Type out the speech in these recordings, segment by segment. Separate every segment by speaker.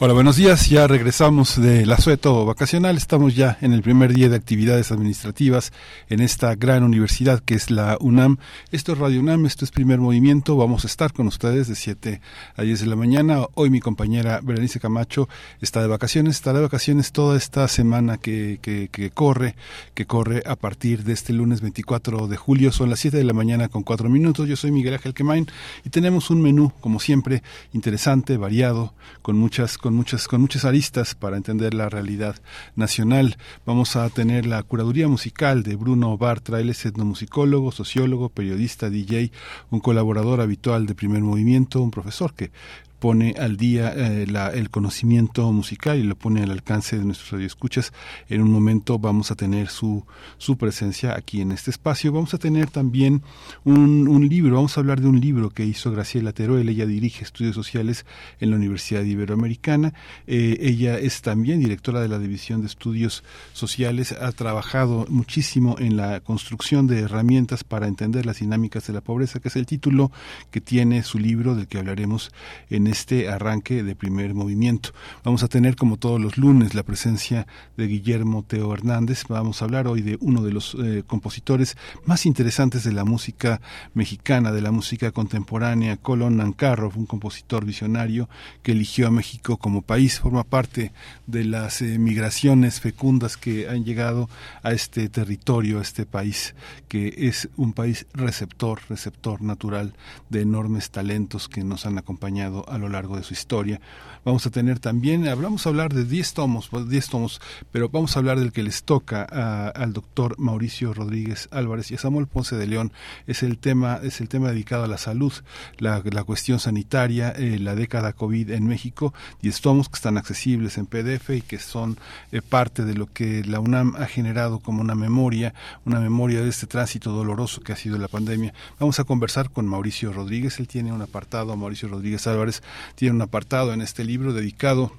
Speaker 1: Hola, buenos días. Ya regresamos del asueto vacacional. Estamos ya en el primer día de actividades administrativas en esta gran universidad que es la UNAM. Esto es Radio UNAM, esto es primer movimiento. Vamos a estar con ustedes de 7 a 10 de la mañana. Hoy mi compañera Berenice Camacho está de vacaciones, está de vacaciones toda esta semana que, que, que corre, que corre a partir de este lunes 24 de julio. Son las 7 de la mañana con 4 minutos. Yo soy Miguel Ángel Quemain y tenemos un menú, como siempre, interesante, variado, con muchas con muchas, con muchas aristas para entender la realidad nacional. Vamos a tener la curaduría musical de Bruno Bartra, él es etnomusicólogo, sociólogo, periodista, DJ, un colaborador habitual de Primer Movimiento, un profesor que pone al día eh, la, el conocimiento musical y lo pone al alcance de nuestros radioescuchas. En un momento vamos a tener su, su presencia aquí en este espacio. Vamos a tener también un, libro, vamos a hablar de un libro que hizo Graciela Teruel. Ella dirige estudios sociales en la Universidad Iberoamericana. Eh, ella es también directora de la División de Estudios Sociales. Ha trabajado muchísimo en la construcción de herramientas para entender las dinámicas de la pobreza, que es el título que tiene su libro del que hablaremos en este arranque de primer movimiento. Vamos a tener, como todos los lunes, la presencia de Guillermo Teo Hernández. Vamos a hablar hoy de uno de los eh, compositores más interesantes de la música mexicana, de la música contemporánea, Colón Nancarro, un compositor visionario que eligió a México como país, forma parte de las eh, migraciones fecundas que han llegado a este territorio, a este país, que es un país receptor, receptor natural de enormes talentos que nos han acompañado a lo largo de su historia. Vamos a tener también, hablamos a hablar de 10 tomos, 10 tomos, pero vamos a hablar del que les toca al doctor Mauricio Rodríguez Álvarez y a Samuel Ponce de León. Es el tema, es el tema dedicado a la salud, la, la cuestión sanitaria, eh, la década COVID en México, 10 tomos que están accesibles en PDF y que son eh, parte de lo que la UNAM ha generado como una memoria, una memoria de este tránsito doloroso que ha sido la pandemia. Vamos a conversar con Mauricio Rodríguez, él tiene un apartado, Mauricio Rodríguez Álvarez tiene un apartado en este libro dedicado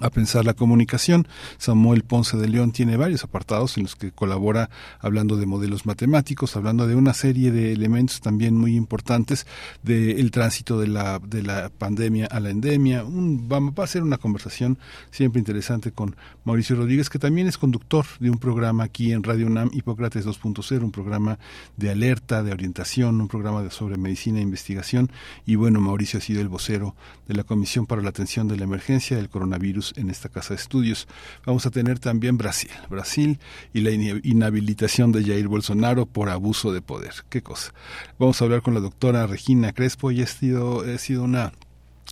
Speaker 1: a pensar la comunicación. Samuel Ponce de León tiene varios apartados en los que colabora hablando de modelos matemáticos, hablando de una serie de elementos también muy importantes del tránsito de la, de la pandemia a la endemia. Un, va, va, a ser una conversación siempre interesante con Mauricio Rodríguez, que también es conductor de un programa aquí en Radio UNAM, Hipócrates 2.0, un programa de alerta, de orientación, un programa de sobre medicina e investigación. Y bueno, Mauricio ha sido el vocero de la Comisión para la Atención de la Emergencia del Coronavirus en esta casa de estudios. Vamos a tener también Brasil, Brasil y la inhabilitación de Jair Bolsonaro por abuso de poder. Qué cosa. Vamos a hablar con la doctora Regina Crespo y ha sido, ha sido una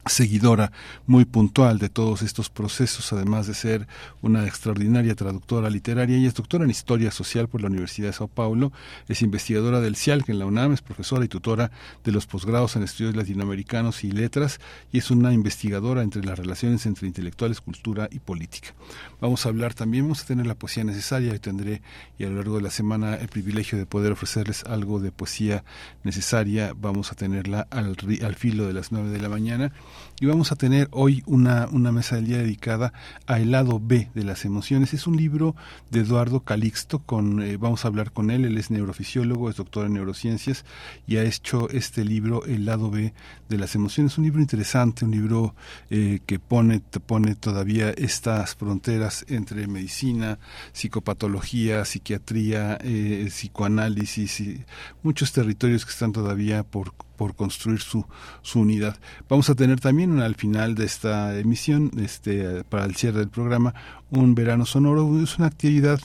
Speaker 1: seguidora muy puntual de todos estos procesos, además de ser una extraordinaria traductora literaria. y es doctora en Historia Social por la Universidad de Sao Paulo, es investigadora del CIALC en la UNAM, es profesora y tutora de los posgrados en estudios latinoamericanos y letras y es una investigadora entre las relaciones entre intelectuales, cultura y política. Vamos a hablar también, vamos a tener la poesía necesaria y tendré y a lo largo de la semana el privilegio de poder ofrecerles algo de poesía necesaria. Vamos a tenerla al, al filo de las nueve de la mañana y vamos a tener hoy una, una mesa del día dedicada a el lado B de las emociones. Es un libro de Eduardo Calixto, con, eh, vamos a hablar con él, él es neurofisiólogo, es doctor en neurociencias y ha hecho este libro, El lado B de las emociones. Un libro interesante, un libro eh, que pone, pone todavía estas fronteras entre medicina, psicopatología, psiquiatría, eh, psicoanálisis, y muchos territorios que están todavía por por construir su, su unidad. Vamos a tener también al final de esta emisión, este, para el cierre del programa, un verano sonoro. Es una actividad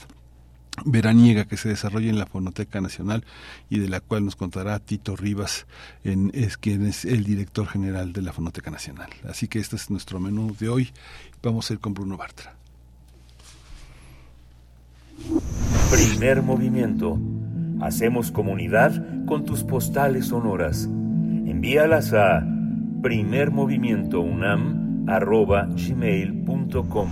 Speaker 1: veraniega que se desarrolla en la Fonoteca Nacional y de la cual nos contará Tito Rivas, en, es quien es el director general de la Fonoteca Nacional. Así que este es nuestro menú de hoy. Vamos a ir con Bruno Bartra.
Speaker 2: Primer movimiento. Hacemos comunidad con tus postales sonoras. Envíalas a primermovimientounam.gmail.com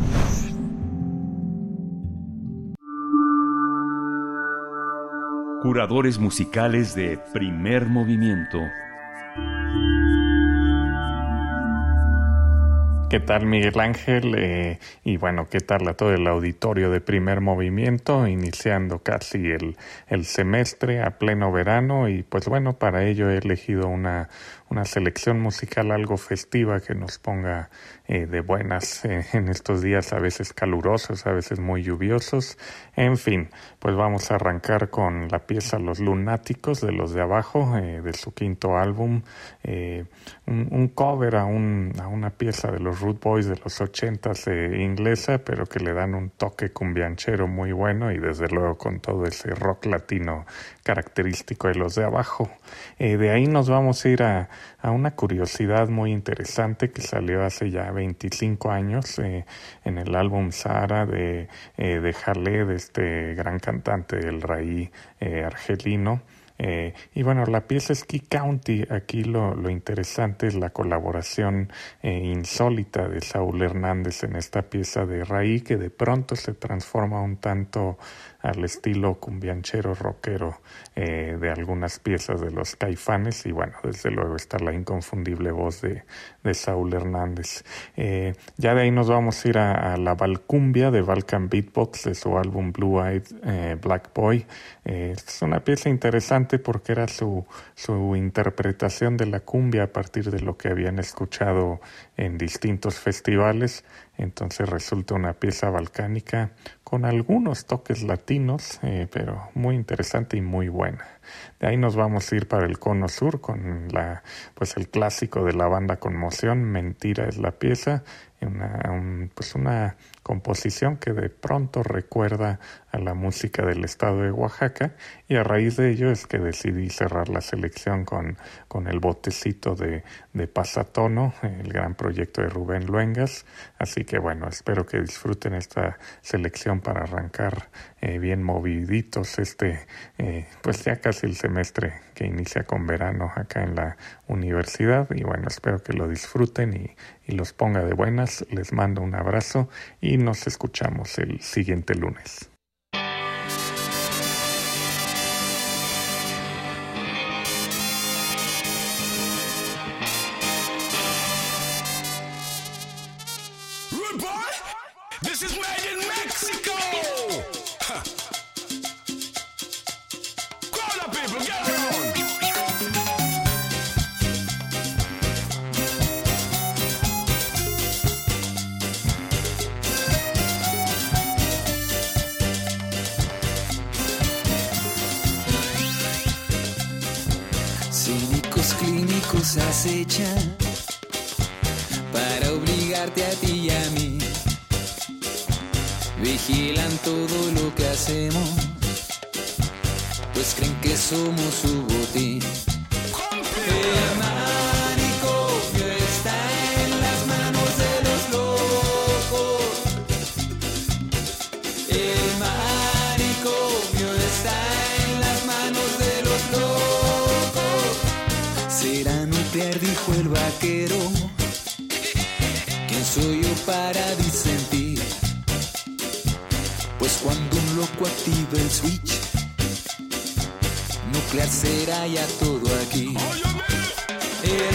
Speaker 2: Curadores musicales de Primer Movimiento
Speaker 3: ¿Qué tal Miguel Ángel? Eh, y bueno, ¿qué tal a todo el auditorio de primer movimiento? Iniciando casi el, el semestre a pleno verano y pues bueno, para ello he elegido una, una selección musical algo festiva que nos ponga eh, de buenas eh, en estos días a veces calurosos, a veces muy lluviosos. En fin, pues vamos a arrancar con la pieza Los Lunáticos de los de abajo, eh, de su quinto álbum, un, cover a, un, a una pieza de los Root Boys de los ochentas inglesa, pero que le dan un toque cumbianchero muy bueno y desde luego con todo ese rock latino característico de los de abajo. de ahí nos vamos a ir a a una curiosidad muy interesante que salió hace ya 25 años eh, en el álbum Sara de, eh, de Jalé, de este gran cantante del raí eh, argelino. Eh, y bueno, la pieza es Key County. Aquí lo, lo interesante es la colaboración insólita de Saúl Hernández en esta pieza de raí que de pronto se transforma un tanto al estilo cumbianchero rockero eh, de algunas piezas de los caifanes y bueno, desde luego está la inconfundible voz de, de Saúl Hernández. Eh, ya de ahí nos vamos a ir a, la Valcumbia de Balkan Beatbox de su álbum Blue Eyed eh, Black Boy. es una pieza interesante porque era su, su interpretación de la cumbia a partir de lo que habían escuchado en distintos festivales entonces resulta una pieza balcánica con algunos toques latinos, eh, pero muy interesante y muy buena. De ahí nos vamos a ir para el cono sur con la, pues el clásico de la banda Conmoción, Mentira es la pieza, una, pues una composición que de pronto recuerda a la música del estado de Oaxaca y a raíz de ello es que decidí cerrar la selección con, con el botecito de, de Pasatono, el gran proyecto de Rubén Luengas. Así que bueno, espero que disfruten esta selección para arrancar eh, bien moviditos este, eh, pues ya casi el semestre que inicia con verano acá en la universidad y bueno, espero que lo disfruten y, y los ponga de buenas. Les mando un abrazo y nos escuchamos el siguiente lunes.
Speaker 4: Para obligarte a ti y a mí. Vigilan todo lo que hacemos, pues creen que somos su botín. Vaquero. ¿Quién soy yo para disentir? Pues cuando un loco activa el switch, nuclear será ya todo aquí. El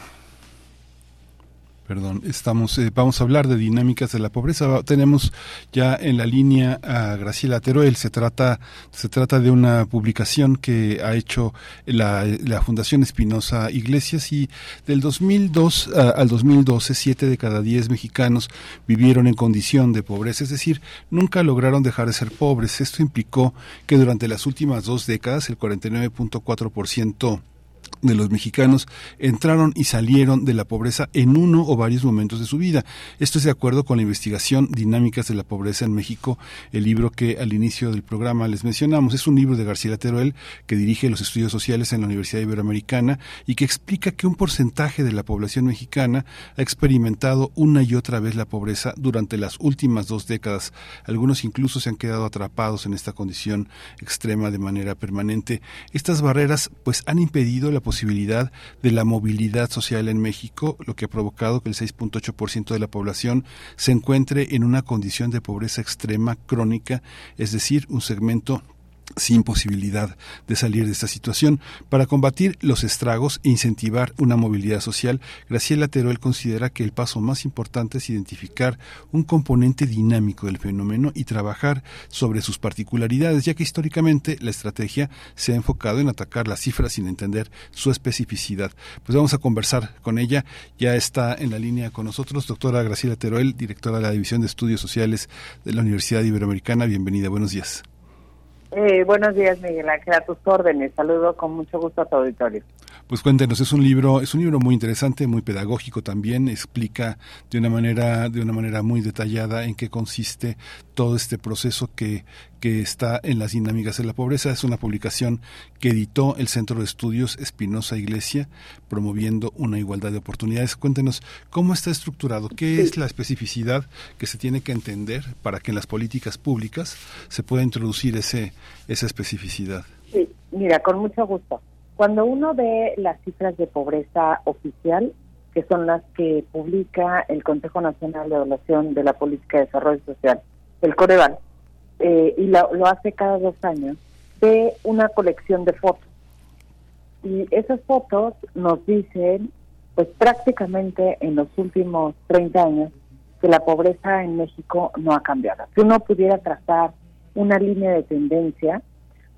Speaker 1: perdón, estamos, eh, vamos a hablar de dinámicas de la pobreza. Tenemos ya en la línea a Graciela Teruel. Se trata, se trata de una publicación que ha hecho la, la Fundación Espinosa Iglesias y del 2002 al 2012, siete de cada diez mexicanos vivieron en condición de pobreza, es decir, nunca lograron dejar de ser pobres. Esto implicó que durante las últimas dos décadas, el 49.4% de los mexicanos entraron y salieron de la pobreza en uno o varios momentos de su vida. Esto es de acuerdo con la investigación Dinámicas de la Pobreza en México, el libro que al inicio del programa les mencionamos. Es un libro de García Teruel que dirige los estudios sociales en la Universidad Iberoamericana y que explica que un porcentaje de la población mexicana ha experimentado una y otra vez la pobreza durante las últimas dos décadas. Algunos incluso se han quedado atrapados en esta condición extrema de manera permanente. Estas barreras pues han impedido la posibilidad de la movilidad social en México, lo que ha provocado que el 6.8% de la población se encuentre en una condición de pobreza extrema crónica, es decir, un segmento sin posibilidad de salir de esta situación. Para combatir los estragos e incentivar una movilidad social, Graciela Teruel considera que el paso más importante es identificar un componente dinámico del fenómeno y trabajar sobre sus particularidades, ya que históricamente la estrategia se ha enfocado en atacar las cifras sin entender su especificidad. Pues vamos a conversar con ella. Ya está en la línea con nosotros, doctora Graciela Teruel, directora de la División de Estudios Sociales de la Universidad Iberoamericana. Bienvenida, buenos días.
Speaker 5: Eh, buenos días, Miguel Ángel, a tus órdenes. Saludo con mucho gusto a tu auditorio.
Speaker 1: Pues cuéntenos, es un libro, es un libro muy interesante, muy pedagógico también, explica de una manera, de una manera muy detallada en qué consiste todo este proceso que, que está en las dinámicas de la pobreza. Es una publicación que editó el Centro de Estudios Espinosa Iglesia, promoviendo una igualdad de oportunidades. Cuéntenos cómo está estructurado, qué es la especificidad que se tiene que entender para que en las políticas públicas se pueda introducir ese, esa especificidad.
Speaker 5: Sí, mira, con mucho gusto. Cuando uno ve las cifras de pobreza oficial, que son las que publica el Consejo Nacional de Evaluación de la Política de Desarrollo Social, el Coreval, eh, y lo, lo hace cada dos años, ve una colección de fotos. Y esas fotos nos dicen, pues prácticamente en los últimos 30 años, que la pobreza en México no ha cambiado. Si uno pudiera trazar una línea de tendencia,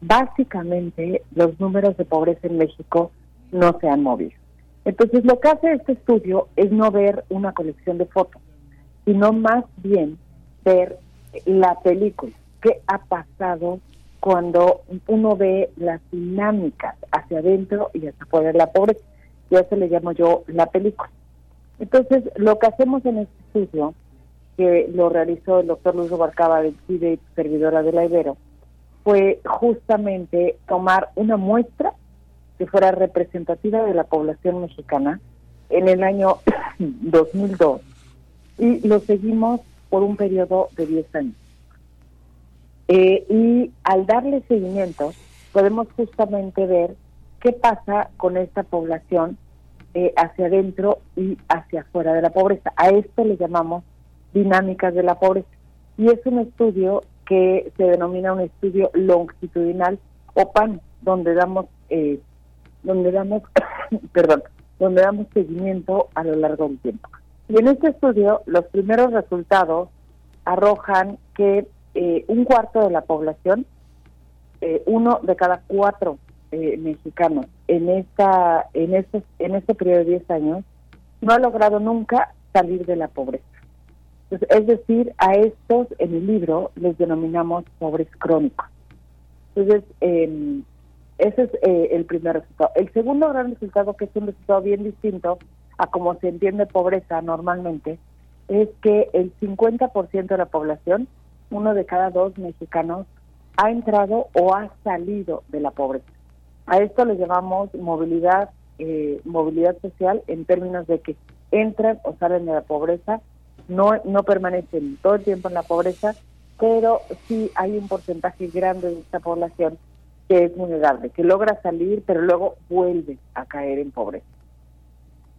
Speaker 5: básicamente los números de pobreza en México no se han movido. Entonces lo que hace este estudio es no ver una colección de fotos, sino más bien ver la película, qué ha pasado cuando uno ve las dinámicas hacia adentro y hacia afuera de la pobreza. Y eso le llamo yo la película. Entonces, lo que hacemos en este estudio, que lo realizó el doctor Luis Barcaba del CIDE, servidora de la Ibero, fue justamente tomar una muestra que fuera representativa de la población mexicana en el año 2002 y lo seguimos por un periodo de 10 años. Eh, y al darle seguimiento podemos justamente ver qué pasa con esta población eh, hacia adentro y hacia afuera de la pobreza. A esto le llamamos dinámicas de la pobreza. Y es un estudio que se denomina un estudio longitudinal o PAN, donde damos, eh, donde damos, perdón, donde damos seguimiento a lo largo del tiempo. Y en este estudio, los primeros resultados arrojan que eh, un cuarto de la población, eh, uno de cada cuatro eh, mexicanos en esta, en este, en este periodo de 10 años, no ha logrado nunca salir de la pobreza es decir, a estos en el libro les denominamos pobres crónicos. Entonces, eh, ese es eh, el primer resultado. El segundo gran resultado, que es un resultado bien distinto a como se entiende pobreza normalmente, es que el 50% de la población, uno de cada dos mexicanos, ha entrado o ha salido de la pobreza. A esto le llamamos movilidad, eh, movilidad social en términos de que entran o salen de la pobreza no, no permanecen todo el tiempo en la pobreza, pero sí hay un porcentaje grande de esta población que es vulnerable, que logra salir, pero luego vuelve a caer en pobreza.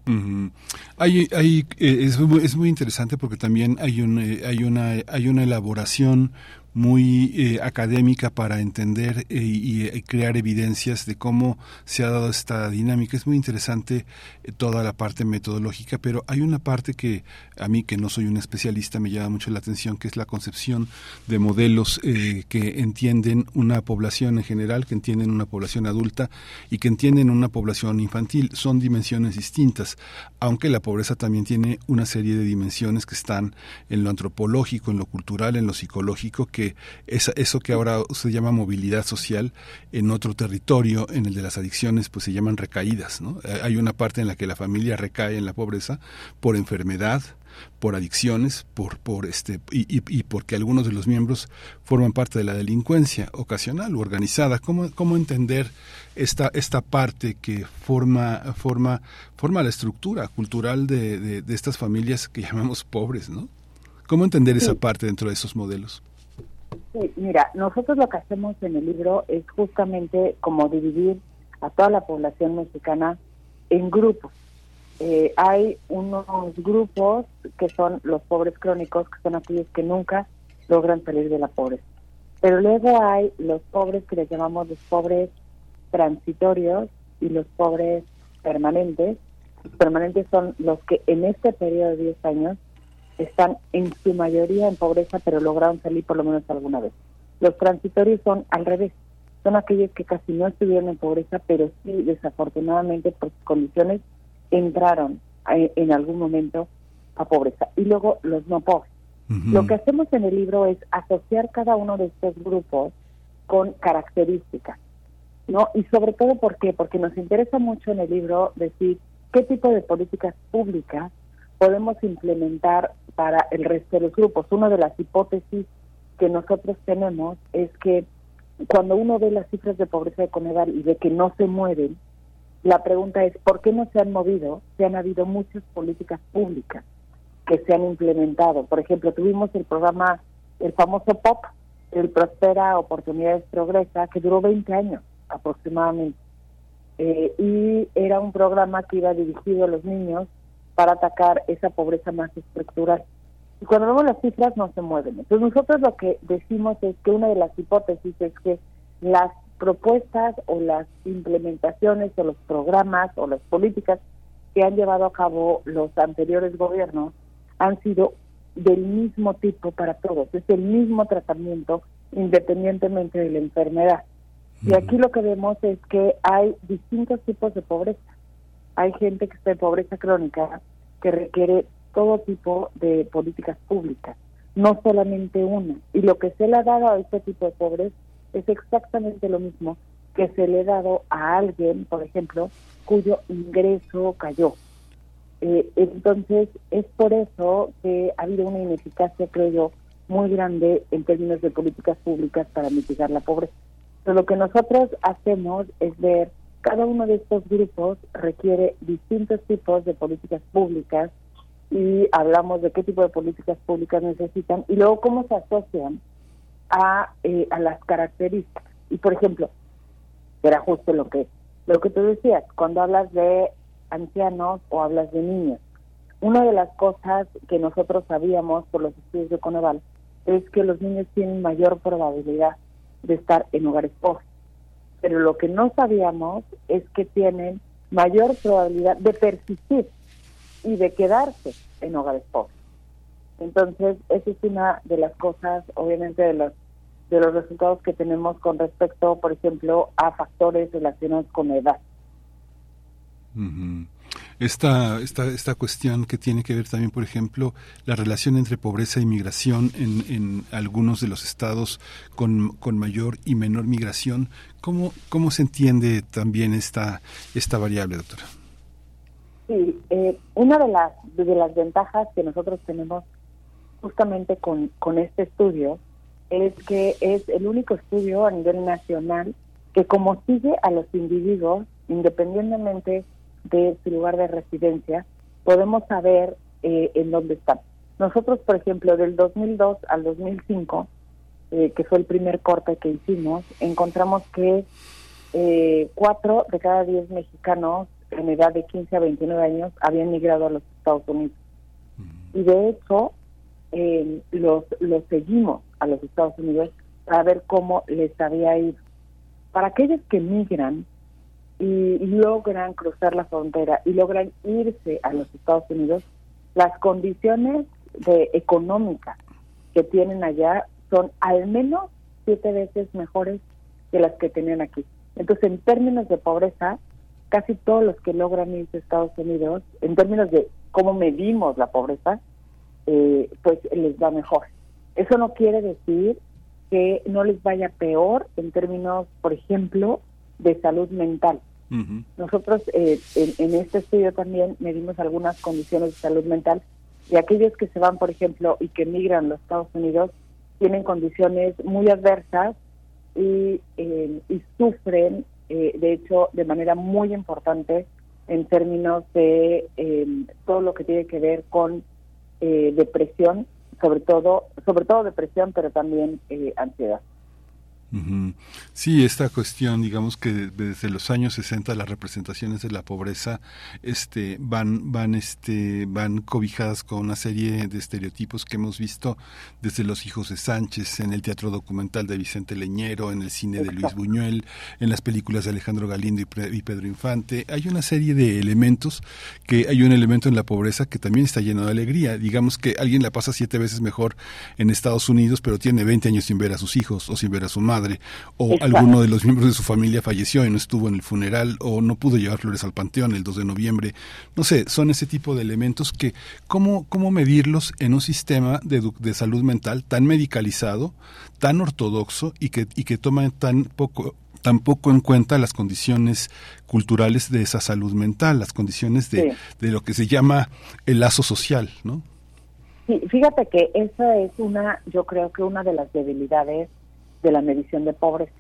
Speaker 1: Ujú. Hay, hay, eh, es, es muy interesante porque también hay, un, eh, hay, una, hay una elaboración muy eh, académica para entender eh, y, crear evidencias de cómo se ha dado esta dinámica. Es muy interesante eh, toda la parte metodológica, pero hay una parte que a mí, que no soy un especialista, me llama mucho la atención, que es la concepción de modelos eh, que entienden una población en general, que entienden una población adulta y que entienden una población infantil. Son dimensiones distintas, aunque la pobreza también tiene una serie de dimensiones que están en lo antropológico, en lo cultural, en lo psicológico, que esa, eso que ahora se llama movilidad social en otro territorio, en el de las adicciones, pues se llaman recaídas. ¿no? Eh, Hay una parte en la que la familia recae en la pobreza por enfermedad, por adicciones, por, por este, y, y, y porque algunos de los miembros forman parte de la delincuencia ocasional o organizada. ¿Cómo, cómo entender esta, esta parte que forma, forma, forma la estructura cultural de, de, de estas familias que llamamos pobres, ¿no? ¿Cómo entender esa parte dentro de esos modelos?
Speaker 5: Sí, mira, nosotros lo que hacemos en el libro es justamente como dividir a toda la población mexicana en grupos. Eh, hay unos grupos que son los pobres crónicos, que son aquellos que nunca logran salir de la pobreza. Pero luego hay los pobres que les llamamos los pobres transitorios y los pobres permanentes. Los permanentes son los que en este periodo de 10 años están en su mayoría en pobreza, pero lograron salir por lo menos alguna vez. Los transitorios son al revés, son aquellos que casi no estuvieron en pobreza, pero sí desafortunadamente por sus condiciones entraron a- en algún momento a pobreza. Y luego los no pobres. Lo que hacemos en el libro es asociar cada uno de estos grupos con características, ¿no? Y sobre todo, ¿por qué? Porque nos interesa mucho en el libro decir qué tipo de políticas públicas podemos implementar para el resto de los grupos. Una de las hipótesis que nosotros tenemos es que cuando uno ve las cifras de pobreza de Coneval y ve que no se mueven, la pregunta es ¿por qué no se han movido? Se han habido muchas políticas públicas que se han implementado. Por ejemplo, tuvimos el programa, el famoso POP, el Prospera Oportunidades Progresa, que duró 20 años aproximadamente. Eh, y era un programa que iba dirigido a los niños para atacar esa pobreza más estructural. Y cuando vemos las cifras no se mueven. Entonces nosotros lo que decimos es que una de las hipótesis es que las propuestas o las implementaciones o los programas o las políticas que han llevado a cabo los anteriores gobiernos han sido del mismo tipo para todos, es el mismo tratamiento independientemente de la enfermedad. Y aquí lo que vemos es que hay distintos tipos de pobreza. Hay gente que está en pobreza crónica que requiere todo tipo de políticas públicas, no solamente una. Y lo que se le ha dado a este tipo de pobres es exactamente lo mismo que se le ha dado a alguien, por ejemplo, cuyo ingreso cayó. Eh, entonces, es por eso que ha habido una ineficacia, creo yo, muy grande en términos de políticas públicas para mitigar la pobreza. Pero lo que nosotros hacemos es ver cada uno de estos grupos requiere distintos tipos de políticas públicas y hablamos de qué tipo de políticas públicas necesitan y luego cómo se asocian a, eh, a las características. Y por ejemplo, era justo lo que lo que tú decías, cuando hablas de ancianos o hablas de niños. Una de las cosas que nosotros sabíamos por los estudios de Coneval es que los niños tienen mayor probabilidad de estar en hogares pobres. Pero lo que no sabíamos es que tienen mayor probabilidad de persistir y de quedarse en hogares pobres. Entonces, esa es una de las cosas, obviamente, de los de los resultados que tenemos con respecto, por ejemplo, a factores relacionados con edad.
Speaker 1: Ujú. Esta, esta, esta cuestión que tiene que ver también, por ejemplo, la relación entre pobreza y migración en, en algunos de los estados con, con mayor y menor migración, ¿cómo, cómo se entiende también esta, esta variable, doctora?
Speaker 5: Sí, eh, una de las, de las ventajas que nosotros tenemos justamente con, con este estudio es que es el único estudio a nivel nacional que como sigue a los individuos, independientemente de su lugar de residencia, podemos saber eh, en dónde están. Nosotros, por ejemplo, del 2002 al 2005, eh, que fue el primer corte que hicimos, encontramos que eh, cuatro de cada diez mexicanos en edad de 15 a 29 años habían migrado a los Estados Unidos. Y de hecho, eh, los, los seguimos a los Estados Unidos para ver cómo les había ido. Para aquellos que migran y logran cruzar la frontera y logran irse a los Estados Unidos, las condiciones de económicas que tienen allá son al menos siete veces mejores que las que tenían aquí. Entonces, en términos de pobreza, casi todos los que logran irse a Estados Unidos, en términos de cómo medimos la pobreza, eh, pues les va mejor. Eso no quiere decir que no les vaya peor en términos, por ejemplo, de salud mental. Nosotros eh, en, en, este estudio también medimos algunas condiciones de salud mental y aquellos que se van, por ejemplo, y que migran a los Estados Unidos, tienen condiciones muy adversas y, eh, y sufren, eh, de hecho, de manera muy importante en términos de eh, todo lo que tiene que ver con depresión, sobre todo, sobre todo depresión, pero también ansiedad.
Speaker 1: Sí, esta cuestión, digamos que desde los años 60 las representaciones de la pobreza este, van, van, este, van cobijadas con una serie de estereotipos que hemos visto desde Los Hijos de Sánchez, en el teatro documental de Vicente Leñero, en el cine de Luis Buñuel, en las películas de Alejandro Galindo y Pedro Infante. Hay una serie de elementos que hay un elemento en la pobreza que también está lleno de alegría. Digamos que alguien la pasa siete veces mejor en Estados Unidos, pero tiene 20 años sin ver a sus hijos o sin ver a su madre o alguno de los miembros de su familia falleció y no estuvo en el funeral, o no pudo llevar flores al panteón el 2 de noviembre. No sé, son ese tipo de elementos que, ¿cómo, cómo medirlos en un sistema de, de salud mental tan medicalizado, tan ortodoxo y que, y que toma tan poco tan poco en cuenta las condiciones culturales de esa salud mental, las condiciones de, de lo que se llama el lazo social, ¿no?
Speaker 5: Sí, fíjate que esa es una, yo creo que una de las debilidades de la medición de pobreza.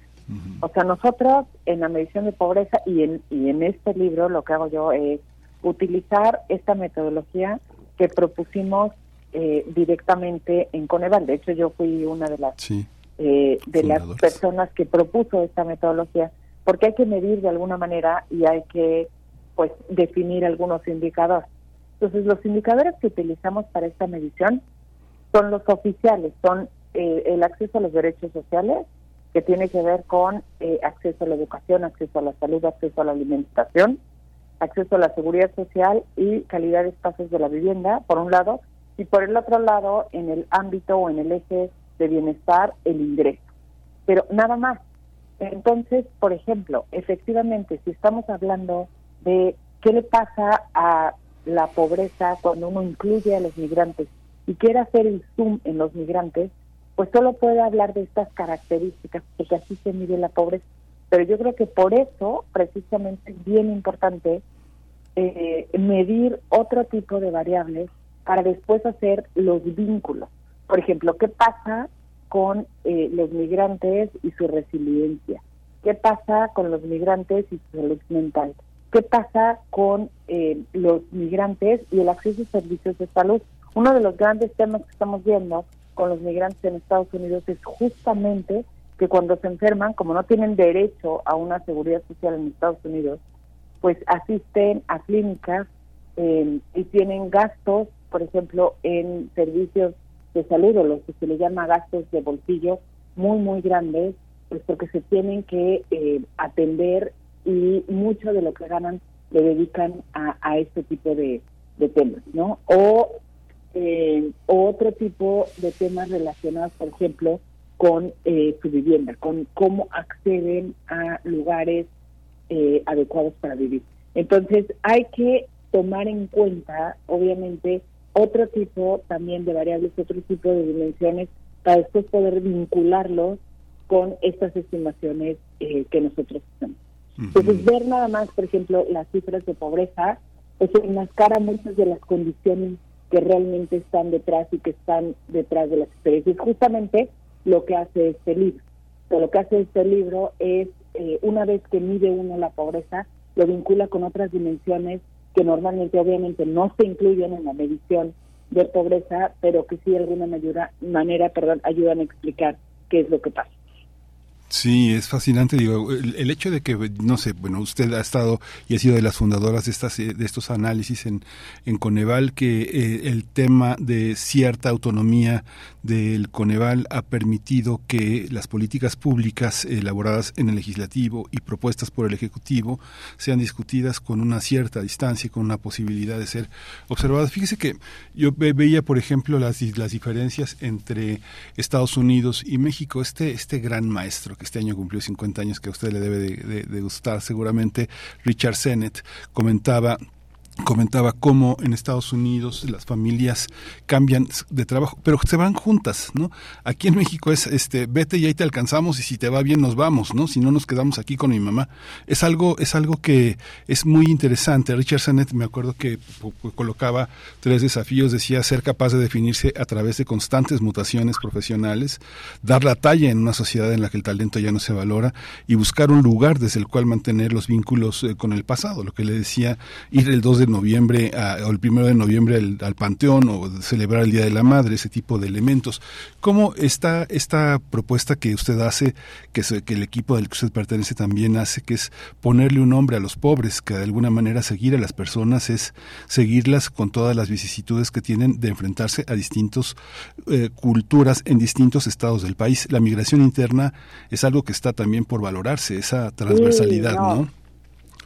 Speaker 5: O sea, nosotros en la medición de pobreza y en, y en este libro lo que hago yo es utilizar esta metodología que propusimos eh, directamente en Coneval. De hecho, yo fui una de las eh, de las personas que propuso esta metodología, porque hay que medir de alguna manera y hay que pues definir algunos indicadores. Entonces, los indicadores que utilizamos para esta medición son los oficiales, son eh, el acceso a los derechos sociales, que tiene que ver con eh, acceso a la educación, acceso a la salud, acceso a la alimentación, acceso a la seguridad social y calidad de espacios de la vivienda, por un lado, y por el otro lado, en el ámbito o en el eje de bienestar, el ingreso. Pero nada más. Entonces, por ejemplo, efectivamente, si estamos hablando de qué le pasa a la pobreza cuando uno incluye a los migrantes y quiere hacer el zoom en los migrantes, pues solo puede hablar de estas características, porque así se mide la pobreza. Pero yo creo que por eso, precisamente, es bien importante eh, medir otro tipo de variables para después hacer los vínculos. Por ejemplo, ¿qué pasa con eh, los migrantes y su resiliencia? ¿Qué pasa con los migrantes y su salud mental? ¿Qué pasa con eh, los migrantes y el acceso a servicios de salud? Uno de los grandes temas que estamos viendo con los migrantes en Estados Unidos es justamente que cuando se enferman, como no tienen derecho a una seguridad social en Estados Unidos, pues asisten a clínicas eh, y tienen gastos, por ejemplo, en servicios de salud o lo que se le llama gastos de bolsillo muy, muy grandes, pues porque se tienen que eh, atender y mucho de lo que ganan le dedican a, este tipo de, de temas, ¿no? O eh, otro tipo de temas relacionados, por ejemplo, con eh, su vivienda, con cómo acceden a lugares eh, adecuados para vivir. Entonces, hay que tomar en cuenta, obviamente, otro tipo también de variables, otro tipo de dimensiones, para después poder vincularlos con estas estimaciones eh, que nosotros hacemos. Entonces, ver nada más, por ejemplo, las cifras de pobreza, pues enmascara muchas de las condiciones que realmente están detrás y que están detrás de las experiencias. Justamente lo que hace este libro. lo que hace este libro es, eh, una vez que mide uno la pobreza, lo vincula con otras dimensiones que normalmente obviamente no se incluyen en la medición de pobreza, pero que sí de alguna manera, manera perdón, ayudan a explicar qué qué es lo que pasa.
Speaker 1: Sí, es fascinante. Digo, el, hecho de que, no sé, bueno, usted ha estado y ha sido de las fundadoras de estas eh, de estos análisis en, en Coneval, que eh, el tema de cierta autonomía del Coneval ha permitido que las políticas públicas elaboradas en el legislativo y propuestas por el ejecutivo sean discutidas con una cierta distancia y con una posibilidad de ser observadas. Fíjese que yo veía, por ejemplo, las, las diferencias entre Estados Unidos y México. Este este gran maestro que este año cumplió 50 años, que a usted le debe de, gustar seguramente, Richard Sennett, comentaba comentaba cómo en Estados Unidos las familias cambian de trabajo, pero se van juntas, ¿no? Aquí en México es, este, vete y ahí te alcanzamos y si te va bien nos vamos, ¿no? Si no nos quedamos aquí con mi mamá. Es algo, es algo que es muy interesante. Richard Sennett me acuerdo que colocaba tres desafíos, decía ser capaz de definirse a través de constantes mutaciones profesionales, dar la talla en una sociedad en la que el talento ya no se valora y buscar un lugar desde el cual mantener los vínculos eh, con el pasado, lo que le decía ir el 2 de noviembre o el primero de noviembre al, Panteón o celebrar el Día de la Madre, ese tipo de elementos. ¿Cómo está esta propuesta que usted hace, que, que el equipo del que usted pertenece también hace, que es ponerle un nombre a los pobres, que de alguna manera seguir a las personas es seguirlas con todas las vicisitudes que tienen de enfrentarse a distintas eh, culturas en distintos estados del país? La migración interna es algo que está también por valorarse, esa transversalidad, ¿no?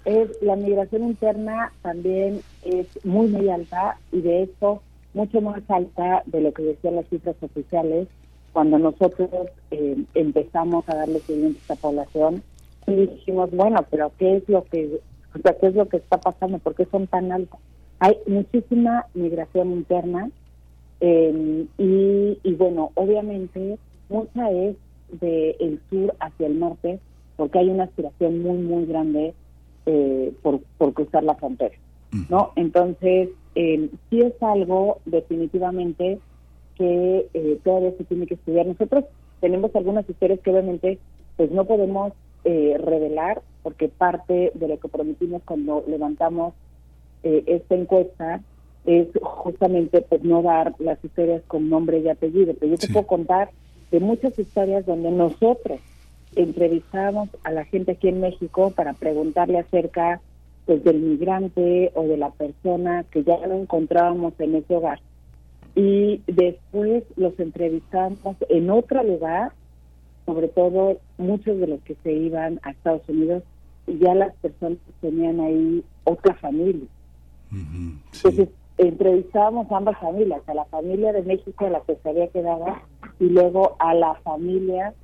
Speaker 5: Es la migración interna también es muy muy alta y de hecho mucho más alta de lo que decían las cifras oficiales. Cuando nosotros eh, empezamos a darle seguimiento a esta población y dijimos bueno pero qué es lo que o sea, qué es lo que está pasando por qué son tan altas hay muchísima migración interna eh, y, bueno obviamente mucha es del el sur hacia el norte porque hay una aspiración muy muy grande eh, por, por cruzar la frontera, ¿no? Entonces, eh, sí es algo definitivamente que eh, todavía se tiene que estudiar. Nosotros tenemos algunas historias que obviamente pues no podemos eh, revelar porque parte de lo que prometimos cuando levantamos esta encuesta es justamente pues no dar las historias con nombre y apellido, pero yo te puedo contar de muchas historias donde nosotros entrevistamos a la gente aquí en México para preguntarle acerca pues del migrante o de la persona que ya no encontrábamos en ese hogar. Y después los entrevistamos en otro lugar, sobre todo muchos de los que se iban a Estados Unidos, y ya las personas tenían ahí otra familia. Entonces, entrevistábamos a ambas familias, a la familia de México a la que se había quedado y luego a la familia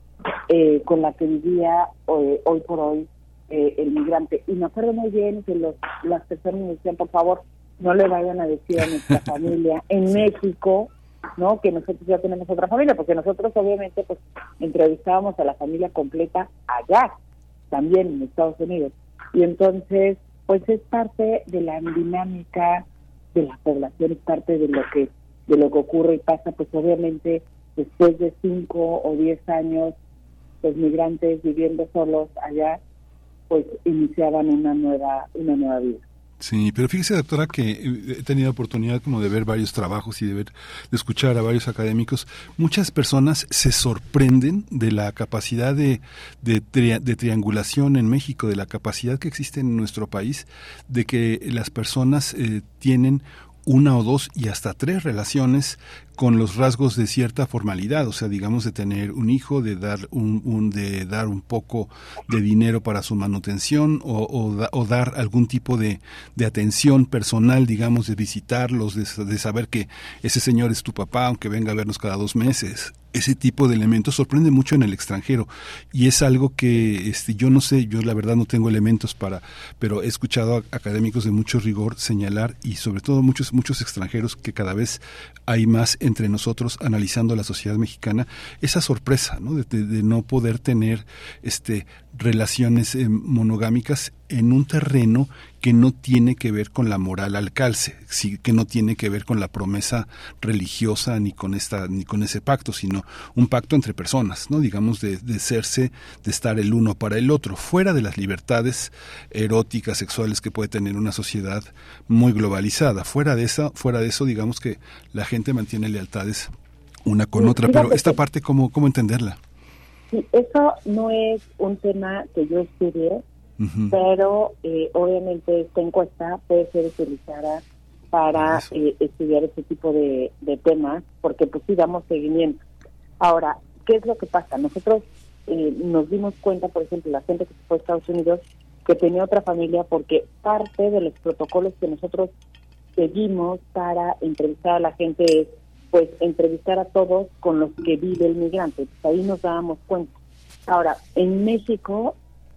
Speaker 5: eh, con la que vivía eh, hoy por hoy eh, el migrante. Y me acuerdo muy bien que los, las personas me decían, por favor, no le vayan a decir a nuestra familia en México, ¿no? Que nosotros ya tenemos otra familia, porque nosotros obviamente pues entrevistábamos a la familia completa allá, también en Estados Unidos. Y entonces, pues es parte de la dinámica de la población, es parte de lo que de lo que ocurre y pasa, pues obviamente después de cinco o diez años los migrantes viviendo solos allá, pues iniciaban una nueva, una nueva vida.
Speaker 1: Sí, pero fíjese, doctora, que he tenido oportunidad como de ver varios trabajos y de ver, de escuchar a varios académicos. Muchas personas se sorprenden de la capacidad de, de, de, triangulación en México, de la capacidad que existe en nuestro país, de que las personas eh, tienen una o dos y hasta tres relaciones con los rasgos de cierta formalidad, o sea, digamos de tener un hijo, de dar un, de dar un poco de dinero para su manutención o, o, dar algún tipo de, de, atención personal, digamos, de visitarlos, de, de saber que ese señor es tu papá, aunque venga a vernos cada dos meses. Ese tipo de elementos sorprende mucho en el extranjero y es algo que este yo no sé yo la verdad no tengo elementos para pero he escuchado a académicos de mucho rigor señalar y sobre todo muchos muchos extranjeros que cada vez hay más entre nosotros analizando la sociedad mexicana esa sorpresa ¿no? de, no poder tener este relaciones eh, monogámicas en un terreno que no tiene que ver con la moral al calce, que no tiene que ver con la promesa religiosa ni con esta ni con ese pacto, sino un pacto entre personas, no digamos de, de serse, de estar el uno para el otro, fuera de las libertades eróticas, sexuales que puede tener una sociedad muy globalizada. Fuera de eso, fuera de eso, digamos que la gente mantiene lealtades una con otra, pero esta parte cómo cómo entenderla.
Speaker 5: Sí, eso no es un tema que yo pero eh, obviamente esta encuesta puede ser utilizada para
Speaker 1: Eso.
Speaker 5: eh, estudiar este tipo de, de temas, porque pues sí damos seguimiento. Ahora, ¿qué es lo que pasa? Nosotros eh, nos dimos cuenta, por ejemplo, la gente que se fue a Estados Unidos, que tenía otra familia, porque parte de los protocolos que nosotros seguimos para entrevistar a la gente es, pues, entrevistar a todos con los que vive el migrante. Pues ahí nos dábamos cuenta. Ahora, en México,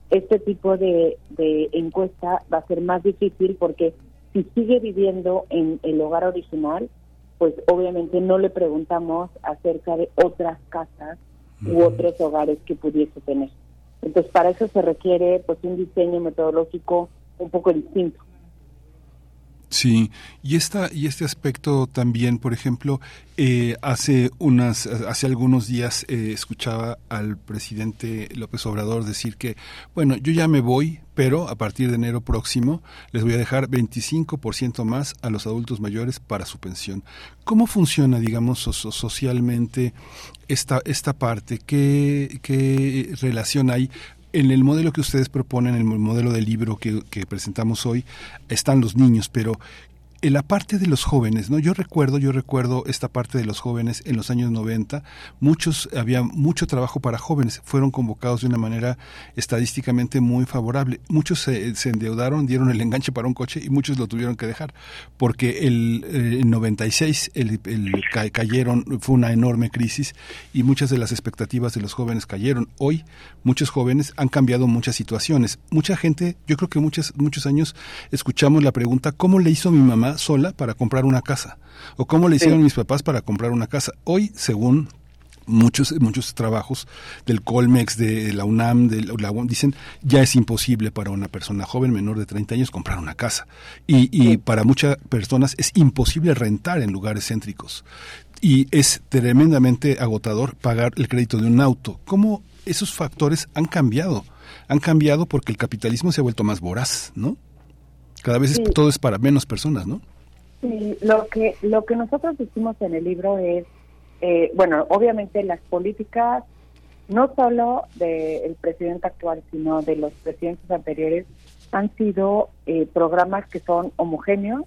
Speaker 5: este tipo de, de encuesta va a ser más difícil porque si sigue viviendo en el hogar original, pues obviamente no le preguntamos acerca de otras casas u otros hogares que pudiese tener. Entonces, para eso se requiere pues un diseño metodológico un poco distinto.
Speaker 1: Sí, y esta y este aspecto también, por ejemplo, eh, hace unas hace algunos días eh, escuchaba al presidente López Obrador decir que bueno, yo ya me voy, pero a partir de enero próximo les voy a dejar 25% más a los adultos mayores para su pensión. ¿Cómo funciona, digamos, so- so- socialmente esta esta parte? ¿Qué qué relación hay en el modelo que ustedes proponen, en el modelo del libro que, que presentamos hoy, están los niños, pero en la parte de los jóvenes, ¿no? Yo recuerdo, yo recuerdo esta parte de los jóvenes en los años 90, muchos, había mucho trabajo para jóvenes, fueron convocados de una manera estadísticamente muy favorable. Muchos se, se endeudaron, dieron el enganche para un coche y muchos lo tuvieron que dejar, porque el, eh, en 96 el, el, ca- cayeron, fue una enorme crisis y muchas de las expectativas de los jóvenes cayeron. Hoy muchos jóvenes han cambiado muchas situaciones. Mucha gente, yo creo que muchos, muchos años escuchamos la pregunta, ¿cómo le hizo mi mamá sola para comprar una casa? ¿O cómo le hicieron mis papás para comprar una casa? Hoy, según muchos muchos trabajos del Colmex, de la UNAM, de la dicen ya es imposible para una persona joven menor de 30 años comprar una casa. Y, y para muchas personas es imposible rentar en lugares céntricos. Y es tremendamente agotador pagar el crédito de un auto. ¿Cómo esos factores han cambiado? Han cambiado porque el capitalismo se ha vuelto más voraz, ¿no? Cada vez es- todo es para menos personas, ¿no?
Speaker 5: Sí, lo que lo que nosotros hicimos en el libro es, eh, bueno, obviamente las políticas no solo del presidente actual, sino de los presidentes anteriores, han sido eh, programas que son homogéneos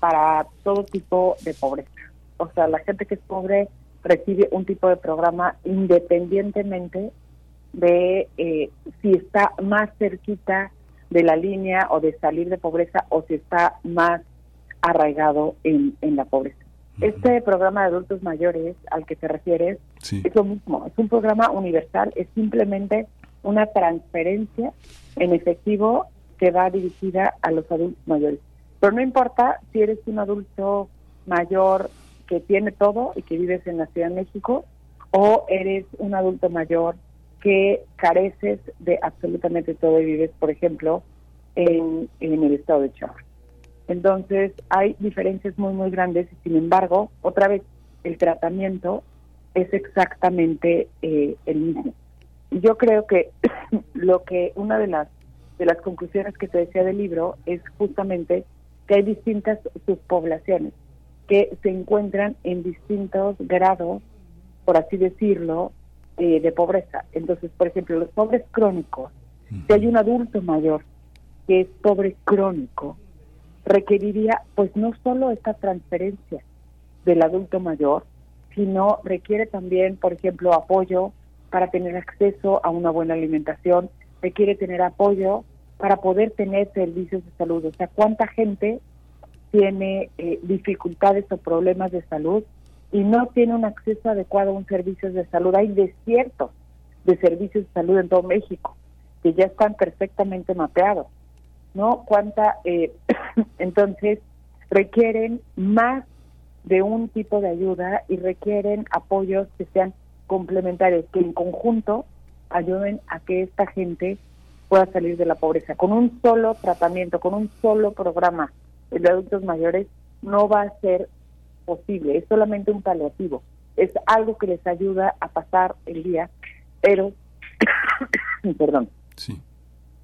Speaker 5: para todo tipo de pobreza. O sea, la gente que es pobre recibe un tipo de programa independientemente de eh, si está más cerquita de la línea o de salir de pobreza o si está más arraigado en, en la pobreza. Este programa de adultos mayores al que te refieres
Speaker 1: Sí.
Speaker 5: es lo mismo, es un programa universal, es simplemente una transferencia en efectivo que va dirigida a los adultos mayores. Pero no importa si eres un adulto mayor que tiene todo y que vives en la Ciudad de México o eres un adulto mayor que careces de absolutamente todo y vives, por ejemplo, en, en el estado de Chihuahua. Entonces, hay diferencias muy, muy grandes y, sin embargo, otra vez, el tratamiento es exactamente eh, el mismo. Yo creo que lo que una de las de las conclusiones que te decía del libro es justamente que hay distintas subpoblaciones que se encuentran en distintos grados, por así decirlo, eh, de pobreza. Entonces, por ejemplo, los pobres crónicos, si hay un adulto mayor que es pobre crónico, requeriría pues no solo esta transferencia del adulto mayor, sino requiere también, por ejemplo, apoyo para tener acceso a una buena alimentación, requiere tener apoyo para poder tener servicios de salud. O sea, ¿cuánta gente tiene eh, dificultades o problemas de salud y no tiene un acceso adecuado a un servicio de salud? Hay desiertos de servicios de salud en todo México que ya están perfectamente mapeados. ¿No? Cuánta, eh, entonces requieren más de un tipo de ayuda y requieren apoyos que sean complementarios, que en conjunto ayuden a que esta gente pueda salir de la pobreza. Con un solo tratamiento, con un solo programa de adultos mayores, no va a ser posible, es solamente un paliativo, es algo que les ayuda a pasar el día, pero, perdón,
Speaker 1: Sí.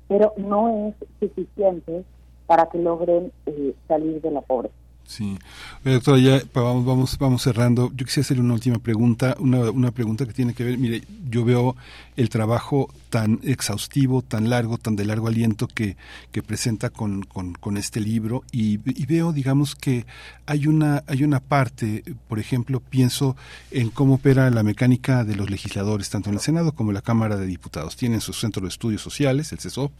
Speaker 5: Pero no es suficiente para que logren eh, salir de la pobreza.
Speaker 1: Sí. doctora, ya vamos, vamos, vamos cerrando. Yo quisiera hacerle una última pregunta, una, una pregunta que tiene que ver, mire, yo veo el trabajo tan exhaustivo, tan largo, tan de largo aliento que, que presenta con, con, este libro y, veo, digamos, que hay una, hay una parte, por ejemplo, pienso en cómo opera la mecánica de los legisladores, tanto en el Senado como en la Cámara de Diputados. Tienen su centro de estudios sociales, el CESOP,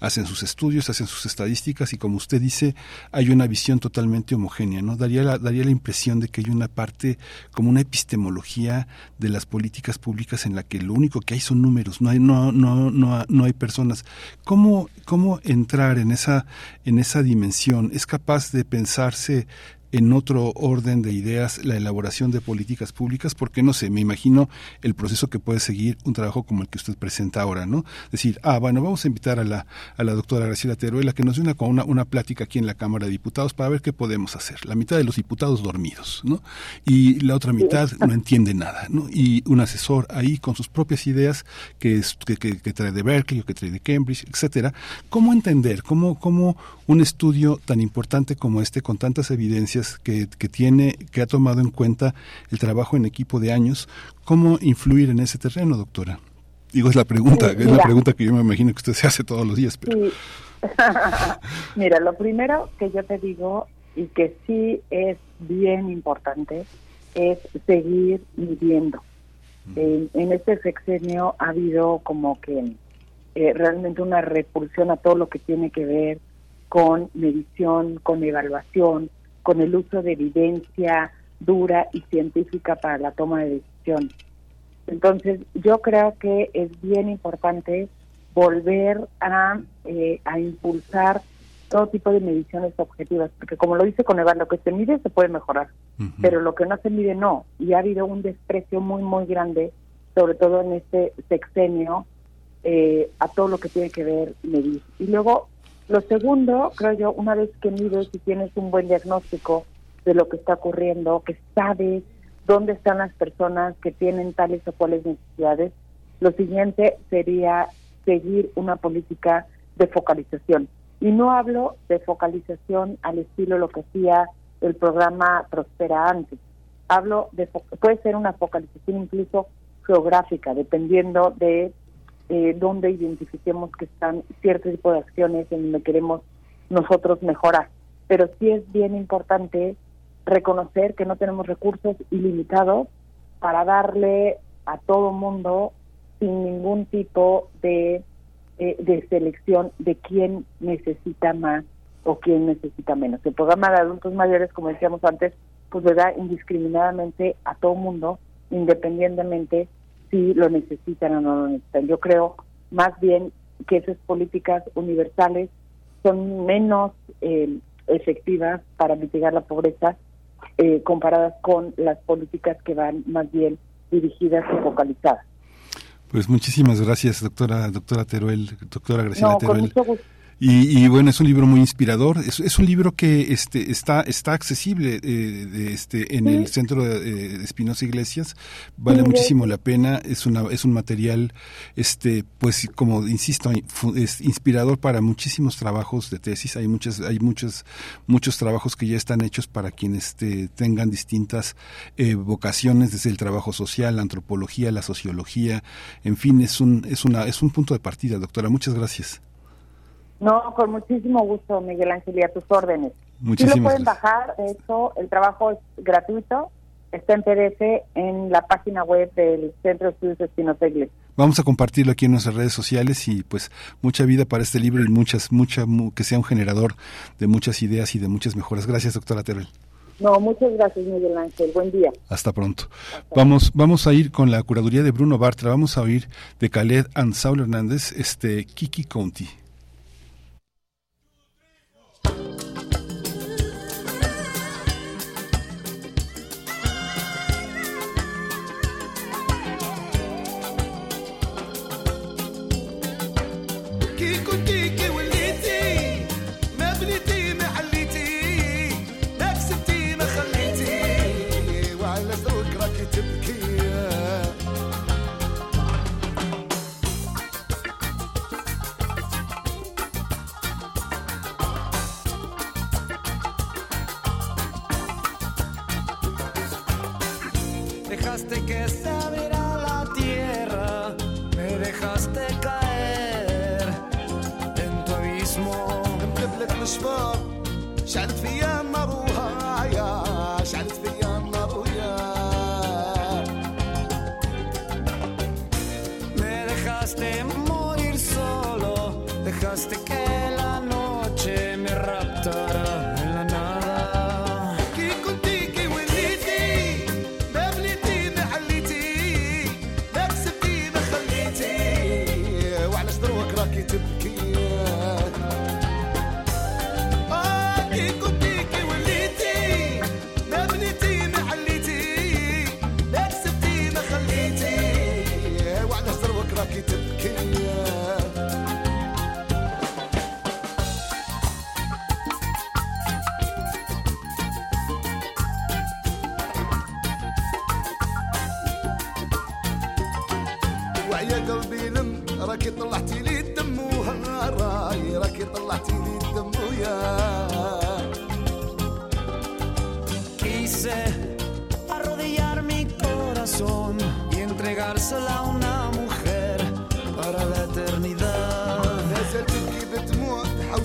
Speaker 1: hacen sus estudios, hacen sus estadísticas y, como usted dice, hay una visión totalmente homogénea, ¿no? Daría la, daría la impresión de que hay una parte como una epistemología de las políticas públicas en la que lo único que hay son números, no hay, no, no, no, no hay personas. ¿Cómo, ¿Cómo entrar en esa, en esa dimensión? ¿Es capaz de pensarse en otro orden de ideas la elaboración de políticas públicas, porque no sé, me imagino el proceso que puede seguir un trabajo como el que usted presenta ahora, ¿no? Decir, ah, bueno, vamos a invitar a la, a la doctora Graciela Teruela que nos dé una, una, una plática aquí en la Cámara de Diputados para ver qué podemos hacer. La mitad de los diputados dormidos, ¿no? Y la otra mitad no entiende nada, ¿no? Y un asesor ahí con sus propias ideas que, que, que, trae de Berkeley o que trae de Cambridge, etcétera. ¿Cómo entender? ¿Cómo, cómo un estudio tan importante como este, con tantas evidencias, que, tiene, que ha tomado en cuenta el trabajo en equipo de años, ¿cómo influir en ese terreno, doctora? Digo, es la pregunta, es la pregunta que yo me imagino que usted se hace todos los días. Pero...
Speaker 5: mira, lo primero que yo te digo y que sí es bien importante es seguir midiendo. En, este sexenio ha habido como que eh, realmente una repulsión a todo lo que tiene que ver con medición, con evaluación, con el uso de evidencia dura y científica para la toma de decisión. Entonces, yo creo que es bien importante volver a, eh, a impulsar todo tipo de mediciones objetivas, porque como lo dice Coneval, lo que se mide se puede mejorar, pero lo que no se mide no, y ha habido un desprecio muy, muy grande, sobre todo en este sexenio, eh, a todo lo que tiene que ver medir. Y luego lo segundo, creo yo, una vez que mides y tienes un buen diagnóstico de lo que está ocurriendo, que sabes dónde están las personas que tienen tales o cuales necesidades, lo siguiente sería seguir una política de focalización. Y no hablo de focalización al estilo lo que hacía el programa Prospera antes. Hablo de, puede ser una focalización incluso geográfica, dependiendo de eh, donde identifiquemos que están cierto tipo de acciones en donde queremos nosotros mejorar. Pero sí es bien importante reconocer que no tenemos recursos ilimitados para darle a todo mundo sin ningún tipo de, eh, de selección de quién necesita más o quién necesita menos. El programa de adultos mayores, como decíamos antes, pues le da indiscriminadamente a todo mundo, independientemente si lo necesitan o no lo necesitan. Yo creo más bien que esas políticas universales son menos eh, efectivas para mitigar la pobreza eh, comparadas con las políticas que van más bien dirigidas y focalizadas.
Speaker 1: Pues muchísimas gracias, doctora doctora Teruel, doctora Graciela Teruel. Y, bueno, es un libro muy inspirador. Es, es un libro que este, está, está accesible eh, este, en el centro de, Espinosa Iglesias. Vale muchísimo la pena. Es, una, es un material, este, pues, como insisto, es inspirador para muchísimos trabajos de tesis. Hay muchos, hay muchos, muchos trabajos que ya están hechos para quienes este, tengan distintas eh, vocaciones, desde el trabajo social, la antropología, la sociología. En fin, es un, es una, es un punto de partida, doctora. Muchas gracias.
Speaker 5: No, con muchísimo gusto, Miguel Ángel, y a tus órdenes.
Speaker 1: Muchísimas
Speaker 5: sí lo pueden bajar, hecho, el trabajo es gratuito, está en PDF en la página web del Centro de Estudios Espinosa
Speaker 1: Vamos a compartirlo aquí en nuestras redes sociales y pues mucha vida para este libro y muchas, mucha, que sea un generador de muchas ideas y de muchas mejoras. Gracias, doctora Terrell.
Speaker 5: No, muchas gracias, Miguel Ángel. Buen día.
Speaker 1: Hasta pronto. vamos, vamos a ir con la curaduría de Bruno Bartra. Vamos a oír de Khaled Ansaul Hernández, este Kiki County.
Speaker 6: Shout it for you.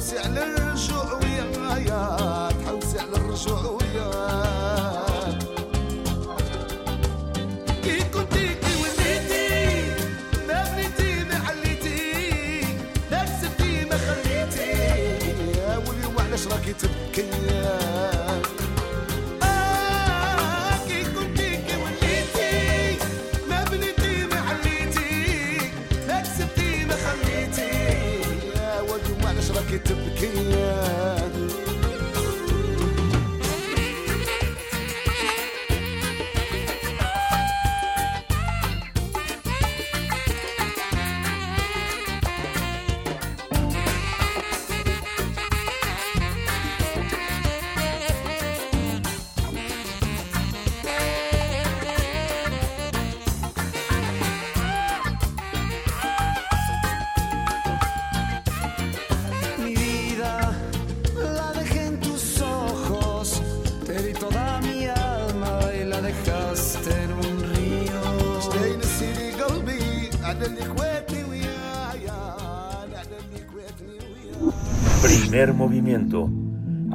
Speaker 2: See, I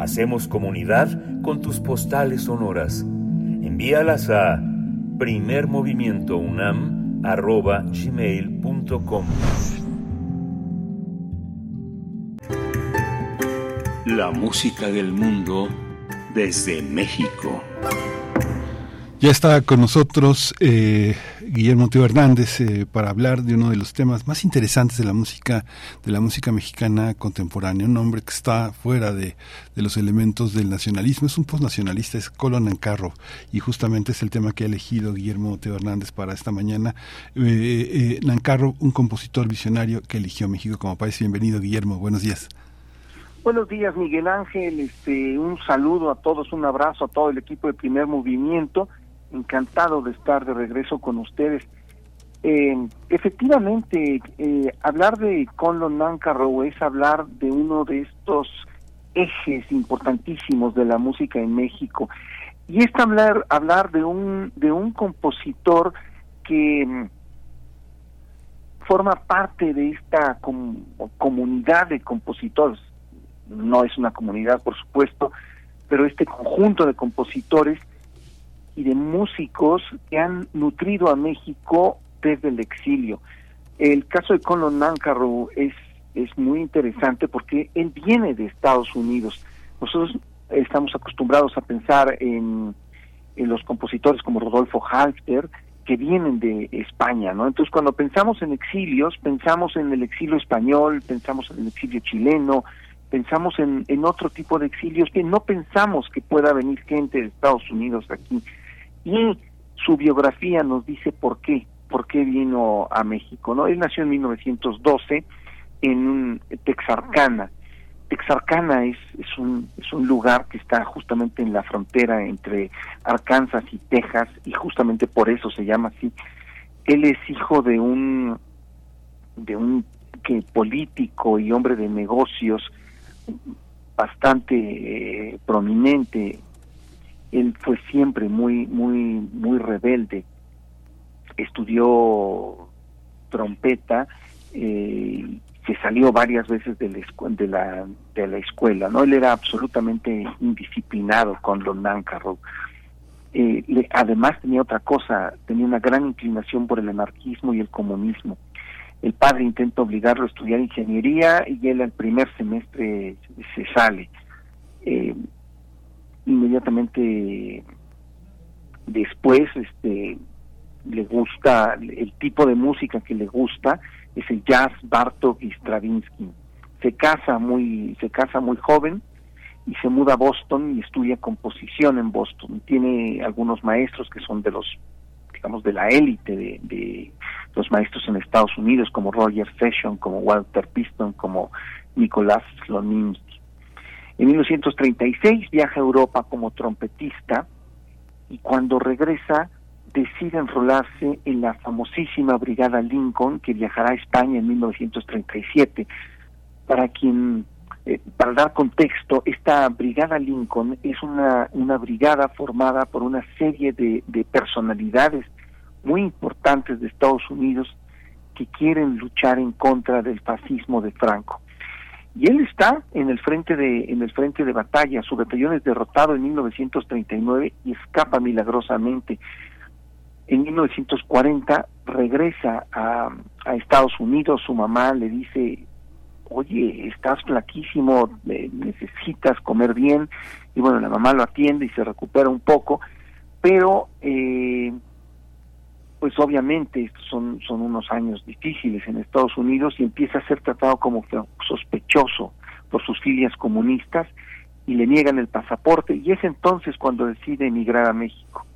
Speaker 2: Hacemos comunidad con tus postales sonoras. Envíalas a primermovimientounam.gmail.com
Speaker 7: La música del mundo desde México.
Speaker 1: Ya está con nosotros eh, Guillermo Teo Hernández eh, para hablar de uno de los temas más interesantes de la música de la música mexicana contemporánea, un hombre que está fuera de, de los elementos del nacionalismo, es un postnacionalista, es Colón Nancarro y justamente es el tema que ha elegido Guillermo Teo Hernández para esta mañana. Eh, eh, Nancarro, un compositor visionario que eligió México como país. Bienvenido Guillermo, buenos días.
Speaker 8: Buenos días, Miguel Ángel. Este, un saludo a todos, un abrazo a todo el equipo de Primer Movimiento. Encantado de estar de regreso con ustedes. Eh, efectivamente, eh, hablar de Conlon Nancarrow es hablar de uno de estos ejes importantísimos de la música en México. Y es hablar, hablar de un de un compositor que mm, forma parte de esta com- comunidad de compositores. No es una comunidad, por supuesto, pero este conjunto de compositores y de músicos que han nutrido a México desde el exilio. El caso de Conlon Nancarrow es, es muy interesante porque él viene de Estados Unidos. Nosotros estamos acostumbrados a pensar en, en los compositores como Rodolfo Halfter, que vienen de España, ¿no? Entonces, cuando pensamos en exilios, pensamos en el exilio español, pensamos en el exilio chileno, pensamos en, en otro tipo de exilios que no pensamos que pueda venir gente de Estados Unidos aquí. Y su biografía nos dice por qué, por qué vino a México, ¿no? Él nació en 1912 en Texarkana. Texarkana es, es, un, es un lugar que está justamente en la frontera entre Arkansas y Texas y justamente por eso se llama así. Él es hijo de un de un que político y hombre de negocios bastante eh, prominente. Él fue siempre muy muy muy rebelde estudió trompeta, eh, se salió varias veces de la, de la de la escuela, ¿no? Él era absolutamente indisciplinado con Lon Nancarrow. Eh, le- además tenía otra cosa, tenía una gran inclinación por el anarquismo y el comunismo. El padre intenta obligarlo a estudiar ingeniería y él al primer semestre se sale. Eh, inmediatamente después este le gusta el tipo de música que le gusta es el jazz Bartok y Stravinsky. Se casa muy se casa muy joven y se muda a Boston y estudia composición en Boston. Tiene algunos maestros que son de los digamos de la élite de, los maestros en Estados Unidos como Roger Session como Walter Piston como Nicolás Slonimsky en 1936 viaja a Europa como trompetista y cuando regresa decide enrolarse en la famosísima Brigada Lincoln que viajará a España en 1937. Para quien, eh, para dar contexto, esta Brigada Lincoln es una, una brigada formada por una serie de, de personalidades muy importantes de Estados Unidos que quieren luchar en contra del fascismo de Franco y él está en el frente de en el frente de batalla. Su batallón es derrotado en 1939 y escapa milagrosamente. En 1940 regresa a, a Estados Unidos. Su mamá le dice oye estás flaquísimo eh, necesitas comer bien y bueno la mamá lo atiende y se recupera un poco. Pero eh, pues obviamente estos son, son unos años difíciles en Estados Unidos y empieza a ser tratado como sospechoso por sus filias comunistas y le niegan el pasaporte y es entonces cuando decide emigrar a México.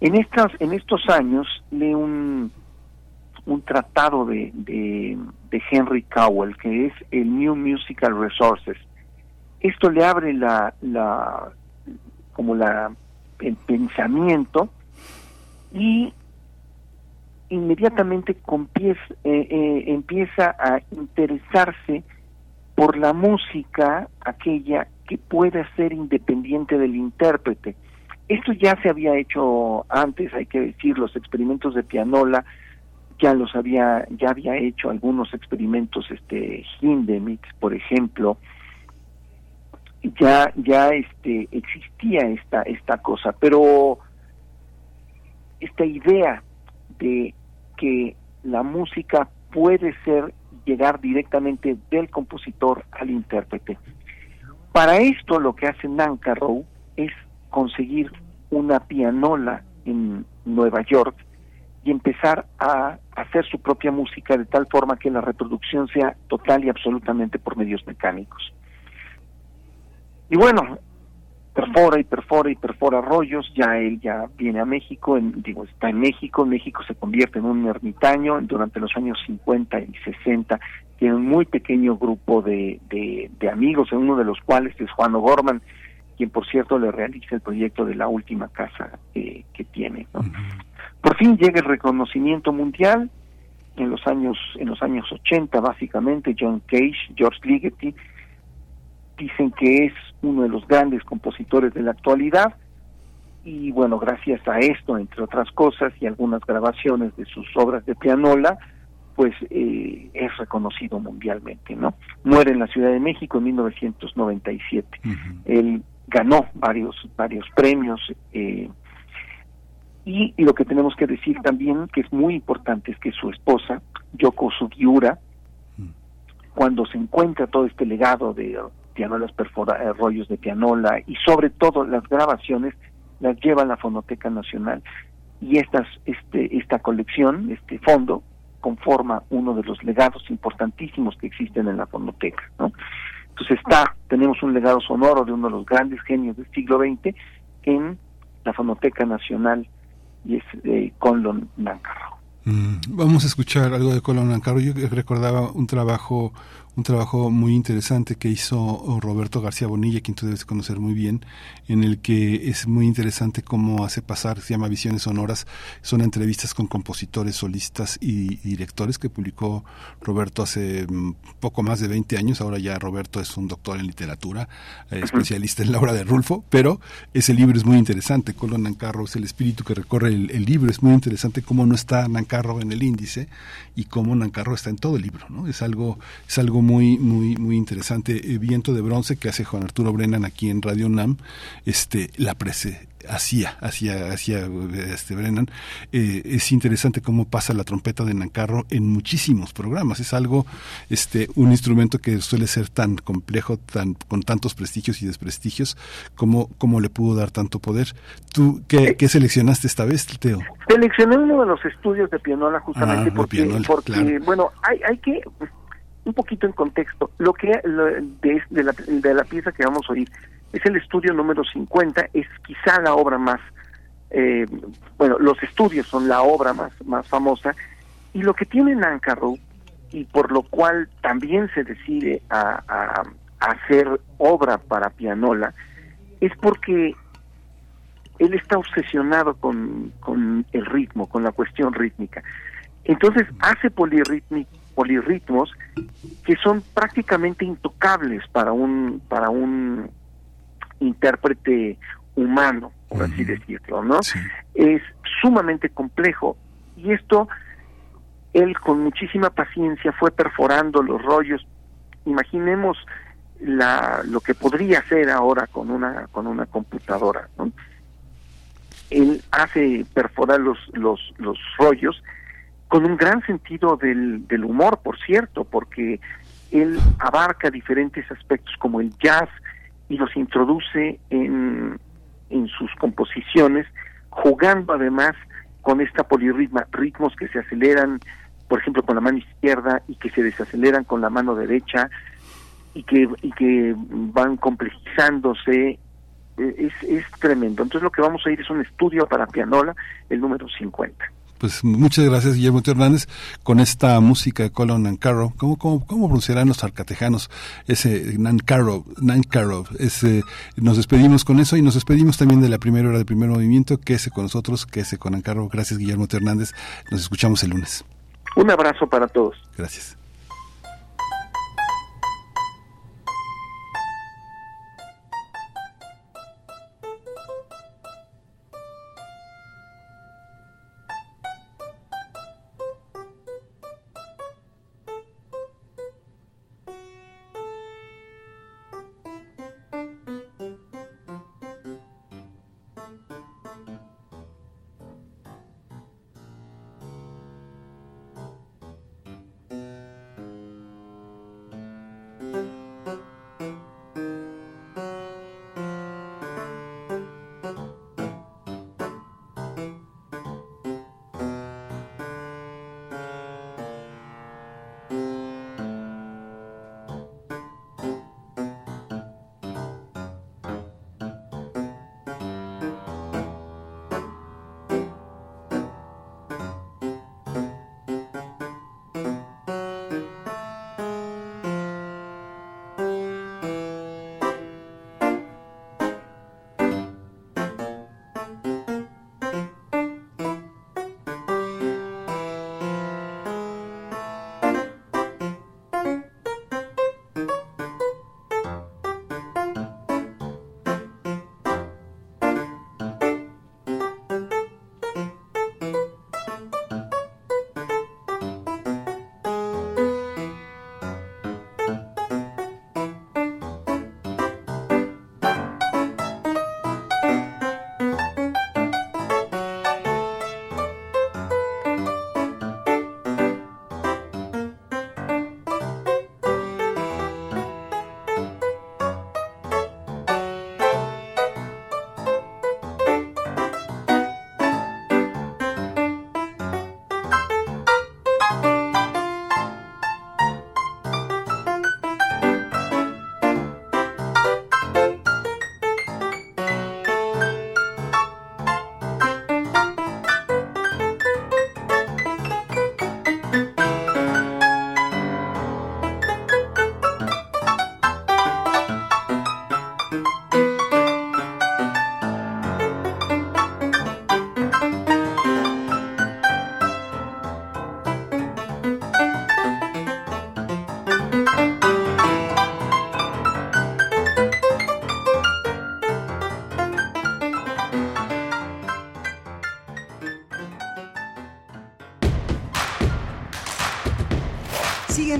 Speaker 8: En estas, en estos años lee un, un tratado de, de, de Henry Cowell que es el New Musical Resources. Esto le abre la, la como la el pensamiento y inmediatamente eh, eh, empieza a interesarse por la música aquella que pueda ser independiente del intérprete. Esto ya se había hecho antes, hay que decir, los experimentos de pianola ya los había ya había hecho algunos experimentos este Hindemith, por ejemplo, ya ya este existía esta esta cosa, pero esta idea de que la música puede ser llegar directamente del compositor al intérprete. Para esto lo que hace Nancarrow es conseguir una pianola en Nueva York y empezar a hacer su propia música de tal forma que la reproducción sea total y absolutamente por medios mecánicos. Y bueno, perfora y perfora y perfora rollos, ya él ya viene a México, en, digo, está en México, México se convierte en un ermitaño durante los años 50 y 60, tiene un muy pequeño grupo de, de, de amigos, uno de los cuales es Juan O'Gorman, quien por cierto le realiza el proyecto de la última casa eh, que tiene. ¿no? Por fin llega el reconocimiento mundial, en los años en los años 80 básicamente John Cage, George Ligeti dicen que es uno de los grandes compositores de la actualidad y bueno, gracias a esto, entre otras cosas, y algunas grabaciones de sus obras de pianola, pues eh, es reconocido mundialmente, ¿no? Muere en la Ciudad de México en 1997. Él ganó varios varios premios eh, y lo que tenemos que decir también, que es muy importante, es que su esposa, Yoko Sugiura, cuando se encuentra todo este legado de pianolas perfora, eh, rollos de pianola y sobre todo las grabaciones las lleva la Fonoteca Nacional y estas este esta colección este fondo conforma uno de los legados importantísimos que existen en la fonoteca ¿no? entonces está tenemos un legado sonoro de uno de los grandes genios del siglo XX en la Fonoteca Nacional y es eh, Conlon Nancarrow
Speaker 1: Mm, Vamos a escuchar algo de Colón Ancaro. Yo recordaba un trabajo un trabajo muy interesante que hizo Roberto García Bonilla, quien tú debes conocer muy bien, en el que es muy interesante cómo hace pasar, se llama Visiones Sonoras, son entrevistas con compositores, solistas y directores que publicó Roberto hace mm, poco más de 20 años, ahora ya Roberto es un doctor en literatura, eh, especialista en la obra de Rulfo, pero ese libro es muy interesante, Colón Nancarro es el espíritu que recorre el, el libro, es muy interesante cómo no está Nancarro en el índice y cómo Nancarro está en todo el libro, ¿no? Es algo, es algo muy, muy, muy interesante. Eh, Viento de bronce que hace Juan Arturo Brennan aquí en Radio Nam, este, la prese hacía, hacía, hacía este Brennan, eh, es interesante cómo pasa la trompeta de Nancarro en muchísimos programas. Es algo, este, un instrumento que suele ser tan complejo, tan, con tantos prestigios y desprestigios, como, como le pudo dar tanto poder. ¿Tú qué, qué seleccionaste esta vez, Teo?
Speaker 8: Seleccioné uno de los estudios de Pianola justamente
Speaker 1: Ah,
Speaker 8: porque,
Speaker 1: Pianola,
Speaker 8: porque
Speaker 1: claro.
Speaker 8: bueno, hay, hay que, un poquito en contexto, lo que lo- de, la, de la pieza que vamos a oír es el estudio número 50, es quizá la obra más, eh, bueno, los estudios son la obra más, más famosa, y lo que tiene Nancarrow, y por lo cual también se decide a, hacer obra para pianola, es porque él está obsesionado con, con el ritmo, con la cuestión rítmica. Entonces hace polirritmi- polirritmos que son prácticamente intocables para un para un intérprete humano, por así decirlo, ¿no? Es sumamente complejo y esto él con muchísima paciencia fue perforando los rollos. Imaginemos la, lo que podría hacer ahora con una con una computadora, ¿no? Él hace perforar los los los rollos con un gran sentido del, del humor, por cierto, porque él abarca diferentes aspectos como el jazz y los introduce en, en sus composiciones, jugando además con esta polirritma, ritmos que se aceleran, por ejemplo, con la mano izquierda y que se desaceleran con la mano derecha y que, y que van complejizándose. Eh, Es, es tremendo. Entonces lo que vamos a ir es un estudio para pianola, el número 50.
Speaker 1: Pues muchas gracias, Guillermo Teo Hernández, con esta música de Colin Nancarrow. ¿Cómo, cómo, cómo pronunciarán los arcatejanos ese Nancarrow? Nancarrow. Ese, nos despedimos con eso y nos despedimos también de la primera hora del primer movimiento. Quédese con nosotros, quédese con Nancarrow. Gracias, Guillermo Teo Hernández. Nos escuchamos el lunes.
Speaker 8: Un abrazo para todos.
Speaker 1: Gracias.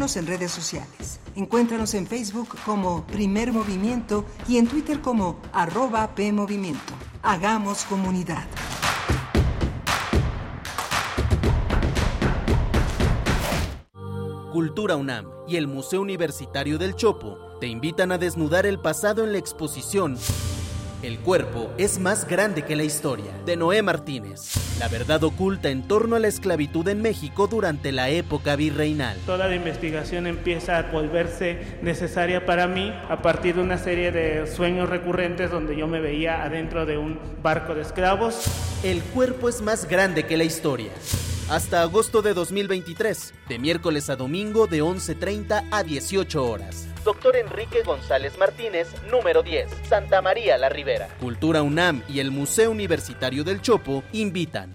Speaker 9: En redes sociales. Encuéntranos en Facebook como Primer Movimiento y en Twitter como arroba PMovimiento. Hagamos comunidad.
Speaker 10: Cultura UNAM y el Museo Universitario del Chopo te invitan a desnudar el pasado en la exposición El cuerpo es más grande que la historia, de Noé Martínez. La verdad oculta en torno a la esclavitud en México durante la época virreinal.
Speaker 11: Toda la investigación empieza a volverse necesaria para mí a partir de una serie de sueños recurrentes donde yo me veía adentro de un barco de esclavos.
Speaker 10: El cuerpo es más grande que la historia. Hasta agosto de 2023, de miércoles a domingo de 11.30 a 18 horas. Doctor Enrique González Martínez, número 10, Santa María la Ribera. Cultura UNAM y el Museo Universitario del Chopo invitan.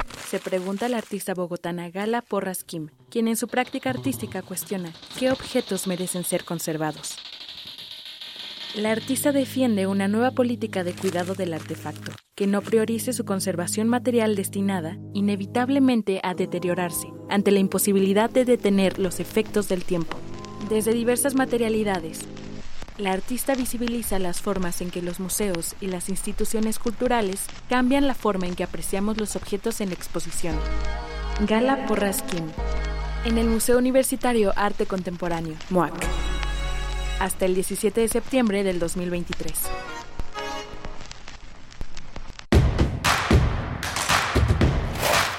Speaker 12: Se pregunta la artista bogotana Gala Porras Kim, quien en su práctica artística cuestiona qué objetos merecen ser conservados. La artista defiende una nueva política de cuidado del artefacto, que no priorice su conservación material destinada inevitablemente a deteriorarse, ante la imposibilidad de detener los efectos del tiempo. Desde diversas materialidades, la artista visibiliza las formas en que los museos y las instituciones culturales cambian la forma en que apreciamos los objetos en la exposición. Gala Porrasquín, en el Museo Universitario Arte Contemporáneo, MUAC, hasta el 17 de septiembre del 2023.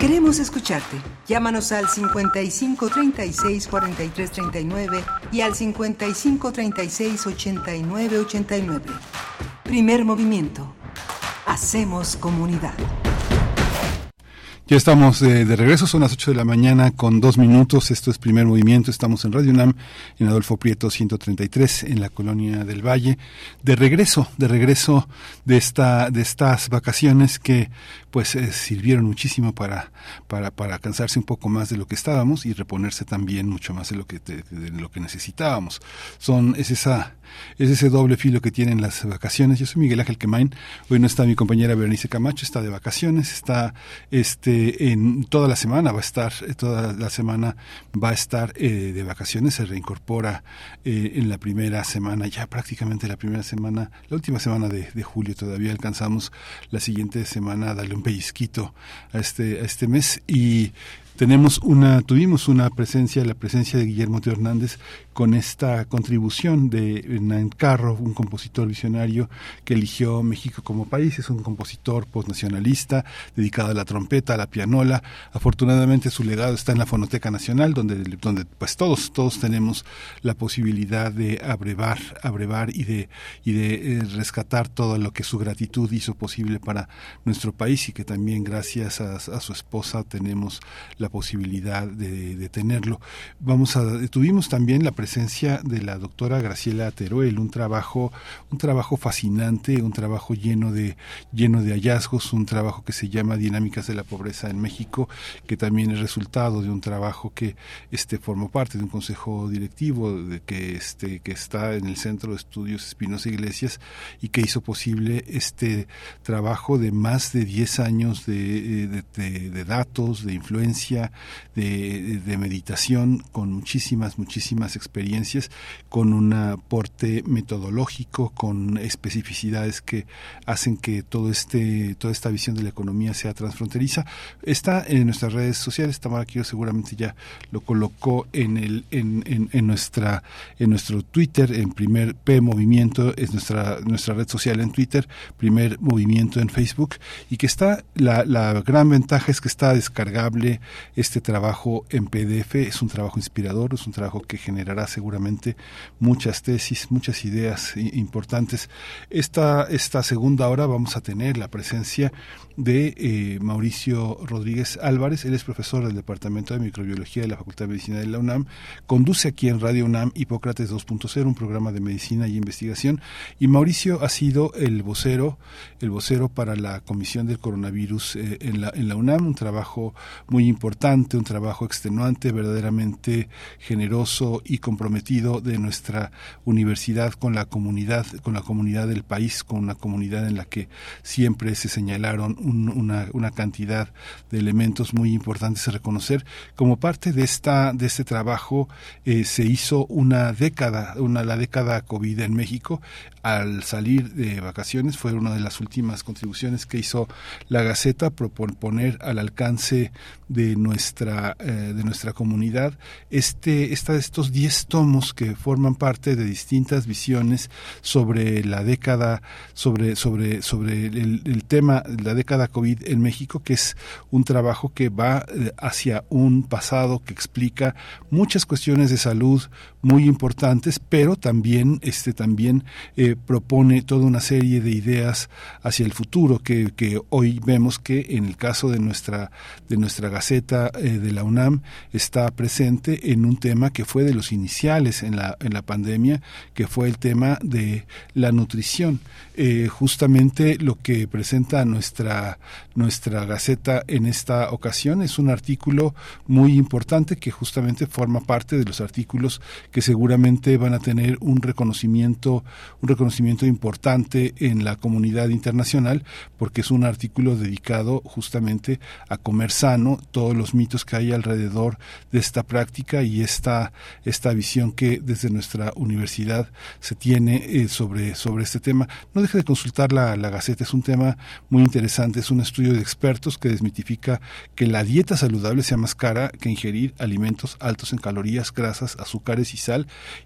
Speaker 9: Queremos escucharte. Llámanos al 55 36 43 39 y al 55 36 89 89. Primer movimiento. Hacemos comunidad.
Speaker 1: Ya estamos de, de, regreso, son las 8 de la mañana con dos minutos. Esto es primer movimiento. Estamos en Radio UNAM, en Adolfo Prieto 133, en la colonia del Valle. De regreso, de regreso de esta, de estas vacaciones que pues eh, sirvieron muchísimo para, para, para cansarse un poco más de lo que estábamos y reponerse también mucho más de lo que, de, de lo que necesitábamos. Son, es esa, es ese doble filo que tienen las vacaciones. Yo soy Miguel Ángel Quemain. Hoy no está mi compañera Berenice Camacho, está de vacaciones, está este en toda la semana va a estar, toda la semana va a estar eh, de vacaciones, se reincorpora eh, en la primera semana, ya prácticamente la primera semana, la última semana de, julio todavía alcanzamos la siguiente semana darle un pellizquito a este, a este mes. Y tenemos una, tuvimos una presencia, la presencia de Guillermo Teo Hernández con esta contribución de Hernán Carro, un compositor visionario que eligió México como país, es un compositor postnacionalista, dedicado a la trompeta, a la pianola. Afortunadamente su legado está en la Fonoteca Nacional, donde, donde pues todos, todos tenemos la posibilidad de abrevar, abrevar y de, y de eh, rescatar todo lo que su gratitud hizo posible para nuestro país y que también gracias a, a su esposa tenemos la posibilidad de, de, tenerlo. Vamos a, tuvimos también la presencia de la doctora Graciela Teruel, un trabajo, un trabajo fascinante, un trabajo lleno de, lleno de hallazgos, un trabajo que se llama Dinámicas de la Pobreza en México, que también es resultado de un trabajo que este formó parte de un consejo directivo que este que está en el Centro de Estudios Espinosa Iglesias y que hizo posible este trabajo de más de 10 años de, de, de, datos, de influencia de meditación con muchísimas, muchísimas experiencias, con un aporte metodológico, con especificidades que hacen que todo este, toda esta visión de la economía sea transfronteriza. Está en nuestras redes sociales, Tamara Quiero seguramente ya lo colocó en el, en, en, en nuestra, en nuestro Twitter, en primer P Movimiento, es nuestra, nuestra red social en Twitter, primer movimiento en Facebook, y que está, la, la gran ventaja es que está descargable este trabajo en PDF, es un trabajo inspirador, es un trabajo que generará seguramente muchas tesis, muchas ideas importantes. Esta, esta segunda hora vamos a tener la presencia de eh, Mauricio Rodríguez Álvarez, él es profesor del Departamento de Microbiología de la Facultad de Medicina de la UNAM, conduce aquí en Radio UNAM Hipócrates 2.0, un programa de medicina y investigación, y Mauricio ha sido el vocero, el vocero para la Comisión del Coronavirus eh, en, la, en la UNAM, un trabajo muy importante, un trabajo extenuante, verdaderamente generoso y comprometido de nuestra universidad con la comunidad, con la comunidad del país, con una comunidad en la que siempre se señalaron un- una, una cantidad de elementos muy importantes a reconocer. Como parte de esta de este trabajo eh, se hizo una década, una la década COVID en México. Al salir de vacaciones fue una de las últimas contribuciones que hizo la Gaceta propon- poner al alcance de nuestra eh, de nuestra comunidad este esta, estos 10 tomos que forman parte de distintas visiones sobre la década sobre sobre sobre el, el tema la década COVID en México que es un trabajo que va eh, hacia un pasado que explica muchas cuestiones de salud muy importantes pero también este también eh, propone toda una serie de ideas hacia el futuro que, que hoy vemos que en el caso de nuestra de nuestra gaceta eh, de la UNAM está presente en un tema que fue de los iniciales en la en la pandemia que fue el tema de la nutrición. Eh, justamente lo que presenta nuestra nuestra gaceta en esta ocasión es un artículo muy importante que justamente forma parte de los artículos que seguramente van a tener un reconocimiento un reconocimiento importante en la comunidad internacional porque es un artículo dedicado justamente a comer sano todos los mitos que hay alrededor de esta práctica y esta esta visión que desde nuestra universidad se tiene eh, sobre sobre este tema. No deje de consultar la, la Gaceta, es un tema muy interesante, es un estudio de expertos que desmitifica que la dieta saludable sea más cara que ingerir alimentos altos en calorías, grasas, azúcares y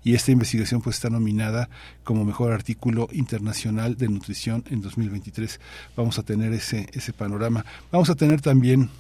Speaker 1: y esta investigación pues está nominada como mejor artículo internacional de nutrición en 2023. Vamos a tener ese, ese panorama. Vamos a tener también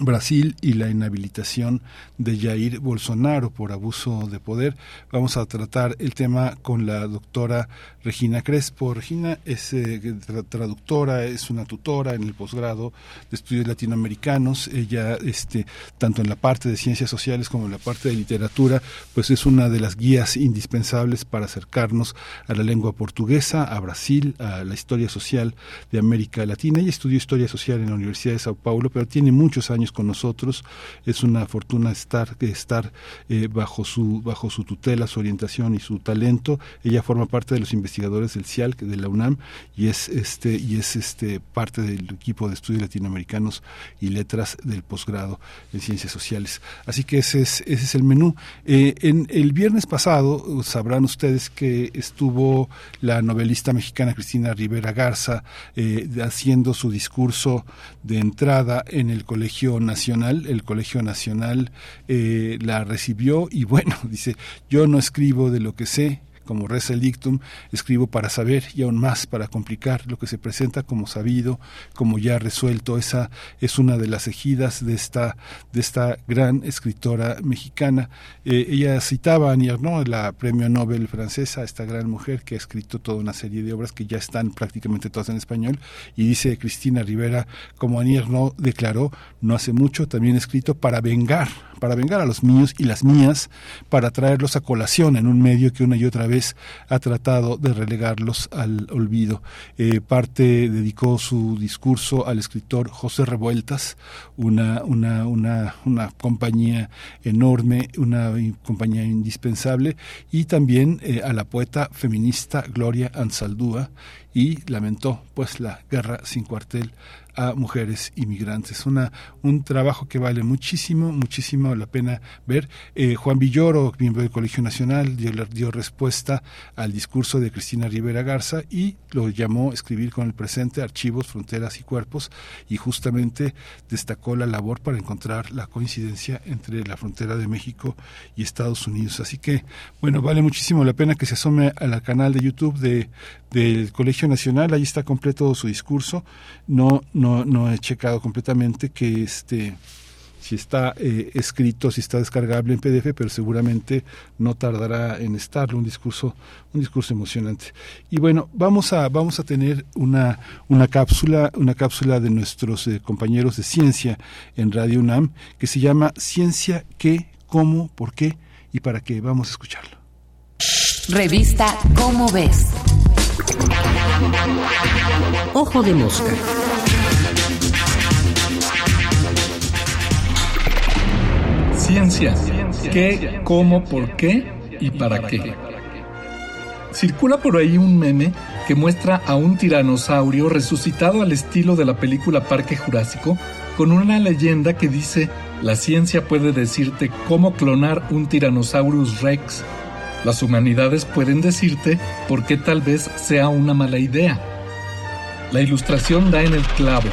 Speaker 1: Brasil y la inhabilitación de Jair Bolsonaro por abuso de poder. Vamos a tratar el tema con la doctora Regina Crespo. Regina es eh, tra- traductora, es una tutora en el posgrado de estudios latinoamericanos. Ella, este, tanto en la parte de ciencias sociales como en la parte de literatura, pues es una de las guías indispensables para acercarnos a la lengua portuguesa, a Brasil, a la historia social de América Latina. Ella estudió historia social en la Universidad de Sao Paulo, pero tiene muchos años con nosotros. Es una fortuna estar, estar eh, bajo, su, bajo su tutela, su orientación y su talento. Ella forma parte de los investigadores del CIAL, de la UNAM, y es, este, y es este, parte del equipo de estudios latinoamericanos y letras del posgrado en ciencias sociales. Así que ese es, ese es el menú. Eh, en el viernes pasado sabrán ustedes que estuvo la novelista mexicana Cristina Rivera Garza eh, haciendo su discurso de entrada en el Colegio Nacional. El Colegio Nacional eh, la recibió y bueno, dice, yo no escribo de lo que sé, como reza el dictum, escribo para saber y aún más para complicar lo que se presenta como sabido, como ya resuelto. Esa es una de las ejidas de esta, de esta gran escritora mexicana. Eh, ella citaba a Annie Ernaux, la premio Nobel francesa, esta gran mujer que ha escrito toda una serie de obras que ya están prácticamente todas en español, y dice Cristina Rivera, como Annie Ernaux declaró no hace mucho, también escrito para vengar, para vengar a los míos y las mías, para traerlos a colación en un medio que una y otra vez ha tratado de relegarlos al olvido. Eh, parte dedicó su discurso al escritor José Revueltas, una, una, una, una compañía enorme, una compañía indispensable, y también eh, a la poeta feminista Gloria Ansaldúa, y lamentó pues la guerra sin cuartel a mujeres inmigrantes. Una, un trabajo que vale muchísimo, muchísimo la pena ver. Eh, Juan Villoro, miembro del Colegio Nacional, dio, dio respuesta al discurso de Cristina Rivera Garza y lo llamó Escribir con el presente, archivos, fronteras y cuerpos, y justamente destacó la labor para encontrar la coincidencia entre la frontera de México y Estados Unidos. Así que, bueno, vale muchísimo la pena que se asome al canal de YouTube de, del Colegio Nacional, ahí está completo su discurso. No, no, no he checado completamente que este si está eh, escrito, si está descargable en PDF, pero seguramente no tardará en estarlo, un discurso, un discurso emocionante. Y bueno, vamos a, vamos a tener una, una cápsula, una cápsula de nuestros eh, compañeros de ciencia en Radio UNAM, que se llama Ciencia, qué, cómo, por qué y para qué. Vamos a escucharlo.
Speaker 13: Revista Cómo ves.
Speaker 14: Ojo de mosca.
Speaker 15: Ciencia. ¿Qué, cómo, por qué y para qué? Circula por ahí un meme que muestra a un tiranosaurio resucitado al estilo de la película Parque Jurásico con una leyenda que dice la ciencia puede decirte cómo clonar un Tyrannosaurus rex. Las humanidades pueden decirte por qué tal vez sea una mala idea. La ilustración da en el clavo.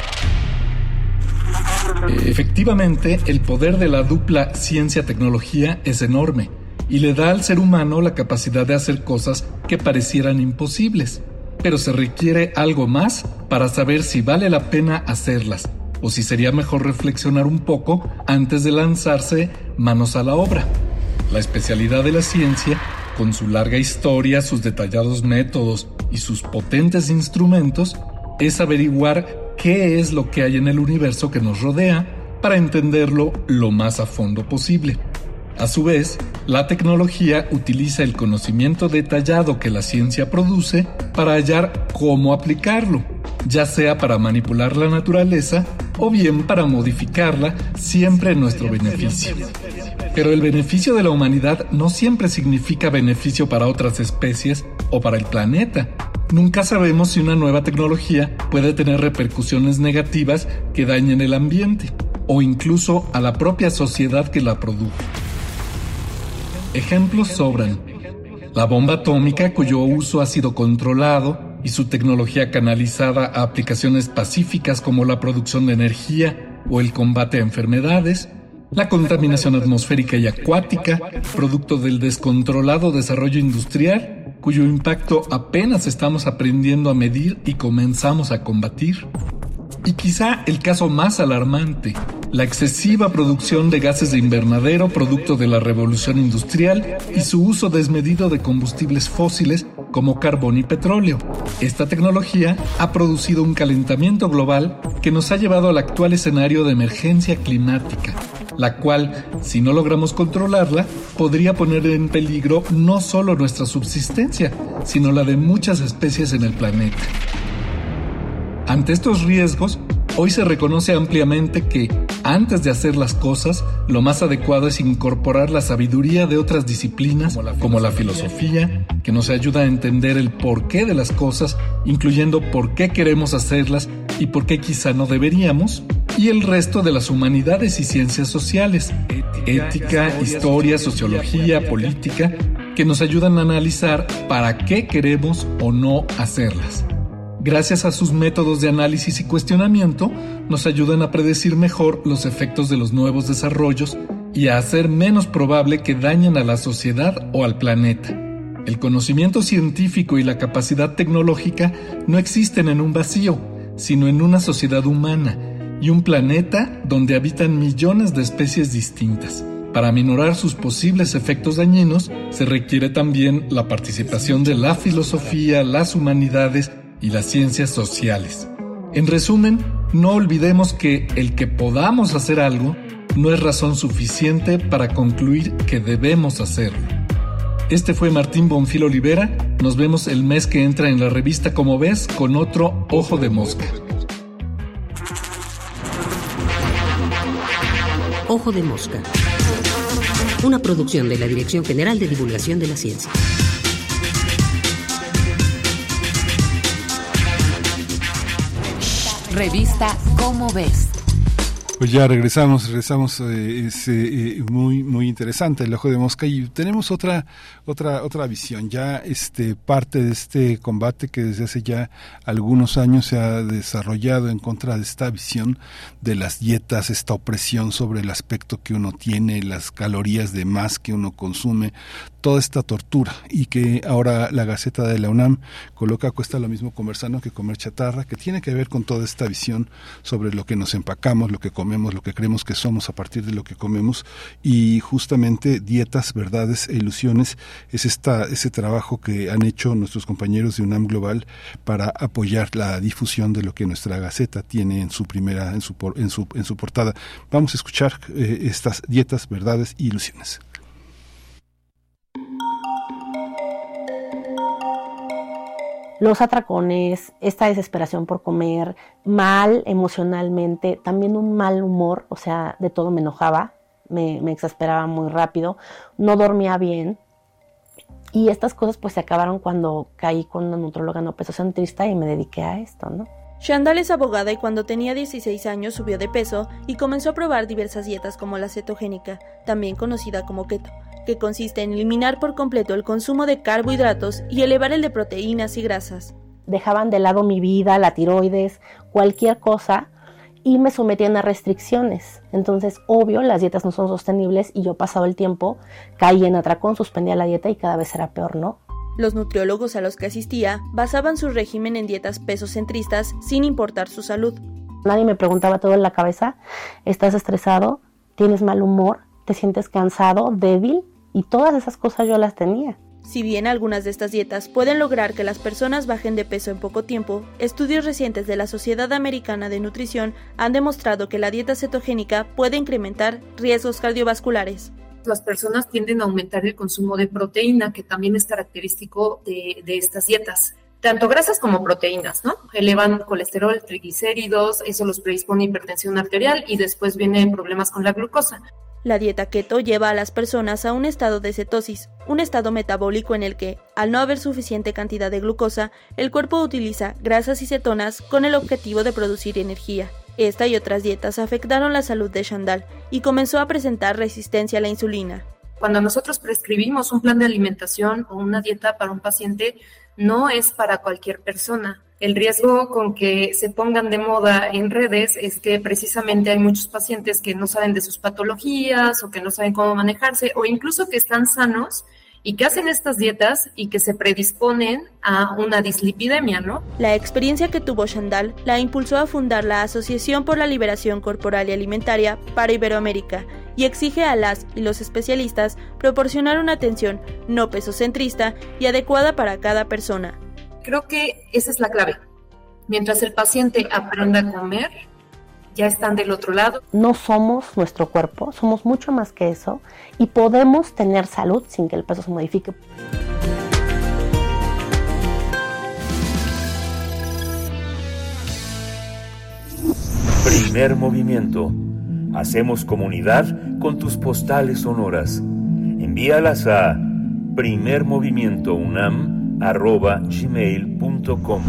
Speaker 15: Efectivamente, el poder de la dupla ciencia-tecnología es enorme y le da al ser humano la capacidad de hacer cosas que parecieran imposibles, pero se requiere algo más para saber si vale la pena hacerlas o si sería mejor reflexionar un poco antes de lanzarse manos a la obra. La especialidad de la ciencia, con su larga historia, sus detallados métodos y sus potentes instrumentos, es averiguar qué es lo que hay en el universo que nos rodea para entenderlo lo más a fondo posible. A su vez, la tecnología utiliza el conocimiento detallado que la ciencia produce para hallar cómo aplicarlo, ya sea para manipular la naturaleza o bien para modificarla siempre en nuestro beneficio. Pero el beneficio de la humanidad no siempre significa beneficio para otras especies o para el planeta. Nunca sabemos si una nueva tecnología puede tener repercusiones negativas que dañen el ambiente o incluso a la propia sociedad que la produjo. Ejemplos sobran. La bomba atómica cuyo uso ha sido controlado y su tecnología canalizada a aplicaciones pacíficas como la producción de energía o el combate a enfermedades, la contaminación atmosférica y acuática, producto del descontrolado desarrollo industrial, cuyo impacto apenas estamos aprendiendo a medir y comenzamos a combatir. Y quizá el caso más alarmante, la excesiva producción de gases de invernadero producto de la revolución industrial y su uso desmedido de combustibles fósiles como carbón y petróleo. Esta tecnología ha producido un calentamiento global que nos ha llevado al actual escenario de emergencia climática, la cual, si no logramos controlarla, podría poner en peligro no solo nuestra subsistencia, sino la de muchas especies en el planeta. Ante estos riesgos, hoy se reconoce ampliamente que, antes de hacer las cosas, lo más adecuado es incorporar la sabiduría de otras disciplinas, como la filosofía, que nos ayuda a entender el porqué de las cosas, incluyendo por qué queremos hacerlas y por qué quizá no deberíamos, y el resto de las humanidades y ciencias sociales, ética, historia, sociología, política, que nos ayudan a analizar para qué queremos o no hacerlas gracias a sus métodos de análisis y cuestionamiento, nos ayudan a predecir mejor los efectos de los nuevos desarrollos y a hacer menos probable que dañen a la sociedad o al planeta. El conocimiento científico y la capacidad tecnológica no existen en un vacío, sino en una sociedad humana y un planeta donde habitan millones de especies distintas. Para minorar sus posibles efectos dañinos, se requiere también la participación de la filosofía, las humanidades y las ciencias sociales. En resumen, no olvidemos que el que podamos hacer algo no es razón suficiente para concluir que debemos hacerlo. Este fue Martín Bonfil Olivera. Nos vemos el mes que entra en la revista Como ves con otro Ojo de Mosca.
Speaker 14: Ojo de Mosca. Una producción de la Dirección General de Divulgación de la Ciencia.
Speaker 13: Revista Cómo Ves.
Speaker 1: Pues ya regresamos, regresamos, eh, es eh, eh, muy muy interesante el ojo de mosca y tenemos otra otra otra visión. Ya este parte de este combate que desde hace ya algunos años se ha desarrollado en contra de esta visión de las dietas, esta opresión sobre el aspecto que uno tiene, las calorías de más que uno consume, toda esta tortura y que ahora la Gaceta de la UNAM coloca cuesta lo mismo comer sano que comer chatarra, que tiene que ver con toda esta visión sobre lo que nos empacamos, lo que comemos, lo que creemos que somos a partir de lo que comemos y justamente dietas, verdades e ilusiones es esta ese trabajo que han hecho nuestros compañeros de UNAM Global para apoyar la difusión de lo que nuestra Gaceta tiene en su primera en su en su en su portada. Vamos a escuchar eh, estas dietas, verdades e ilusiones.
Speaker 16: Los atracones, esta desesperación por comer, mal emocionalmente, también un mal humor, o sea, de todo me enojaba, me, exasperaba muy rápido, no dormía bien. Y estas cosas pues se acabaron cuando caí con una nutróloga no pesocentrista y me dediqué a esto, ¿no?
Speaker 17: Shandal es abogada y cuando tenía 16 años subió de peso y comenzó a probar diversas dietas como la cetogénica, también conocida como keto, que consiste en eliminar por completo el consumo de carbohidratos y elevar el de proteínas y grasas.
Speaker 16: Dejaban de lado mi vida, la tiroides, cualquier cosa y me sometían a restricciones. Entonces, obvio, las dietas no son sostenibles y yo pasado el tiempo caí en atracón, suspendía la dieta y cada vez era peor, ¿no?
Speaker 17: Los nutriólogos a los que asistía basaban su régimen en dietas pesocentristas sin importar su salud.
Speaker 16: Nadie me preguntaba todo en la cabeza, ¿estás estresado? ¿Tienes mal humor? ¿Te sientes cansado? ¿Débil? Y todas esas cosas yo las tenía.
Speaker 17: Si bien algunas de estas dietas pueden lograr que las personas bajen de peso en poco tiempo, estudios recientes de la Sociedad Americana de Nutrición han demostrado que la dieta cetogénica puede incrementar riesgos cardiovasculares.
Speaker 18: las personas tienden a aumentar el consumo de proteína, que también es característico de, de estas dietas. Tanto grasas como proteínas, ¿no? Elevan colesterol, triglicéridos, eso los predispone a hipertensión arterial y después vienen problemas con la glucosa.
Speaker 17: La dieta keto lleva a las personas a un estado de cetosis, un estado metabólico en el que, al no haber suficiente cantidad de glucosa, el cuerpo utiliza grasas y cetonas con el objetivo de producir energía. Esta y otras dietas afectaron la salud de Chandal y comenzó a presentar resistencia a la insulina.
Speaker 18: Cuando nosotros prescribimos un plan de alimentación o una dieta para un paciente, no es para cualquier persona. El riesgo con que se pongan de moda en redes es que precisamente hay muchos pacientes que no saben de sus patologías o que no saben cómo manejarse o incluso que están sanos y que hacen estas dietas y que se predisponen a una dislipidemia, ¿no?
Speaker 17: La experiencia que tuvo Chandal la impulsó a fundar la Asociación por la Liberación Corporal y Alimentaria para Iberoamérica y exige a las y los especialistas proporcionar una atención no pesocentrista y adecuada para cada persona.
Speaker 18: Creo que esa es la clave. Mientras el paciente aprenda a comer, ya están del otro lado.
Speaker 16: No somos nuestro cuerpo, somos mucho más que eso y podemos tener salud sin que el peso se modifique.
Speaker 2: Primer movimiento. Hacemos comunidad con tus postales sonoras. Envíalas a primermovimientounam.gmail.com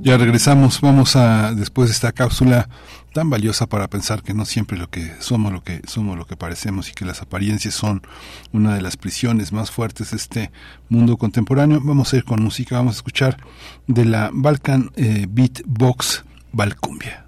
Speaker 1: Ya regresamos, vamos a después de esta cápsula tan valiosa para pensar que no siempre lo que somos lo que somos lo que parecemos y que las apariencias son una de las prisiones más fuertes de este mundo contemporáneo. Vamos a ir con música, vamos a escuchar de la Balkan eh, Beatbox Balcumbia.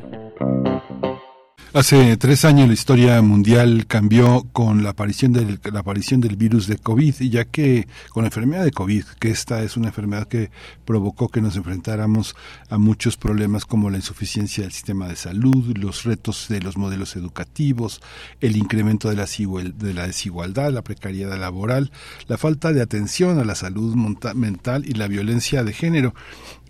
Speaker 1: Hace tres años la historia mundial cambió con la aparición del, la aparición del virus de COVID, ya que con la enfermedad de COVID, que esta es una enfermedad que provocó que nos enfrentáramos a muchos problemas como la insuficiencia del sistema de salud, los retos de los modelos educativos, el incremento de la, de la desigualdad, la precariedad laboral, la falta de atención a la salud mental y la violencia de género.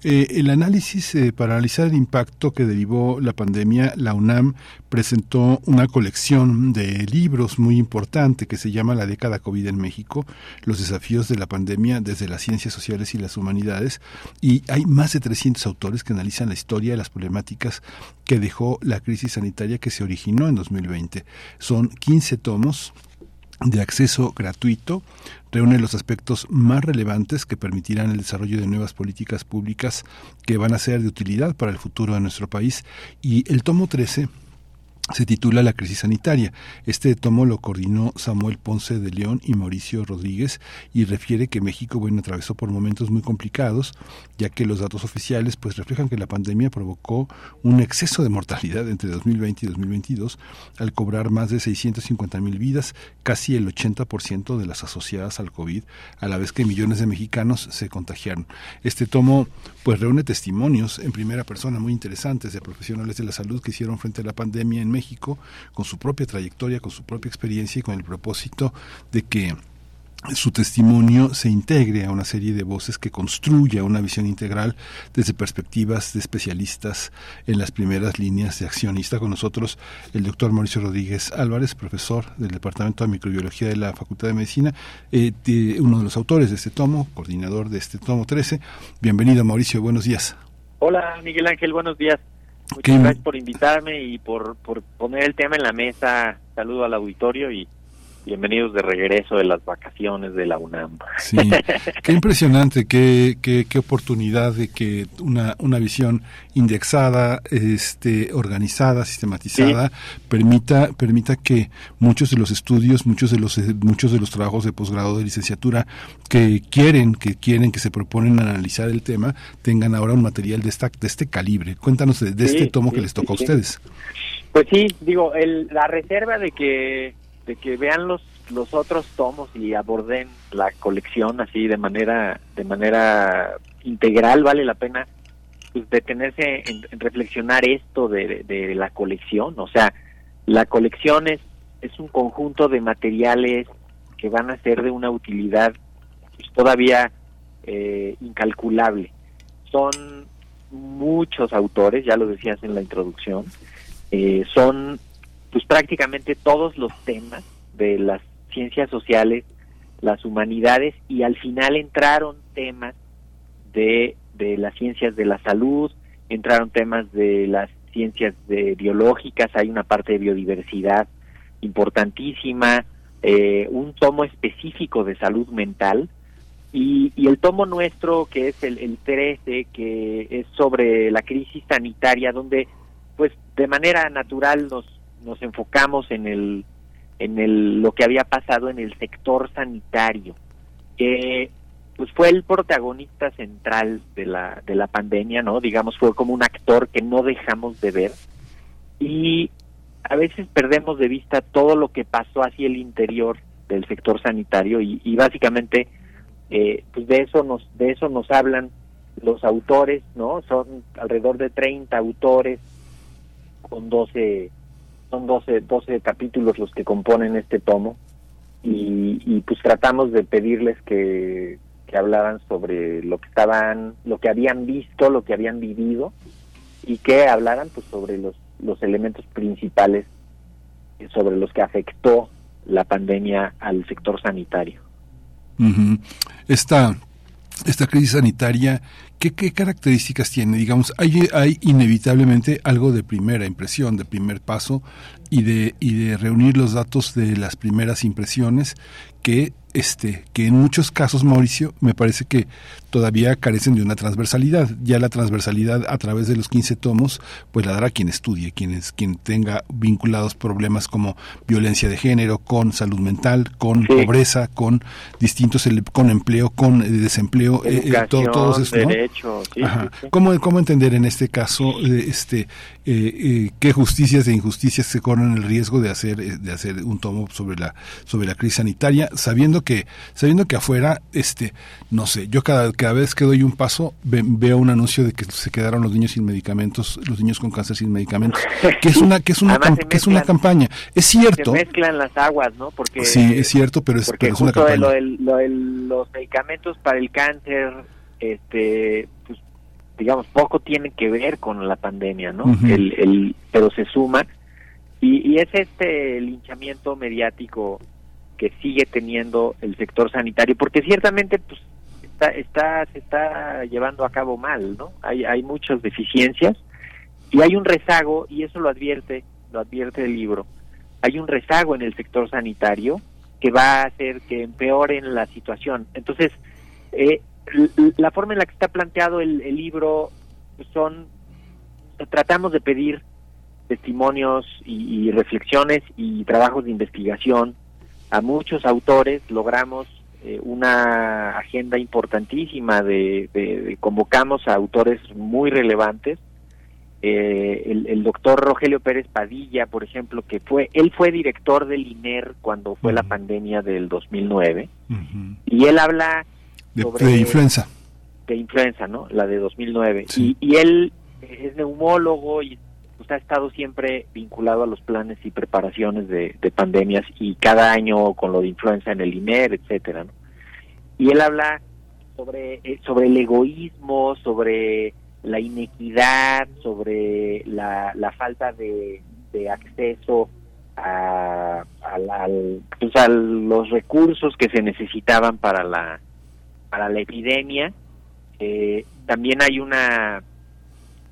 Speaker 1: Eh, el análisis eh, para analizar el impacto que derivó la pandemia, la UNAM presentó una colección de libros muy importante que se llama La década COVID en México, los desafíos de la pandemia desde las ciencias sociales y las humanidades, y hay más de 300 autores que analizan la historia y las problemáticas que dejó la crisis sanitaria que se originó en 2020. Son 15 tomos de acceso gratuito reúne los aspectos más relevantes que permitirán el desarrollo de nuevas políticas públicas que van a ser de utilidad para el futuro de nuestro país. Y el tomo 13 se titula La crisis sanitaria. Este tomo lo coordinó Samuel Ponce de León y Mauricio Rodríguez y refiere que México bueno atravesó por momentos muy complicados, ya que los datos oficiales pues reflejan que la pandemia provocó un exceso de mortalidad entre 2020 y 2022 al cobrar más de 650 mil vidas, casi el 80% de las asociadas al COVID, a la vez que millones de mexicanos se contagiaron. Este tomo pues reúne testimonios en primera persona muy interesantes de profesionales de la salud que hicieron frente a la pandemia en México, con su propia trayectoria, con su propia experiencia y con el propósito de que su testimonio se integre a una serie de voces que construya una visión integral desde perspectivas de especialistas en las primeras líneas de acción. Y está con nosotros el doctor Mauricio Rodríguez Álvarez, profesor del Departamento de Microbiología de la Facultad de Medicina, eh, uno de los autores de este tomo, coordinador de este tomo 13. Bienvenido Mauricio, buenos días.
Speaker 19: Hola Miguel Ángel, buenos días. Muchas gracias por invitarme y por, por poner el tema en la mesa. Saludo al auditorio y bienvenidos de regreso de las vacaciones de la UNAM.
Speaker 1: Sí, qué impresionante, qué, qué, qué oportunidad de que una, una visión indexada, este, organizada, sistematizada, permita, permita que muchos de los estudios, muchos de los, muchos de los trabajos de posgrado, de licenciatura, que quieren, que quieren, que se proponen analizar el tema, tengan ahora un material de, esta, de este calibre. Cuéntanos de, este tomo que les tocó a ustedes.
Speaker 19: Pues sí, digo, el, la reserva de que de que vean los los otros tomos y aborden la colección así de manera de manera integral vale la pena pues, detenerse en, reflexionar esto de, de, la colección. O sea la colección es es un conjunto de materiales que van a ser de una utilidad pues, todavía eh, incalculable. Son muchos autores ya lo decías en la introducción eh, son pues prácticamente todos los temas de las ciencias sociales, las humanidades y al final entraron temas de, de las ciencias de la salud, entraron temas de las ciencias de biológicas, hay una parte de biodiversidad importantísima, eh, un tomo específico de salud mental y, y el tomo nuestro que es el, el 13 que es sobre la crisis sanitaria donde pues de manera natural nos nos enfocamos en el en el lo que había pasado en el sector sanitario que pues fue el protagonista central de la de la pandemia no digamos fue como un actor que no dejamos de ver. Y a veces perdemos de vista todo lo que pasó hacia el interior del sector sanitario y, y básicamente eh, pues de eso nos de eso nos hablan los autores no son alrededor de 30 autores con 12 son 12, 12 capítulos los que componen este tomo y, y pues tratamos de pedirles que, que hablaran sobre lo que estaban, lo que habían visto, lo que habían vivido y que hablaran pues sobre los, los elementos principales sobre los que afectó la pandemia al sector sanitario.
Speaker 1: Esta esta crisis sanitaria, ¿qué, ¿qué, características tiene? Digamos, hay, hay inevitablemente algo de primera impresión, de primer paso, y de, y de reunir los datos de las primeras impresiones que este, que en muchos casos, Mauricio, me parece que todavía carecen de una transversalidad. Ya la transversalidad a través de los 15 tomos, pues la dará quien estudie, quien, es, quien tenga vinculados problemas como violencia de género, con salud mental, con pobreza, con distintos, con empleo, con eh, desempleo, eh, eh, todo, todos esos,
Speaker 19: derecho,
Speaker 1: ¿Cómo, ¿Cómo entender en este caso este, qué justicias e injusticias se corren el riesgo de hacer, de hacer un tomo sobre la, sobre la crisis sanitaria, sabiendo que, sabiendo que afuera, este, no sé, yo cada cada vez que doy un paso veo un anuncio de que se quedaron los niños sin medicamentos, los niños con cáncer sin medicamentos, que es una que es una que es una campaña. Es cierto.
Speaker 19: Se mezclan las aguas, ¿no? Porque
Speaker 1: Sí, es cierto, pero es, pero es una campaña.
Speaker 19: Lo los medicamentos para el cáncer este pues digamos poco tienen que ver con la pandemia, ¿no? el, el pero se suma y, y es este linchamiento mediático que sigue teniendo el sector sanitario, porque ciertamente pues está, se está llevando a cabo mal, ¿no? Hay, hay muchas deficiencias y hay un rezago, y eso lo advierte, lo advierte el libro, hay un rezago en el sector sanitario que va a hacer que empeoren la situación. Entonces, eh, la forma en la que está planteado el, libro son, tratamos de pedir testimonios y, reflexiones y trabajos de investigación a muchos autores, logramos eh, una agenda importantísima de, convocamos a autores muy relevantes. Eh, el, doctor Rogelio Pérez Padilla por ejemplo que fue él fue director del INER cuando fue la pandemia del 2009 y él habla
Speaker 1: de, sobre, influenza.
Speaker 19: de influenza no la de 2009 y, y él es neumólogo y ha estado siempre vinculado a los planes y preparaciones de, pandemias y cada año con lo de influenza en el INER, etcétera. Y él habla sobre, eh, sobre el egoísmo, sobre la inequidad, sobre la, falta de, acceso a, pues, a, los recursos que se necesitaban para la, para la epidemia. Eh, también hay una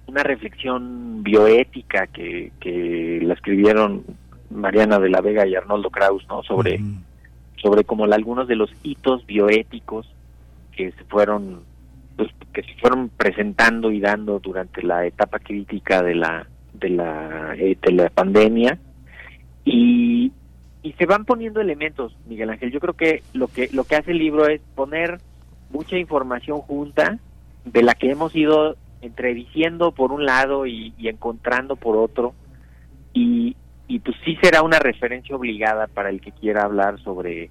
Speaker 19: una reflexión bioética que, que la escribieron Mariana de la Vega y Arnoldo Kraus, ¿no? Sobre, sobre como algunos de los hitos bioéticos que se fueron pues, que se fueron presentando y dando durante la etapa crítica de la de la eh, de la pandemia. Y y se van poniendo elementos Miguel Ángel. Yo creo que lo que lo que hace el libro es poner mucha información junta de la que hemos ido entrediciendo por un lado y, encontrando por otro y, y pues sí será una referencia obligada para el que quiera hablar sobre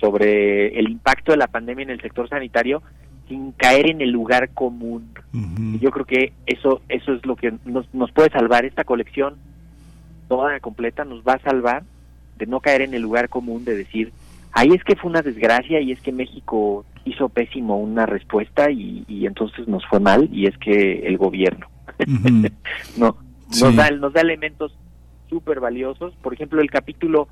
Speaker 19: sobre el impacto de la pandemia en el sector sanitario sin caer en el lugar común. y yo creo que eso eso es lo que nos, nos puede salvar esta colección toda completa nos va a salvar de no caer en el lugar común de decir ahí es que fue una desgracia y es que México hizo pésimo una respuesta y, entonces nos fue mal y es que el gobierno. No nos da nos da elementos súper valiosos por ejemplo el capítulo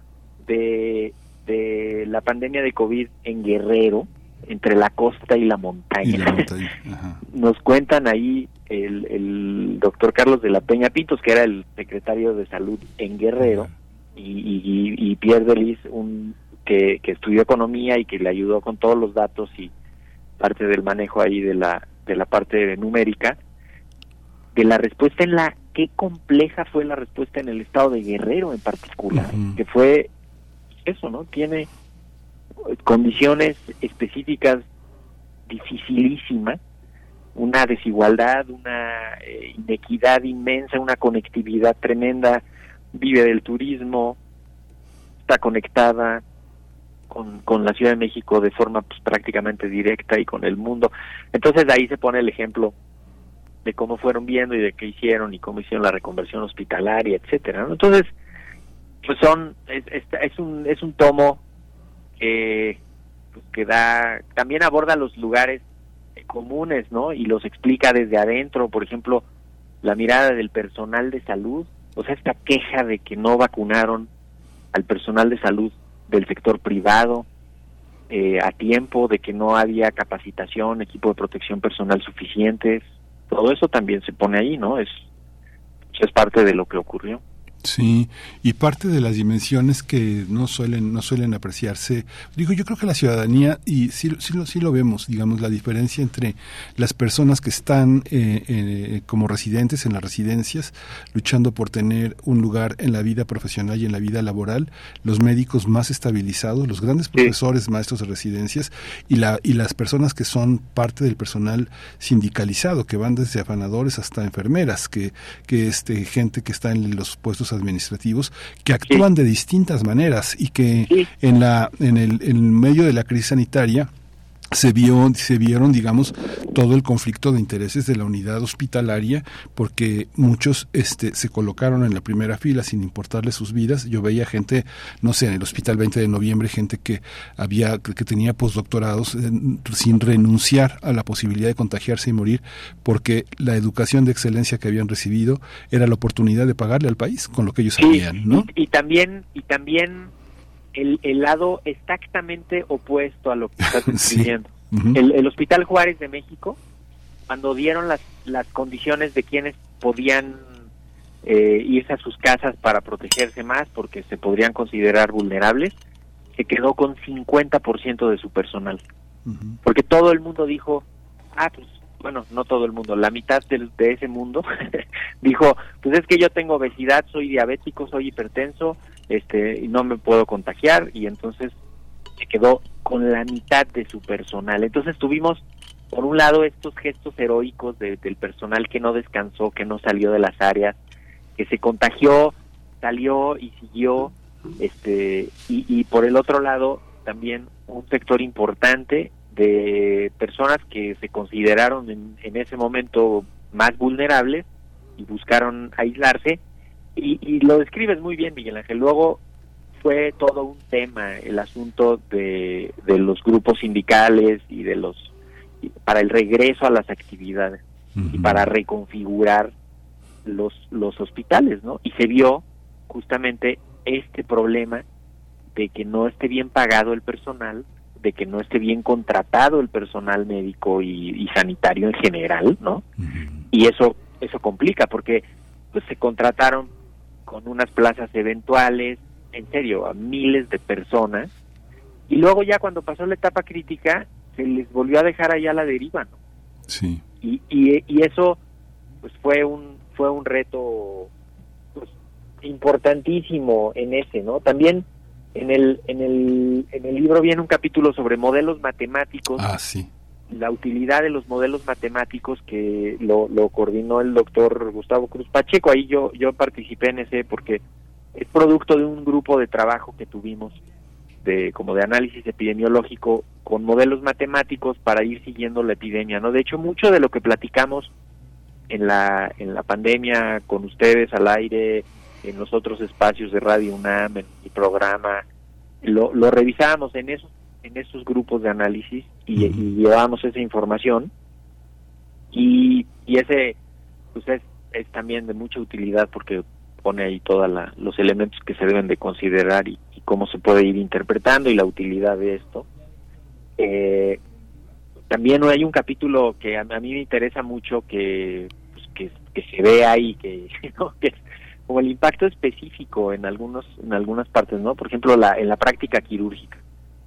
Speaker 19: de de la pandemia de covid en Guerrero entre la costa y la montaña, nos cuentan ahí el, el doctor Carlos de la Peña Pintos que era el secretario de salud en Guerrero y, y, Pierre Delis un que, estudió economía y que le ayudó con todos los datos y parte del manejo ahí de la de la parte numérica de la respuesta en la qué compleja fue la respuesta en el estado de Guerrero en particular que fue eso no tiene condiciones específicas dificilísimas una desigualdad una eh, inequidad inmensa una conectividad tremenda vive del turismo está conectada con, con la Ciudad de México de forma pues, prácticamente directa y con el mundo. Entonces de ahí se pone el ejemplo de cómo fueron viendo y de qué hicieron y cómo hicieron la reconversión hospitalaria, etcétera. Entonces, pues son es, es, un es un tomo que pues, que da también aborda los lugares comunes, ¿no? Y los explica desde adentro, por ejemplo, la mirada del personal de salud, o sea, esta queja de que no vacunaron al personal de salud del sector privado eh, a tiempo, de que no había capacitación, equipo de protección personal suficientes, todo eso también se pone ahí, ¿no? Es, es parte de lo que ocurrió.
Speaker 1: Sí, y parte de las dimensiones que no suelen no suelen apreciarse, digo, yo creo que la ciudadanía y sí, sí, lo, sí lo vemos, digamos, la diferencia entre las personas que están eh, eh, como residentes en las residencias, luchando por tener un lugar en la vida profesional y en la vida laboral, los médicos más estabilizados, los grandes profesores, maestros de residencias y la y las personas que son parte del personal sindicalizado, que van desde afanadores hasta enfermeras, que que este gente que está en los puestos administrativos que actúan de distintas maneras y que en la en el en medio de la crisis sanitaria se vio se vieron digamos todo el conflicto de intereses de la unidad hospitalaria porque muchos este se colocaron en la primera fila sin importarle sus vidas. Yo veía gente no sé en el hospital 20 de noviembre gente que había que tenía postdoctorados eh, sin renunciar a la posibilidad de contagiarse y morir porque la educación de excelencia que habían recibido era la oportunidad de pagarle al país con lo que ellos sabían no
Speaker 19: y, y también y también el, el lado exactamente opuesto a lo que estás describiendo. el, el Hospital Juárez de México, cuando dieron las, las condiciones de quienes podían eh, irse a sus casas para protegerse más porque se podrían considerar vulnerables, se quedó con 50% de su personal. Porque todo el mundo dijo, ah, pues bueno, no todo el mundo, la mitad del- de, ese mundo dijo, pues es que yo tengo obesidad, soy diabético, soy hipertenso, este, y no me puedo contagiar, y entonces se quedó con la mitad de su personal. Entonces tuvimos, por un lado, estos gestos heroicos de- del personal que no descansó, que no salió de las áreas, que se contagió, salió y siguió, este, y, y por el otro lado, también un sector importante de personas que se consideraron en, en ese momento más vulnerables y buscaron aislarse y, y lo describes muy bien Miguel Ángel. Luego fue todo un tema el asunto de, de los grupos sindicales y de los para el regreso a las actividades y para reconfigurar los los hospitales no y se vio justamente este problema de que no esté bien pagado el personal, de que no esté bien contratado el personal médico y, y sanitario en general, ¿no? Y eso eso complica porque pues se contrataron con unas plazas eventuales, en serio, a miles de personas y luego ya cuando pasó la etapa crítica se les volvió a dejar allá la deriva, ¿no?
Speaker 1: Sí.
Speaker 19: y, y, y eso pues fue un fue un reto pues, importantísimo en ese no también en el en el en el libro viene un capítulo sobre modelos matemáticos
Speaker 1: Ah, sí.
Speaker 19: La utilidad de los modelos matemáticos que lo, lo coordinó el doctor Gustavo Cruz Pacheco ahí yo yo participé en ese porque es producto de un grupo de trabajo que tuvimos de como de análisis epidemiológico con modelos matemáticos para ir siguiendo la epidemia, ¿no? De hecho, mucho de lo que platicamos en la en la pandemia con ustedes al aire, en los otros espacios de Radio UNAM, en mi programa, lo, lo revisábamos en esos en esos grupos de análisis y, y llevábamos esa información y, y ese pues es, es también de mucha utilidad porque pone ahí todos los elementos que se deben de considerar y, y cómo se puede ir interpretando y la utilidad de esto. Eh, también hay un capítulo que a, a mí me interesa mucho que, pues, que, que se vea y que, ¿no? que es como el impacto específico en algunos en algunas partes, ¿no? Por ejemplo, la, en la práctica quirúrgica.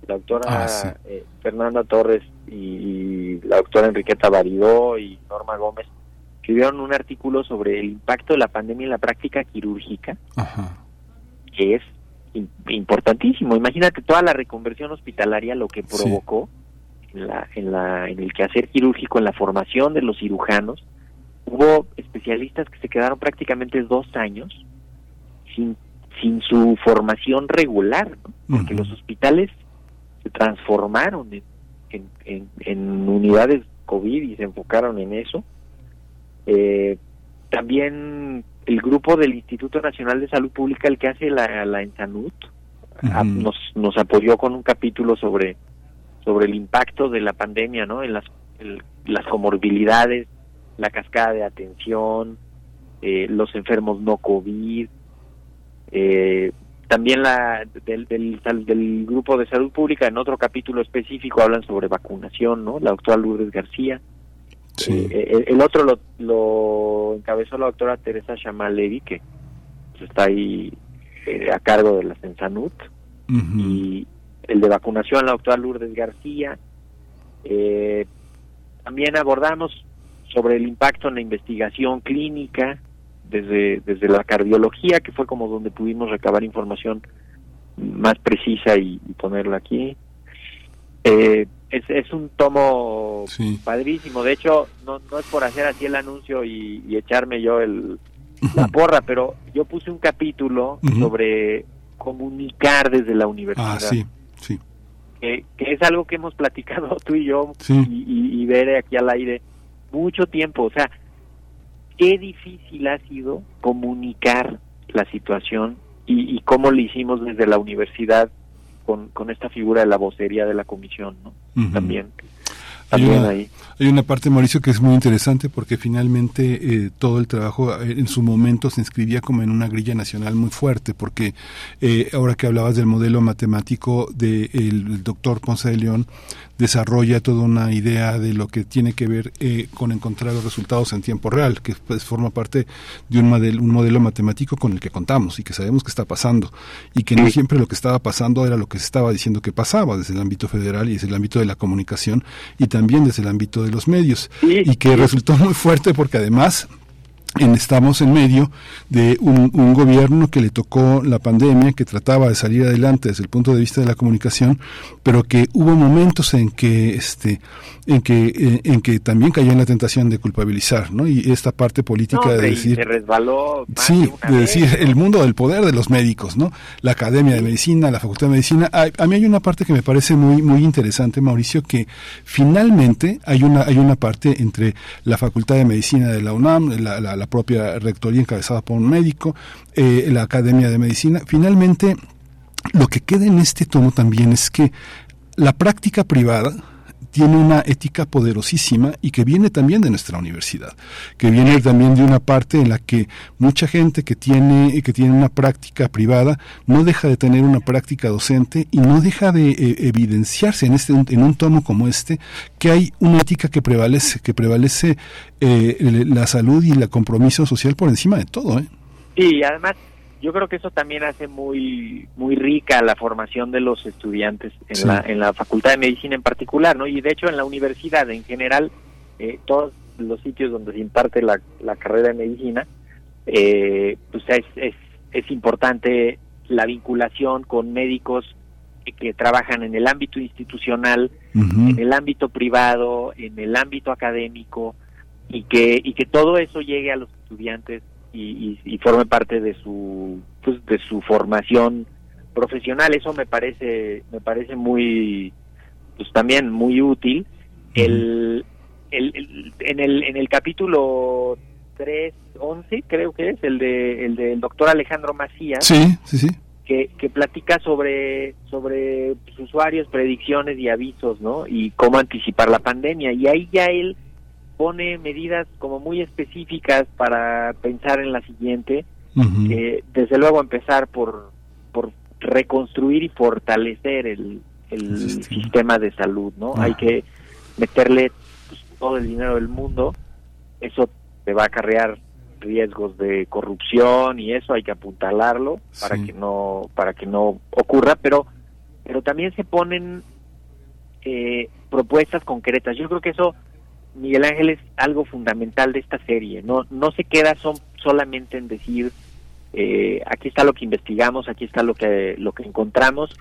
Speaker 19: La doctora
Speaker 1: Ah, sí.
Speaker 19: eh, Fernanda Torres y, y la doctora Enriqueta Baridó y Norma Gómez escribieron un artículo sobre el impacto de la pandemia en la práctica quirúrgica, que es im- importantísimo. Imagínate toda la reconversión hospitalaria, lo que provocó en, la, en, la, en el quehacer quirúrgico, en la formación de los cirujanos. Hubo especialistas que se quedaron prácticamente dos años sin, sin su formación regular, ¿no? porque los hospitales se transformaron en, en, en- en unidades COVID y se enfocaron en eso. Eh, también el grupo del Instituto Nacional de Salud Pública, el que hace la, la Ensanut, a- nos, nos apoyó con un capítulo sobre, sobre el impacto de la pandemia, ¿no? En las, el- las comorbilidades, la cascada de atención, eh, los enfermos no COVID, eh, también la del, del, del grupo de salud pública en otro capítulo específico hablan sobre vacunación, ¿no? La doctora Lourdes García. Eh, el, el otro lo, lo encabezó la doctora Teresa Chamal Levy, que pues, está ahí eh, a cargo de la Sensanut, y el de vacunación, la doctora Lourdes García. Eh, también abordamos sobre el impacto en la investigación clínica desde, desde la cardiología, que fue como donde pudimos recabar información más precisa y, y ponerla aquí. Eh, es, es un tomo padrísimo. De hecho, no, no es por hacer así el anuncio y, y echarme yo el, la porra, pero yo puse un capítulo sobre comunicar desde la universidad.
Speaker 1: Ah, sí, sí.
Speaker 19: Que, que es algo que hemos platicado tú y yo
Speaker 1: Sí.
Speaker 19: y, y, y Bere aquí al aire mucho tiempo. O sea, qué difícil ha sido comunicar la situación y, y cómo lo hicimos desde la universidad con, con esta figura de la vocería de la comisión, ¿no? También.
Speaker 1: Hay una, hay una parte, Mauricio, que es muy interesante porque finalmente eh, todo el trabajo eh, en su momento se inscribía como en una grilla nacional muy fuerte, porque eh, ahora que hablabas del modelo matemático del doctor Ponce de León, desarrolla toda una idea de lo que tiene que ver eh, con encontrar los resultados en tiempo real, que pues, forma parte de un modelo, un modelo matemático con el que contamos y que sabemos que está pasando, y que no siempre lo que estaba pasando era lo que se estaba diciendo que pasaba desde el ámbito federal y desde el ámbito de la comunicación y también desde el ámbito de los medios, y que resultó muy fuerte porque además en- estamos en medio de un, un gobierno que le tocó la pandemia, que trataba de salir adelante desde el punto de vista de la comunicación, pero que hubo momentos en que este en que eh, en que también cayó en la tentación de culpabilizar, ¿no? Y esta parte política
Speaker 19: No,
Speaker 1: de decir
Speaker 19: se resbaló
Speaker 1: Sí,
Speaker 19: de
Speaker 1: decir el mundo del poder de los médicos, ¿no? La Academia de Medicina, la Facultad de Medicina. Hay- A, mí hay una parte que me parece muy muy interesante, Mauricio, que finalmente hay una hay una parte entre la Facultad de Medicina de la UNAM, la, la- la propia rectoría encabezada por un médico, eh, la Academia de Medicina. Finalmente, lo que queda en este tomo también es que la práctica privada tiene una ética poderosísima y que viene también de nuestra universidad, que viene también de una parte en la que mucha gente que tiene que tiene una práctica privada no deja de tener una práctica docente y no deja de eh, evidenciarse en este en un tomo como este que hay una ética que prevalece que prevalece eh, la salud y el compromiso social por encima de todo, ¿eh?
Speaker 19: Sí, además yo creo que eso también hace muy muy rica la formación de los estudiantes en
Speaker 1: Sí.
Speaker 19: la en la Facultad de Medicina en particular, ¿no? Y de hecho en la universidad en general eh, todos los sitios donde se imparte la, la carrera de medicina eh, pues es, es es importante la vinculación con médicos que, que trabajan en el ámbito institucional, en el ámbito privado, en el ámbito académico y que y que todo eso llegue a los estudiantes y, y, y forme parte de su pues, de su formación profesional eso me parece me parece muy pues también muy útil el, el, el- en el en el capítulo 311 creo que es el de el del doctor Alejandro Macías
Speaker 1: Sí, sí, sí.
Speaker 19: que, que platica sobre sobre pues, usuarios, predicciones y avisos, ¿no? Y cómo anticipar la pandemia. Y ahí ya él pone medidas como muy específicas para pensar en la siguiente. que, desde luego empezar por, por reconstruir y fortalecer el, el sistema de salud, ¿no?
Speaker 1: Ah.
Speaker 19: Hay que meterle pues, todo el dinero del mundo. Eso te va a acarrear riesgos de corrupción y eso hay que apuntalarlo para que no para que no ocurra pero pero también se ponen eh, propuestas concretas yo creo que eso Miguel Ángel es algo fundamental de esta serie no no se queda son solamente en decir eh, aquí está lo que investigamos aquí está lo que lo que encontramos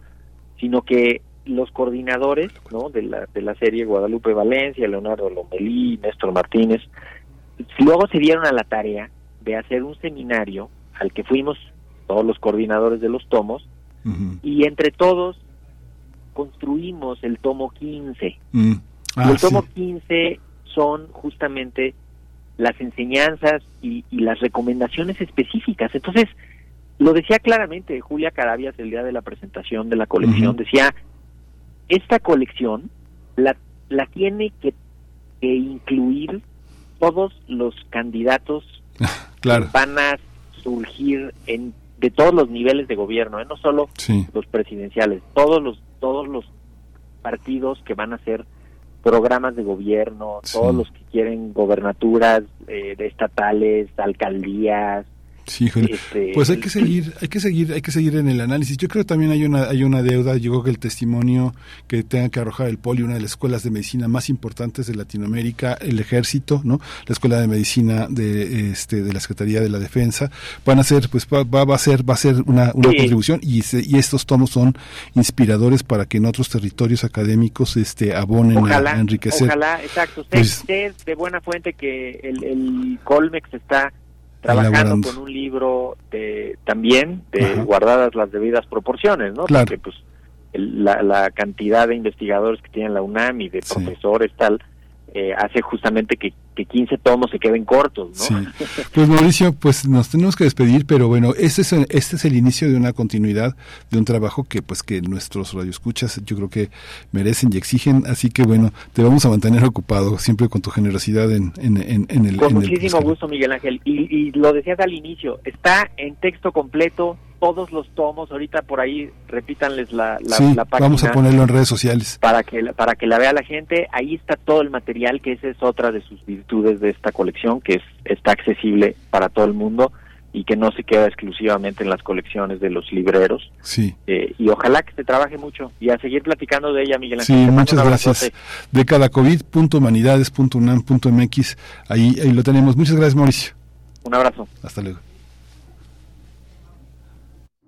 Speaker 19: sino que los coordinadores ¿no? de la de la serie Guadalupe Valencia Leonardo Lomelí Néstor Martínez luego se dieron a la tarea de hacer un seminario al que fuimos todos los coordinadores de los tomos y entre todos construimos el tomo 15.
Speaker 1: Mm.
Speaker 19: y
Speaker 1: Ah,
Speaker 19: el tomo
Speaker 1: sí.
Speaker 19: 15 son justamente las enseñanzas y, y las recomendaciones específicas. Entonces, lo decía claramente Julia Carabias el día de la presentación de la colección, decía, esta colección la, la tiene que, que incluir todos los candidatos
Speaker 1: Claro.
Speaker 19: que van a surgir en de todos los niveles de gobierno, ¿eh? no solo
Speaker 1: Sí.
Speaker 19: los presidenciales, todos los todos los partidos que van a hacer programas de gobierno,
Speaker 1: Sí.
Speaker 19: todos los que quieren gobernaturas eh, de estatales, alcaldías,
Speaker 1: Sí.
Speaker 19: Este,
Speaker 1: pues hay que seguir, hay que seguir, hay que seguir en el análisis. Yo creo que también hay una, hay una deuda. Yo creo que el testimonio que tenga que arrojar el Poli, una de las escuelas de medicina más importantes de Latinoamérica, el Ejército, ¿no? La Escuela de Medicina de, este, de la Secretaría de la Defensa, van a ser, pues va, va a ser, va a ser una, una
Speaker 19: Sí.
Speaker 1: contribución y, se- y estos tomos son inspiradores para que en otros territorios académicos, este, abonen a-
Speaker 19: Ojalá,
Speaker 1: a enriquecer.
Speaker 19: ojalá, exacto. Usted,
Speaker 1: Pues-
Speaker 19: usted de buena fuente que el, el Colmex está trabajando con un libro de también de
Speaker 1: Ajá.
Speaker 19: guardadas las debidas proporciones, ¿no?
Speaker 1: Claro.
Speaker 19: Porque pues el- la, la cantidad de investigadores que tiene la UNAM y de profesores tal eh, hace justamente que, que 15 tomos se queden cortos, ¿no?
Speaker 1: Sí. Pues Mauricio, pues nos tenemos que despedir, pero bueno, este es, este es el inicio de una continuidad de un trabajo que pues que nuestros radioescuchas yo creo que merecen y exigen, así que bueno, te vamos a mantener ocupado siempre con tu generosidad en, en, en, en el...
Speaker 19: Con
Speaker 1: en el
Speaker 19: muchísimo gusto, Miguel Ángel. Y, y lo decías al inicio, está en texto completo, todos los tomos, ahorita por ahí repítanles la, la,
Speaker 1: sí,
Speaker 19: la página.
Speaker 1: vamos a ponerlo en redes sociales.
Speaker 19: para que la- para que la vea la gente ahí está todo el material que esa es otra de sus virtudes de esta colección que es está accesible para todo el mundo y que no se queda exclusivamente en las colecciones de los libreros
Speaker 1: Sí.
Speaker 19: Eh, y ojalá que se trabaje mucho y a seguir platicando de ella Miguel
Speaker 1: Sí,
Speaker 19: Ángel mando
Speaker 1: muchas gracias. Decadacovid.humanidades.unam.mx, ahí, ahí lo tenemos. Muchas gracias, Mauricio.
Speaker 19: un abrazo
Speaker 1: Hasta luego.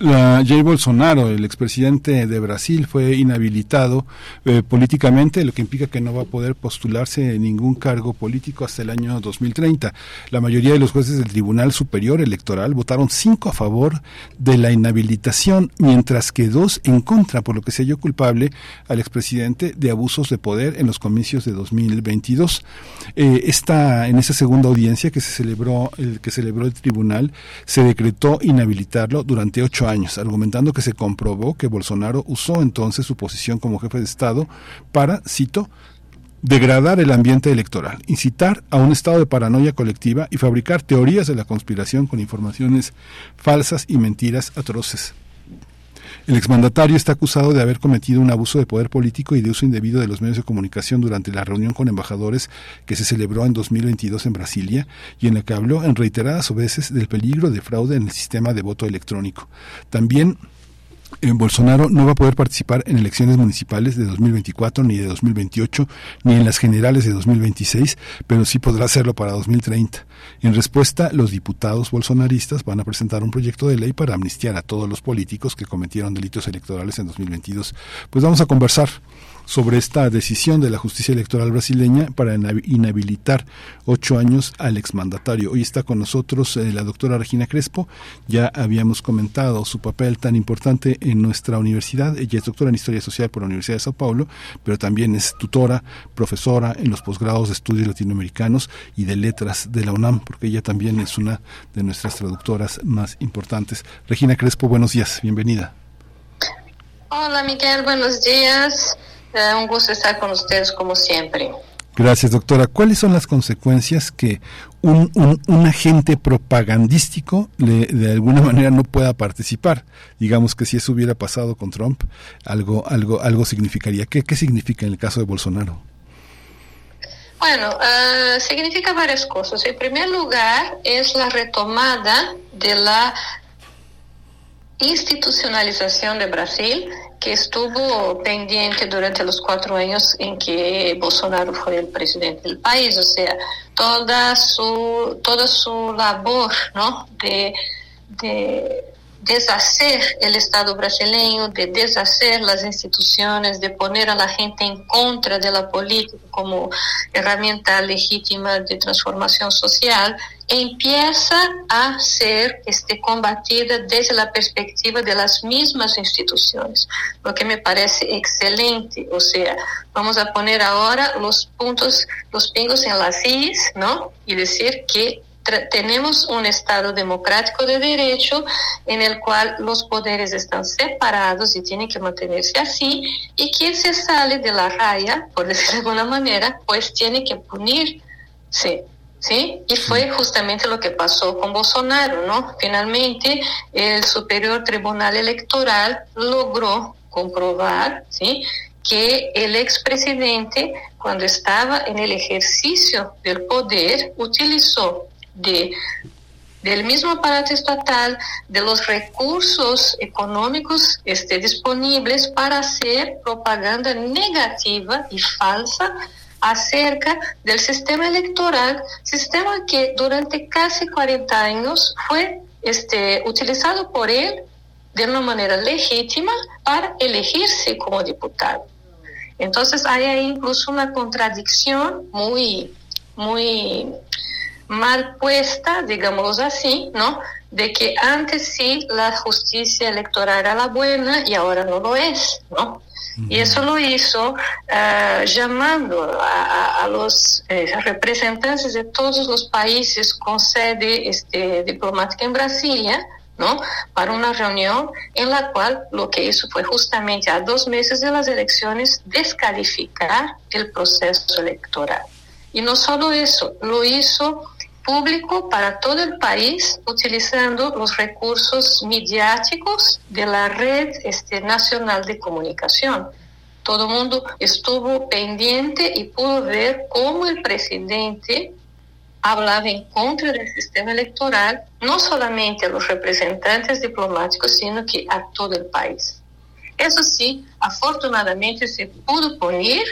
Speaker 1: La Jair Bolsonaro, el expresidente de Brasil, fue inhabilitado eh, políticamente, lo que implica que no va a poder postularse en ningún cargo político hasta el año 2030. La mayoría de los jueces del Tribunal Superior Electoral votaron cinco a favor de la inhabilitación, mientras que dos en contra, por lo que se halló culpable al expresidente de abusos de poder en los comicios de 2022. Eh, esta, en esa segunda audiencia que se celebró, el que celebró el tribunal, se decretó inhabilitarlo durante ocho años, argumentando que se comprobó que Bolsonaro usó entonces su posición como jefe de Estado para, cito, degradar el ambiente electoral, incitar a un estado de paranoia colectiva y fabricar teorías de la conspiración con informaciones falsas y mentiras atroces. El exmandatario está acusado de haber cometido un abuso de poder político y de uso indebido de los medios de comunicación durante la reunión con embajadores que se celebró en 2022 en Brasilia y en la que habló en reiteradas veces del peligro de fraude en el sistema de voto electrónico. También en Bolsonaro no va a poder participar en elecciones municipales de 2024, ni de 2028, ni en las generales de 2026, pero sí podrá hacerlo para 2030. En respuesta, los diputados bolsonaristas van a presentar un proyecto de ley para amnistiar a todos los políticos que cometieron delitos electorales en 2022. Pues vamos a conversar sobre esta decisión de la justicia electoral brasileña para inhabi- inhabilitar ocho años al exmandatario. Hoy está con nosotros eh, la doctora Regina Crespo. Ya habíamos comentado su papel tan importante en nuestra universidad. Ella es doctora en Historia Social por la Universidad de Sao Paulo, pero también es tutora, profesora en los posgrados de estudios latinoamericanos y de letras de la UNAM, porque ella también es una de nuestras traductoras más importantes. Regina Crespo, buenos días, bienvenida.
Speaker 20: Hola Miguel, buenos días. Un gusto estar con ustedes como siempre.
Speaker 1: Gracias, doctora. ¿Cuáles son las consecuencias que un, un, un agente propagandístico le- de alguna manera no pueda participar? Digamos que si eso hubiera pasado con Trump, algo, algo, algo significaría. ¿Qué, qué significa en el caso de Bolsonaro?
Speaker 20: Bueno, eh, significa varias cosas. En primer lugar, es la retomada de la institucionalización de Brasil, que estuvo pendiente durante los cuatro años en que Bolsonaro fue el presidente del país, o sea, toda su, toda su labor, ¿no? De, de deshacer el Estado brasileño, de deshacer las instituciones, de poner a la gente en contra de la política como herramienta legítima de transformación social, empieza a ser este, combatida desde la perspectiva de las mismas instituciones, lo que me parece excelente. O sea, vamos a poner ahora los puntos, los pingos en las is, ¿no? Y decir que tenemos un Estado democrático de derecho en el cual los poderes están separados y tienen que mantenerse así, y quien se sale de la raya, por decirlo de alguna manera, pues tiene que punirse. ¿Sí? Y fue justamente lo que pasó con Bolsonaro, ¿no? Finalmente, el Superior Tribunal Electoral logró comprobar, ¿sí? que el expresidente, cuando estaba en el ejercicio del poder, utilizó de, del mismo aparato estatal, de los recursos económicos este, disponibles para hacer propaganda negativa y falsa acerca del sistema electoral, sistema que durante casi 40 años fue este, utilizado por él de una manera legítima para elegirse como diputado. Entonces hay ahí incluso una contradicción muy, muy mal puesta, digamos así, ¿no? De que antes sí la justicia electoral era la buena y ahora no lo es, ¿no? Y eso lo hizo uh, llamando a, los eh, representantes de todos los países con sede este, diplomática en Brasilia, ¿no? Para una reunión en la cual lo que hizo fue justamente a dos meses de las elecciones descalificar el proceso electoral. Y no solo eso, lo hizo público para todo el país utilizando los recursos mediáticos de la red este, nacional de comunicación. Todo el mundo estuvo pendiente y pudo ver cómo el presidente hablaba en contra del sistema electoral, no solamente a los representantes diplomáticos, sino que a todo el país. Eso sí, afortunadamente se pudo poner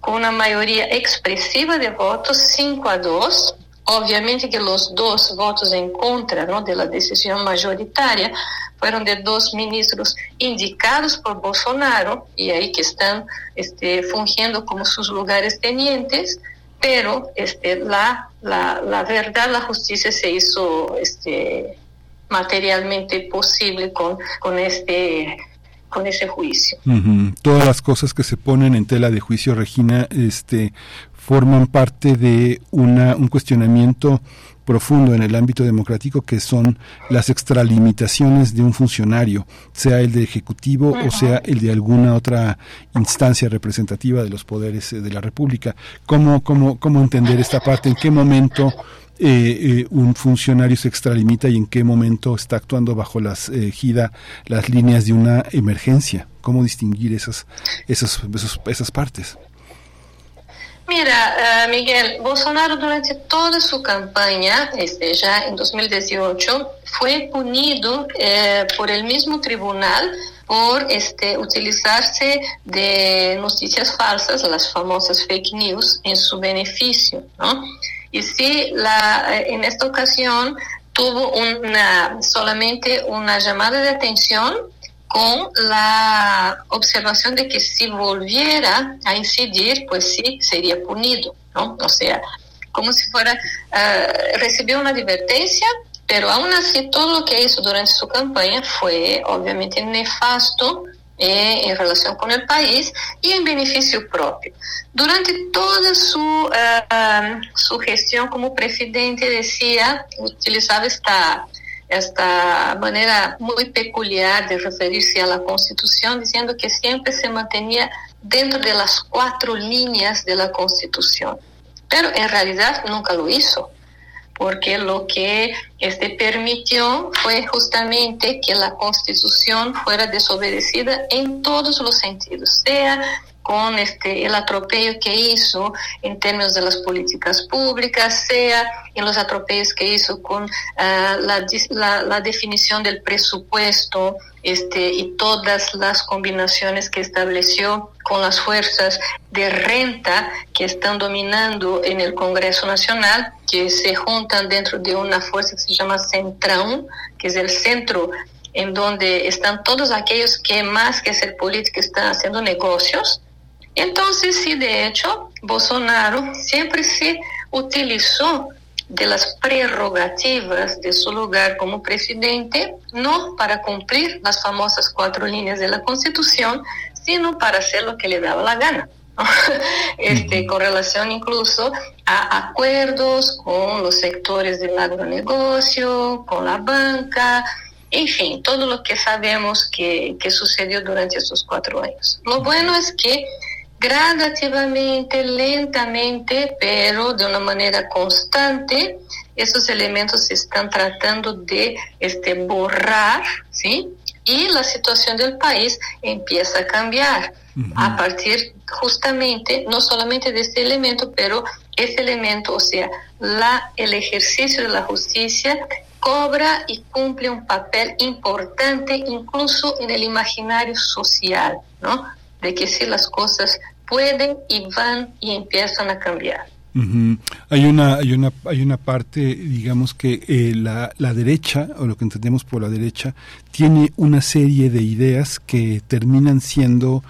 Speaker 20: con una mayoría expresiva de votos, 5 a 2. Obviamente que los dos votos en contra ¿no? de la decisión mayoritaria fueron de dos ministros indicados por Bolsonaro y ahí que están este, fungiendo como sus lugares tenientes, pero este, la, la, la verdad, la justicia se hizo este, materialmente posible con, con este con ese juicio.
Speaker 1: Todas las cosas que se ponen en tela de juicio, Regina, este, forman parte de una, un cuestionamiento profundo en el ámbito democrático que son las extralimitaciones de un funcionario, sea el de ejecutivo o sea el de alguna otra instancia representativa de los poderes eh, de la República. ¿Cómo, cómo, cómo entender esta parte? ¿En qué momento eh, eh, un funcionario se extralimita y en qué momento está actuando bajo las eh, gira las líneas de una emergencia? ¿Cómo distinguir esas, esas, esos, esas partes?
Speaker 20: Mira, uh, Miguel, Bolsonaro durante toda su campaña, este, ya en 2018, fue punido eh, por el mismo tribunal por este, utilizarse de noticias falsas, las famosas fake news, en su beneficio, ¿no? Y sí, la, en esta ocasión tuvo una, solamente una llamada de atención con la observación de que si volviera a incidir, pues sí, sería punido, ¿no? O sea, como si fuera, uh, recibió una advertencia, pero aún así todo lo que hizo durante su campaña fue obviamente nefasto eh, en relación con el país y en beneficio propio. Durante toda su, uh, su gestión como presidente decía, utilizaba esta esta manera muy peculiar de referirse a la Constitución, diciendo que siempre se mantenía dentro de las cuatro líneas de la Constitución. Pero en realidad nunca lo hizo, porque lo que este permitió fue justamente que la Constitución fuera desobedecida en todos los sentidos, sea con este el atropello que hizo en términos de las políticas públicas, sea en los atropellos que hizo con la, la, la, definición del presupuesto este, y todas las combinaciones que estableció con las fuerzas de renta que están dominando en el Congreso Nacional, que se juntan dentro de una fuerza que se llama Centrão, que es el centro en donde están todos aquellos que más que ser política están haciendo negocios, entonces, sí, de hecho, Bolsonaro siempre se utilizó de las prerrogativas de su lugar como presidente, no para cumplir las famosas cuatro líneas de la Constitución, sino para hacer lo que le daba la gana. este, con relación incluso a acuerdos con los sectores del agronegocio, con la banca, en fin, todo lo que sabemos que, que sucedió durante estos cuatro años. Lo bueno es que gradativamente, lentamente, pero de una manera constante, esos elementos se están tratando de este, borrar, ¿sí? Y la situación del país empieza a cambiar a partir justamente, no solamente de este elemento, pero ese elemento, o sea, la, el ejercicio de la justicia cobra y cumple un papel importante incluso en el imaginario social, ¿no? De que si las cosas pueden y van y empiezan a cambiar.
Speaker 1: Hay una hay una hay una parte digamos que eh, la, la derecha o lo que entendemos por la derecha tiene una serie de ideas que terminan siendo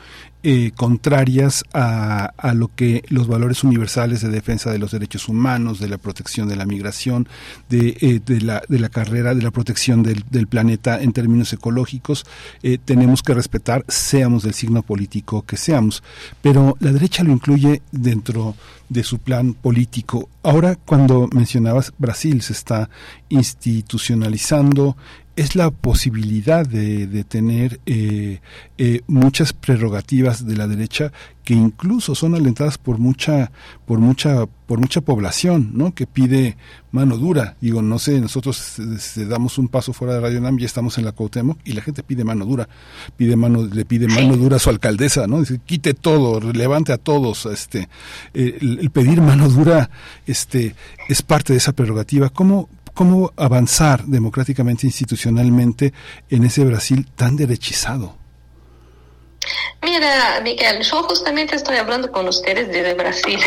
Speaker 1: eh, contrarias a, a lo que los valores universales de defensa de los derechos humanos, de la protección de la migración, de, eh, de, la, de la carrera, de la protección del, del planeta en términos ecológicos, eh, tenemos que respetar, seamos del signo político que seamos. Pero la derecha lo incluye dentro de su plan político. Ahora, cuando mencionabas Brasil, se está institucionalizando, es la posibilidad de, de tener eh, eh, muchas prerrogativas de la derecha que incluso son alentadas por mucha por mucha por mucha población no que pide mano dura. Digo no sé nosotros damos un paso fuera de Radio Nam ya estamos en la Cuauhtémoc y la gente pide mano dura pide mano le pide mano dura a su alcaldesa no dice quite todo levante a todos este eh, el, el pedir mano dura este es parte de esa prerrogativa. Cómo cómo avanzar democráticamente, institucionalmente en ese Brasil tan derechizado.
Speaker 20: Mira, Miguel, yo justamente estoy hablando con ustedes desde Brasil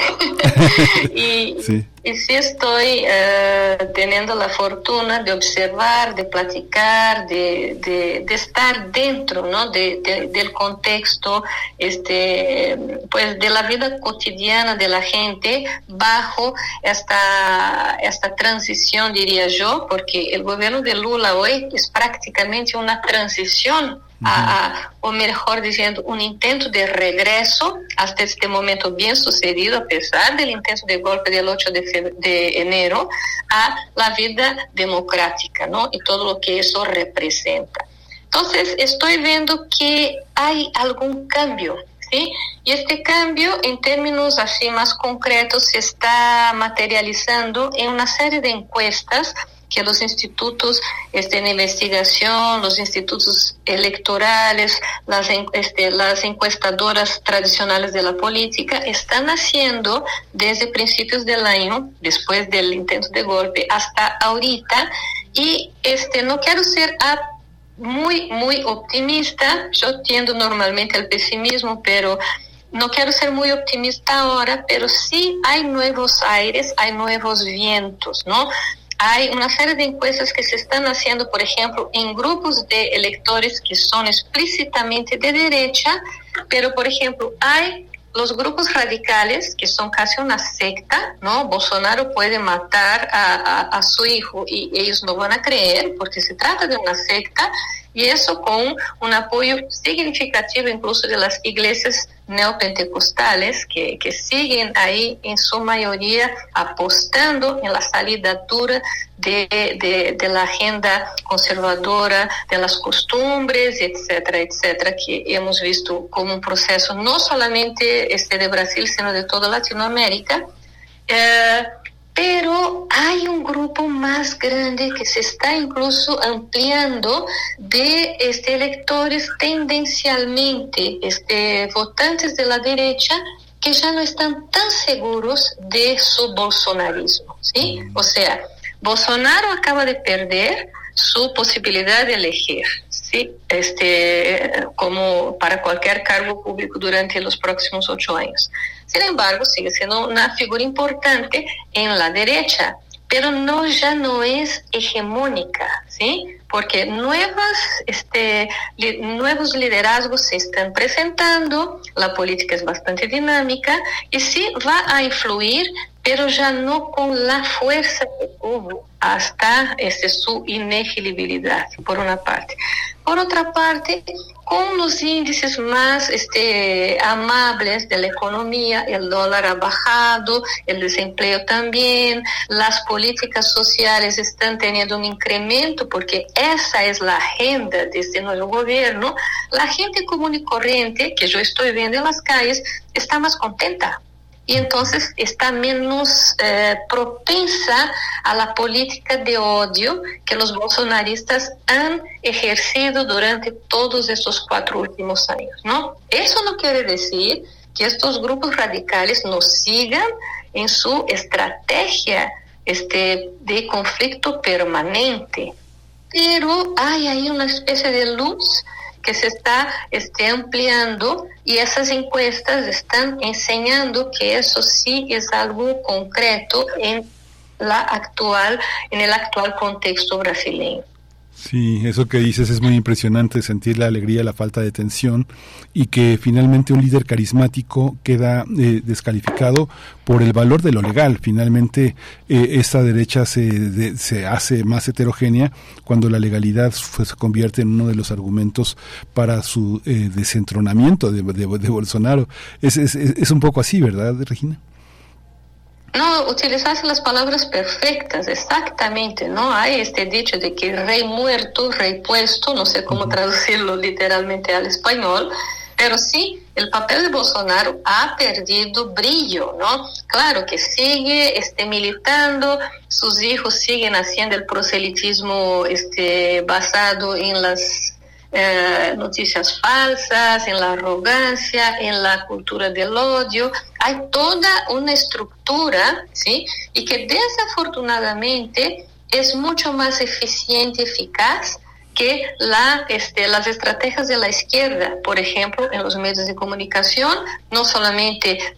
Speaker 20: y,
Speaker 1: Sí.
Speaker 20: y sí estoy eh, teniendo la fortuna de observar, de platicar, de, de, de estar dentro ¿no? de, de- del contexto este, pues, de la vida cotidiana de la gente bajo esta, esta transición, diría yo, porque el gobierno de Lula hoy es prácticamente una transición a, a- o mejor diciendo, un intento de regreso hasta este momento bien sucedido, a pesar del intento de golpe del 8 de, de enero, a la vida democrática, ¿no? Y todo lo que eso representa. Entonces, estoy viendo que hay algún cambio, ¿sí? Y este cambio, en términos así más concretos, se está materializando en una serie de encuestas que los institutos este, investigación, los institutos electorales, las, este, las encuestadoras tradicionales de la política están haciendo desde principios del año, después del intento de golpe, hasta ahorita. Y este, no quiero ser muy, muy optimista. Yo tiendo normalmente al pesimismo, pero no quiero ser muy optimista ahora, pero sí hay nuevos aires, hay nuevos vientos, ¿no? Hay una serie de encuestas que se están haciendo, por ejemplo, en grupos de electores que son explícitamente de derecha, pero, por ejemplo, hay los grupos radicales, que son casi una secta, ¿no? Bolsonaro puede matar a, a- su hijo y ellos no van a creer porque se trata de una secta y eso con un apoyo significativo incluso de las iglesias neopentecostales que, que siguen ahí en su mayoría apostando en la salida dura de, de, la agenda conservadora, de las costumbres, etcétera, etcétera, que hemos visto como un proceso no solamente este de Brasil, sino de toda Latinoamérica. Eh, pero hay un grupo más grande que se está incluso ampliando de este, electores tendencialmente este, votantes de la derecha que ya no están tan seguros de su bolsonarismo, ¿sí? O sea, Bolsonaro acaba de perder su posibilidad de elegir, ¿sí? Este, como para cualquier cargo público durante los próximos ocho años. Sin embargo, sigue siendo una figura importante en la derecha, pero no ya no es hegemónica, ¿sí? porque nuevas, este, nuevos liderazgos se están presentando, la política es bastante dinámica y sí va a influir, pero ya no con la fuerza que tuvo hasta este, su inelegibilidad, por una parte. Por otra parte, con los índices más este, amables de la economía, el dólar ha bajado, el desempleo también, las políticas sociales están teniendo un incremento porque esa es la agenda de este nuevo gobierno, la gente común y corriente que yo estoy viendo en las calles está más contenta y entonces está menos eh, propensa a la política de odio que los bolsonaristas han ejercido durante todos estos cuatro últimos años, ¿no? Eso no quiere decir que estos grupos radicales no sigan en su estrategia este, de conflicto permanente, pero hay ahí una especie de luz que se está este, ampliando y esas encuestas están enseñando que eso sí es algo concreto en la actual en el actual contexto brasileño.
Speaker 1: Sí, eso que dices es muy impresionante, sentir la alegría, la falta de tensión y que finalmente un líder carismático queda eh, descalificado por el valor de lo legal. Finalmente eh, esta derecha se, de- se hace más heterogénea cuando la legalidad se convierte en uno de los argumentos para su eh, desentronamiento de, de- Bolsonaro. Es es un poco así, ¿verdad, Regina?
Speaker 20: No, utilizaste las palabras perfectas, exactamente, ¿no? Hay este dicho de que rey muerto, rey puesto, no sé cómo traducirlo literalmente al español, pero sí, el papel de Bolsonaro ha perdido brillo, ¿no? Claro que sigue este, militando, sus hijos siguen haciendo el proselitismo este, basado en las eh, noticias falsas, en la arrogancia, en la cultura del odio. Hay toda una estructura, ¿sí? Y que desafortunadamente es mucho más eficiente eficaz que la, este, las estrategias de la izquierda, por ejemplo, en los medios de comunicación, no solamente.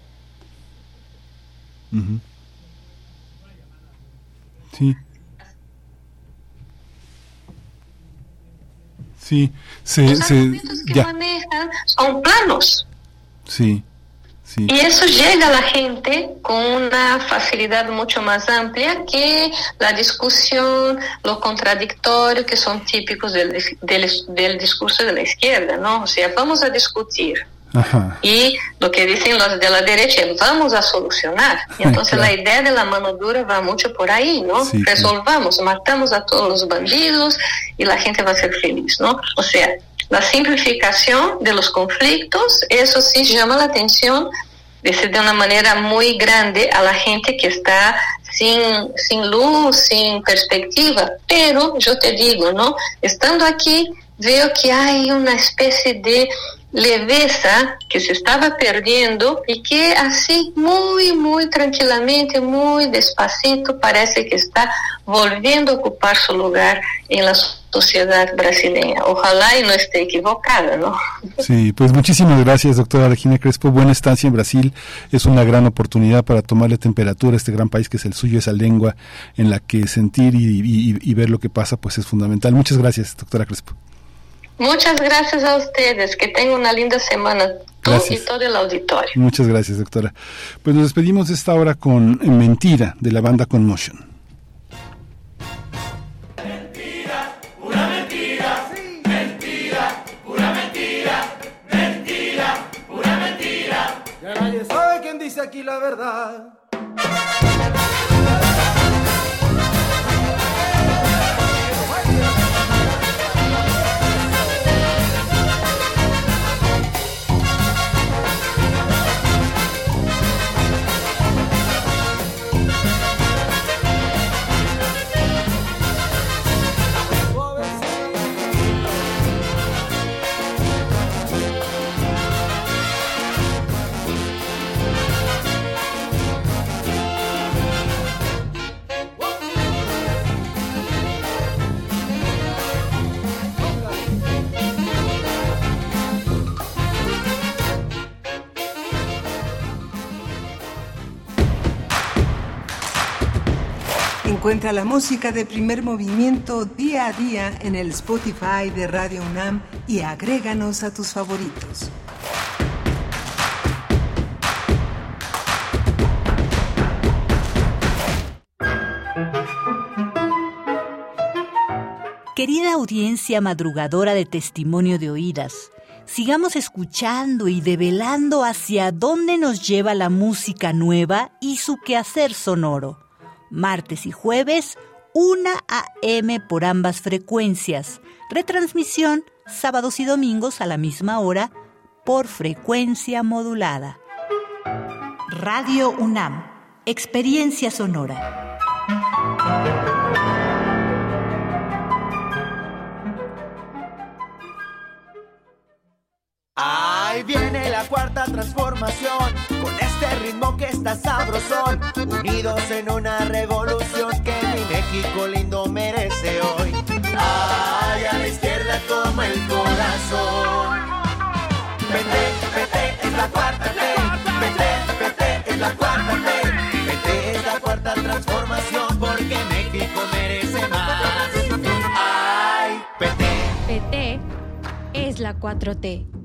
Speaker 1: Sí. Sí, se,
Speaker 20: los
Speaker 1: se,
Speaker 20: que
Speaker 1: ya,
Speaker 20: manejan son planos.
Speaker 1: sí, sí.
Speaker 20: Y eso llega a la gente con una facilidad mucho más amplia que la discusión, lo contradictorio que son típicos del, del, del discurso de la izquierda, ¿no? O sea, vamos a discutir.
Speaker 1: Ajá.
Speaker 20: Y lo que dicen los de la derecha vamos a solucionar. Entonces
Speaker 1: Claro.
Speaker 20: la idea de la mano dura va mucho por ahí, ¿no?
Speaker 1: Sí.
Speaker 20: Resolvamos, matamos a todos los bandidos y la gente va a ser feliz, ¿no? O sea, la simplificación de los conflictos, eso sí llama la atención de de una manera muy grande a la gente que está sin, sin luz, sin perspectiva. Pero yo te digo, ¿no? Estando aquí, veo que hay una especie de leveza que se estaba perdiendo y que así muy, muy tranquilamente, muy despacito, parece que está volviendo a ocupar su lugar en la sociedad brasileña. Ojalá y no esté equivocada, ¿no?
Speaker 1: Sí, pues muchísimas gracias, doctora Regina Crespo. Buena estancia en Brasil. Es una gran oportunidad para tomarle temperatura a este gran país que es el suyo, esa lengua en la que sentir y, ver lo que pasa, pues es fundamental. Muchas gracias, doctora Crespo.
Speaker 20: Muchas gracias a ustedes. Que tengan una linda semana. Tú
Speaker 1: Gracias.
Speaker 20: y todo el auditorio.
Speaker 1: Muchas gracias, doctora. Pues nos despedimos de esta hora con Mentira, de la banda Conmotion.
Speaker 6: Pura mentira, mentira,
Speaker 9: Encuentra la música de primer movimiento día a día en el Spotify de Radio UNAM y agréganos a tus favoritos.
Speaker 21: Querida audiencia madrugadora de testimonio de oídas, sigamos escuchando y develando hacia dónde nos lleva la música nueva y su quehacer sonoro. Martes y jueves, 1 a.m. por ambas frecuencias. Retransmisión sábados y domingos a la misma hora por frecuencia modulada. Radio UNAM, Experiencia Sonora.
Speaker 6: Ahí viene la cuarta transformación, ritmo que está sabrosón, unidos en una revolución que mi México lindo merece hoy. Ay, a la izquierda toma el corazón. Vete, vete, es la cuarta T. Vete, vete, es la cuarta T. Vete, es la cuarta transformación porque México merece más. Ay, vete.
Speaker 22: PT es la 4T.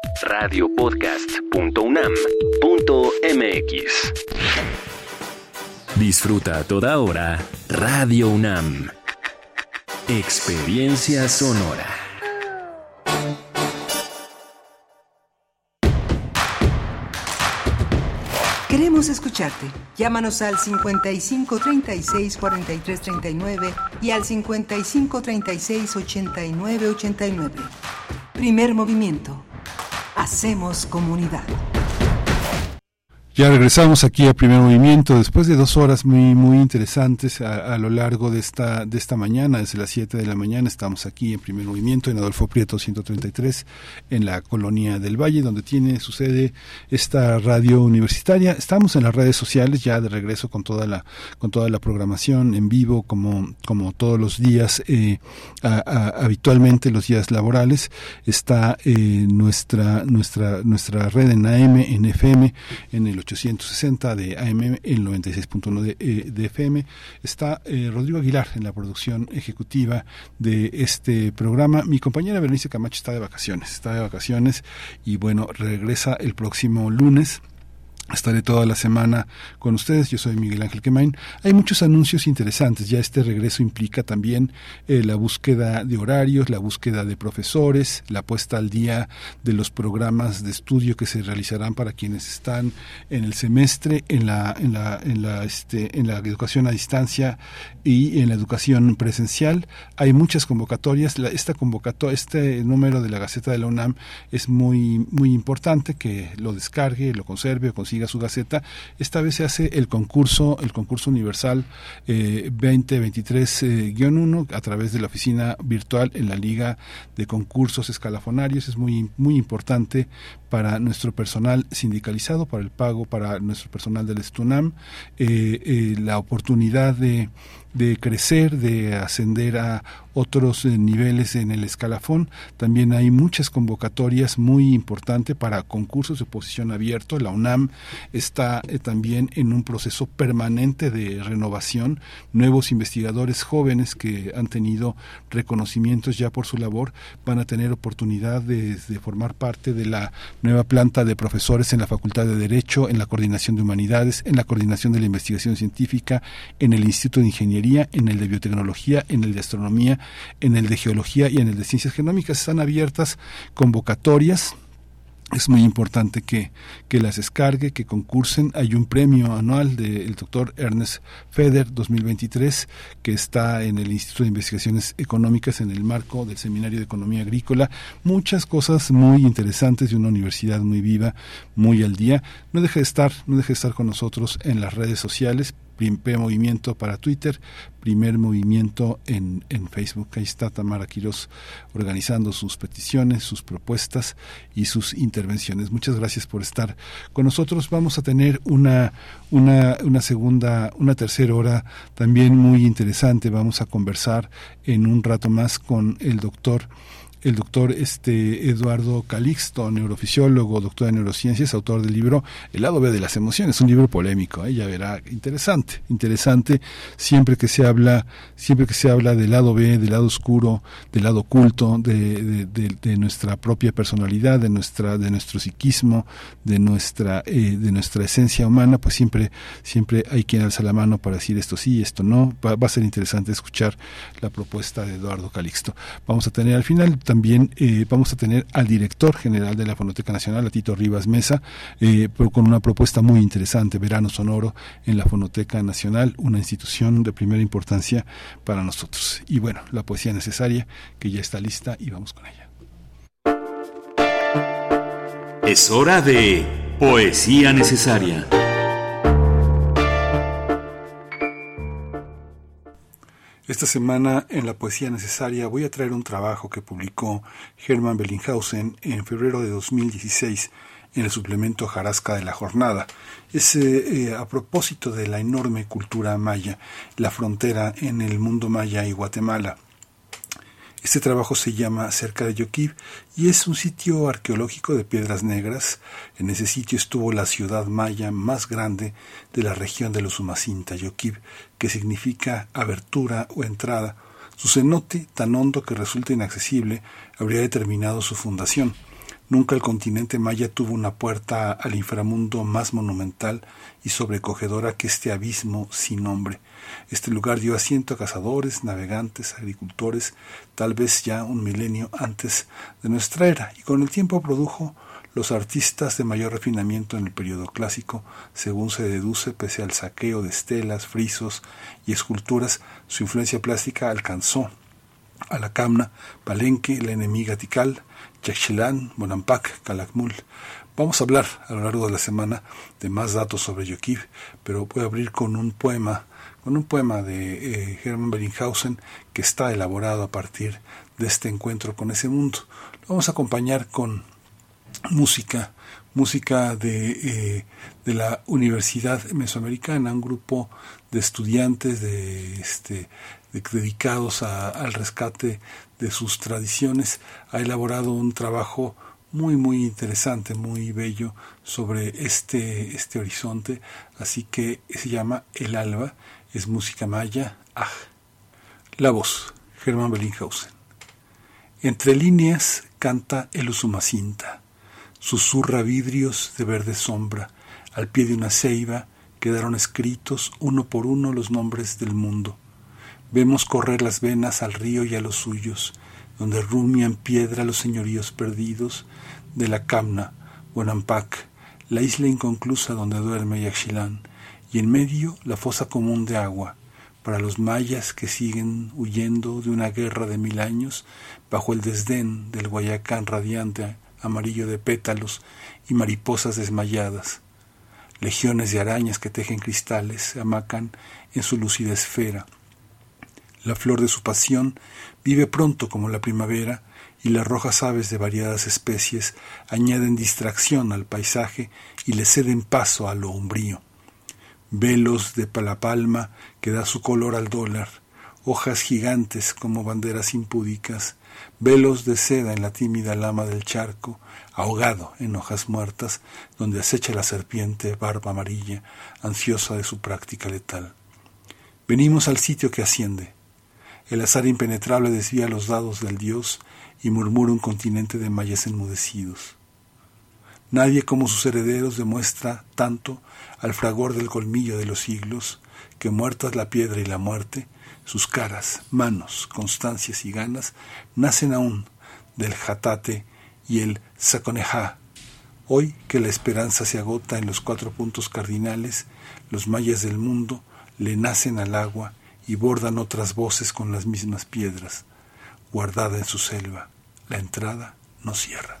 Speaker 23: www.radiopodcast.unam.mx. Disfruta a toda hora Radio UNAM. Experiencia sonora.
Speaker 9: Queremos escucharte. Llámanos al 55 36 43 39 y al 55 36 89 89. Primer movimiento. Hacemos comunidad.
Speaker 1: Ya regresamos aquí a primer movimiento después de dos horas muy muy interesantes a, lo largo de esta de esta mañana desde las 7 de la mañana estamos aquí en primer movimiento en Adolfo Prieto 133 en la colonia del Valle donde tiene su sede esta radio universitaria. Estamos en las redes sociales ya de regreso con toda la con toda la programación en vivo como como todos los días eh, a, habitualmente los días laborales. Está eh, nuestra nuestra nuestra red en AM en FM en el 860 de AM, el 96.1 de, eh, de, FM. Está eh, Rodrigo Aguilar en la producción ejecutiva de este programa. Mi compañera Berenice Camacho está de vacaciones, está de vacaciones y bueno, regresa el próximo lunes. Estaré toda la semana con ustedes. Yo soy Miguel Ángel Quemain. Hay muchos anuncios interesantes. Ya este regreso implica también eh, la búsqueda de horarios, la búsqueda de profesores, la puesta al día de los programas de estudio que se realizarán para quienes están en el semestre, en la, en la, en la, este, en la educación a distancia y en la educación presencial. Hay muchas convocatorias. La, esta convocatoria, este número de la Gaceta de la UNAM es muy, muy importante que lo descargue, lo conserve o consiga su. Esta vez se hace el concurso, el concurso universal eh, 2023-1 eh, a través de la oficina virtual en la Liga de Concursos Escalafonarios. Es muy, muy importante para nuestro personal sindicalizado, para el pago para nuestro personal del Estunam, eh, eh, la oportunidad de de crecer, de ascender a otros eh, niveles en el escalafón. También hay muchas convocatorias muy importantes para concursos de posición abierto. La UNAM está eh, también en un proceso permanente de renovación. Nuevos investigadores jóvenes que han tenido reconocimientos ya por su labor van a tener oportunidad de, de formar parte de la nueva planta de profesores en la Facultad de Derecho, en la Coordinación de Humanidades, en la Coordinación de la Investigación Científica, en el Instituto de Ingeniería en el de biotecnología, en el de astronomía, en el de geología y en el de ciencias genómicas. Están abiertas convocatorias es muy importante que, que, las descargue, que concursen. Hay un premio anual del doctor Ernest Feder 2023 que está en el Instituto de Investigaciones Económicas en el marco del Seminario de Economía Agrícola. Muchas cosas muy interesantes de una universidad muy viva, muy al día. No deje de estar, no deje de estar con nosotros en las redes sociales Primer Movimiento para Twitter, Primer Movimiento en, en Facebook. Ahí está Tamara Quiroz organizando sus peticiones, sus propuestas y sus intervenciones. Muchas gracias por estar con nosotros. Vamos a tener una, una, una segunda, una tercera hora también muy interesante. Vamos a conversar en un rato más con el doctor el doctor este Eduardo Calixto, neurofisiólogo, doctor de neurociencias, autor del libro El lado B de las emociones, un libro polémico, ¿eh? ya verá, interesante, interesante, siempre que se habla, siempre que se habla del lado B, del lado oscuro, del lado oculto, de, de, nuestra propia personalidad, de nuestra, de nuestro psiquismo, de nuestra, eh, de nuestra esencia humana, pues siempre, siempre hay quien alza la mano para decir esto sí, esto no. Va, va a ser interesante escuchar la propuesta de Eduardo Calixto. Vamos a tener al final también eh, vamos a tener al director general de la Fonoteca Nacional, a Tito Rivas Mesa, eh, con una propuesta muy interesante, Verano Sonoro en la Fonoteca Nacional, una institución de primera importancia para nosotros. Y bueno, la poesía necesaria, que ya está lista y vamos con ella.
Speaker 2: Es hora de poesía necesaria.
Speaker 1: Esta semana en la Poesía Necesaria voy a traer un trabajo que publicó Hermann Bellinghausen en febrero de 2016 en el suplemento Jarasca de la Jornada. Es eh, eh, a propósito de la enorme cultura maya, la frontera en el mundo maya y Guatemala. Este trabajo se llama Cerca de Yoquib y es un sitio arqueológico de piedras negras. En ese sitio estuvo la ciudad maya más grande de la región de los Umacinta, Yoquib, que significa abertura o entrada. Su cenote, tan hondo que resulta inaccesible, habría determinado su fundación. Nunca el continente maya tuvo una puerta al inframundo más monumental y sobrecogedora que este abismo sin nombre. Este lugar dio asiento a cazadores, navegantes, agricultores, tal vez ya un milenio antes de nuestra era, y con el tiempo produjo los artistas de mayor refinamiento en el periodo clásico, según se deduce, pese al saqueo de estelas, frisos y esculturas, su influencia plástica alcanzó a la Camna, Palenque, la enemiga Tikal, Yaxchilán, Bonampak, Calakmul. Vamos a hablar a lo largo de la semana de más datos sobre Yoquiv, pero voy a abrir con un poema con un poema de eh, Hermann Bellinghausen que está elaborado a partir de este encuentro con ese mundo. Lo vamos a acompañar con música, música de, eh, de la Universidad Mesoamericana, un grupo de estudiantes de, este, dedicados al rescate de sus tradiciones, ha elaborado un trabajo muy muy interesante, muy bello sobre este, este horizonte, así que se llama El Alba es música maya. Ah. La voz, Germán Bellinghausen. Entre líneas canta el usumacinta. Susurra vidrios de verde sombra. Al pie de una ceiba quedaron escritos uno por uno los nombres del mundo. Vemos correr las venas al río y a los suyos, donde rumian piedra los señoríos perdidos de la Camna, Buenampak, la isla inconclusa donde duerme Yaxchilán, y en medio la fosa común de agua, para los mayas que siguen huyendo de una guerra de mil años bajo el desdén del Guayacán radiante amarillo de pétalos y mariposas desmayadas. Legiones de arañas que tejen cristales se amacan en su lúcida esfera. La flor de su pasión vive pronto como la primavera y las rojas aves de variadas especies añaden distracción al paisaje y le ceden paso a lo umbrío velos de palapalma que da su color al dólar, hojas gigantes como banderas impúdicas, velos de seda en la tímida lama del charco, ahogado en hojas muertas, donde acecha la serpiente barba amarilla, ansiosa de su práctica letal. Venimos al sitio que asciende. El azar impenetrable desvía los dados del dios y murmura un continente de mayas enmudecidos. Nadie como sus herederos demuestra tanto al fragor del colmillo de los siglos, que muertas la piedra y la muerte, sus caras, manos, constancias y ganas nacen aún del jatate y el saconejá. Hoy que la esperanza se agota en los cuatro puntos cardinales, los mayas del mundo le nacen al agua y bordan otras voces con las mismas piedras. Guardada en su selva, la entrada no cierra.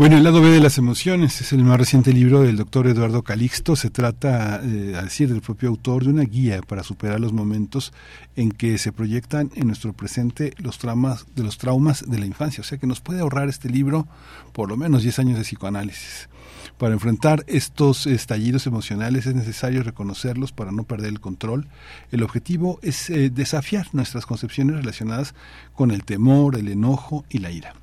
Speaker 1: Bueno, el lado B de las emociones es el más reciente libro del doctor Eduardo Calixto. Se trata, eh, a decir del propio autor, de una guía para superar los momentos en que se proyectan en nuestro presente los traumas de los traumas de la infancia. O sea que nos puede ahorrar este libro por lo menos 10 años de psicoanálisis. Para enfrentar estos estallidos emocionales es necesario reconocerlos para no perder el control. El objetivo es eh, desafiar nuestras concepciones relacionadas con el temor, el enojo y la ira.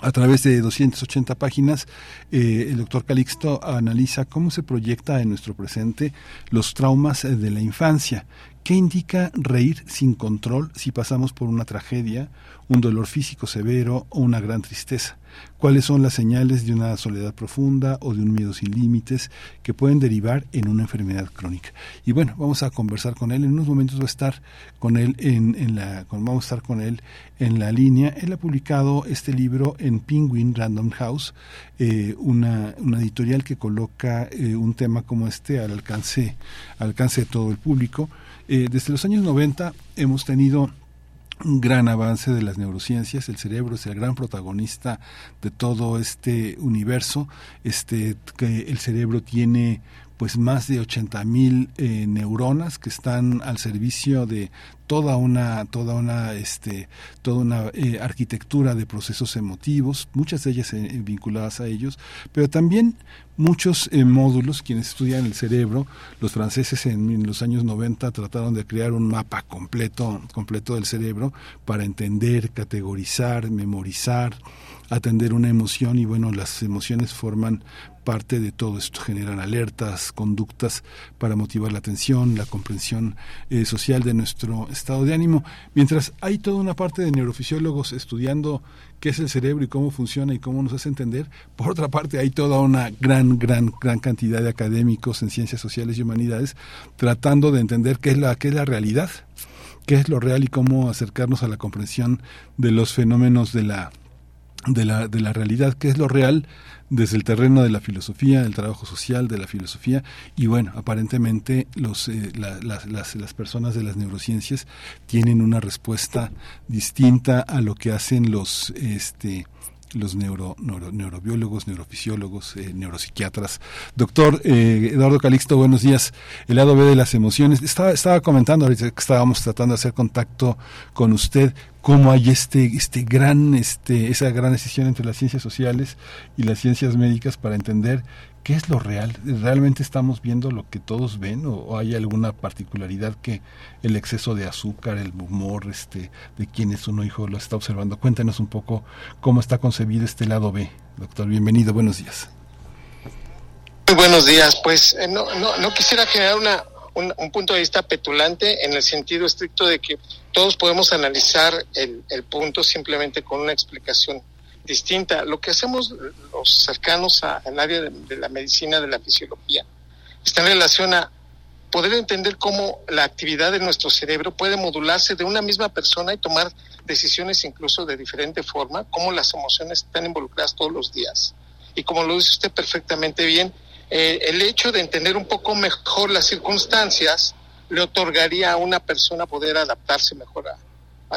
Speaker 1: A través de 280 páginas, eh, el doctor Calixto analiza cómo se proyecta en nuestro presente los traumas de la infancia. ¿Qué indica reír sin control si pasamos por una tragedia, un dolor físico severo o una gran tristeza? cuáles son las señales de una soledad profunda o de un miedo sin límites que pueden derivar en una enfermedad crónica. Y bueno, vamos a conversar con él. En unos momentos va a estar con él en, la, vamos a estar con él en la línea. Él ha publicado este libro en Penguin Random House, eh, una, una, editorial que coloca eh, un tema como este al alcance, al alcance de todo el público. Eh, desde los años 90 hemos tenido un gran avance de las neurociencias, el cerebro es el gran protagonista de todo este universo, este que el cerebro tiene pues más de 80 mil eh, neuronas que están al servicio de toda una toda una este toda una eh, arquitectura de procesos emotivos muchas de ellas eh, vinculadas a ellos pero también muchos módulos quienes estudian el cerebro los franceses en, los años 90 trataron de crear un mapa completo completo del cerebro para entender categorizar memorizar atender una emoción y bueno las emociones forman parte de todo esto. Generan alertas, conductas para motivar la atención, la comprensión eh, social de nuestro estado de ánimo. Mientras hay toda una parte de neurofisiólogos estudiando qué es el cerebro y cómo funciona y cómo nos hace entender, por otra parte hay toda una gran, gran, gran cantidad de académicos en ciencias sociales y humanidades tratando de entender qué es la, qué es la realidad qué es lo real y cómo acercarnos a la comprensión de los fenómenos de la de la, de la realidad, qué es lo real desde el terreno de la filosofía, del trabajo social, de la filosofía, y bueno, aparentemente los, eh, las, las, las, personas de las neurociencias tienen una respuesta distinta a lo que hacen los, este, los neuro, neurobiólogos, neurofisiólogos, eh, neuropsiquiatras. Doctor eh, Eduardo Calixto, buenos días. El lado B de las emociones. Estaba, estaba comentando ahorita que estábamos tratando de hacer contacto con usted cómo hay este, este gran, este, esa gran decisión entre las ciencias sociales y las ciencias médicas para entender qué es lo real. ¿Realmente estamos viendo lo que todos ven o, hay alguna particularidad que el exceso de azúcar, el humor este, de quienes uno hijo lo está observando? Cuéntenos un poco cómo está concebido este lado B. Doctor, bienvenido, buenos días.
Speaker 24: Muy buenos días. Pues eh, no, no, no quisiera generar una, un, punto de vista petulante en el sentido estricto de que todos podemos analizar el, punto simplemente con una explicación distinta. Lo que hacemos los cercanos al área de, la medicina, de la fisiología, está en relación a poder entender cómo la actividad de nuestro cerebro puede modularse de una misma persona y tomar decisiones incluso de diferente forma, cómo las emociones están involucradas todos los días. Y como lo dice usted perfectamente bien, eh, el hecho de entender un poco mejor las circunstancias le otorgaría a una persona poder adaptarse mejor a,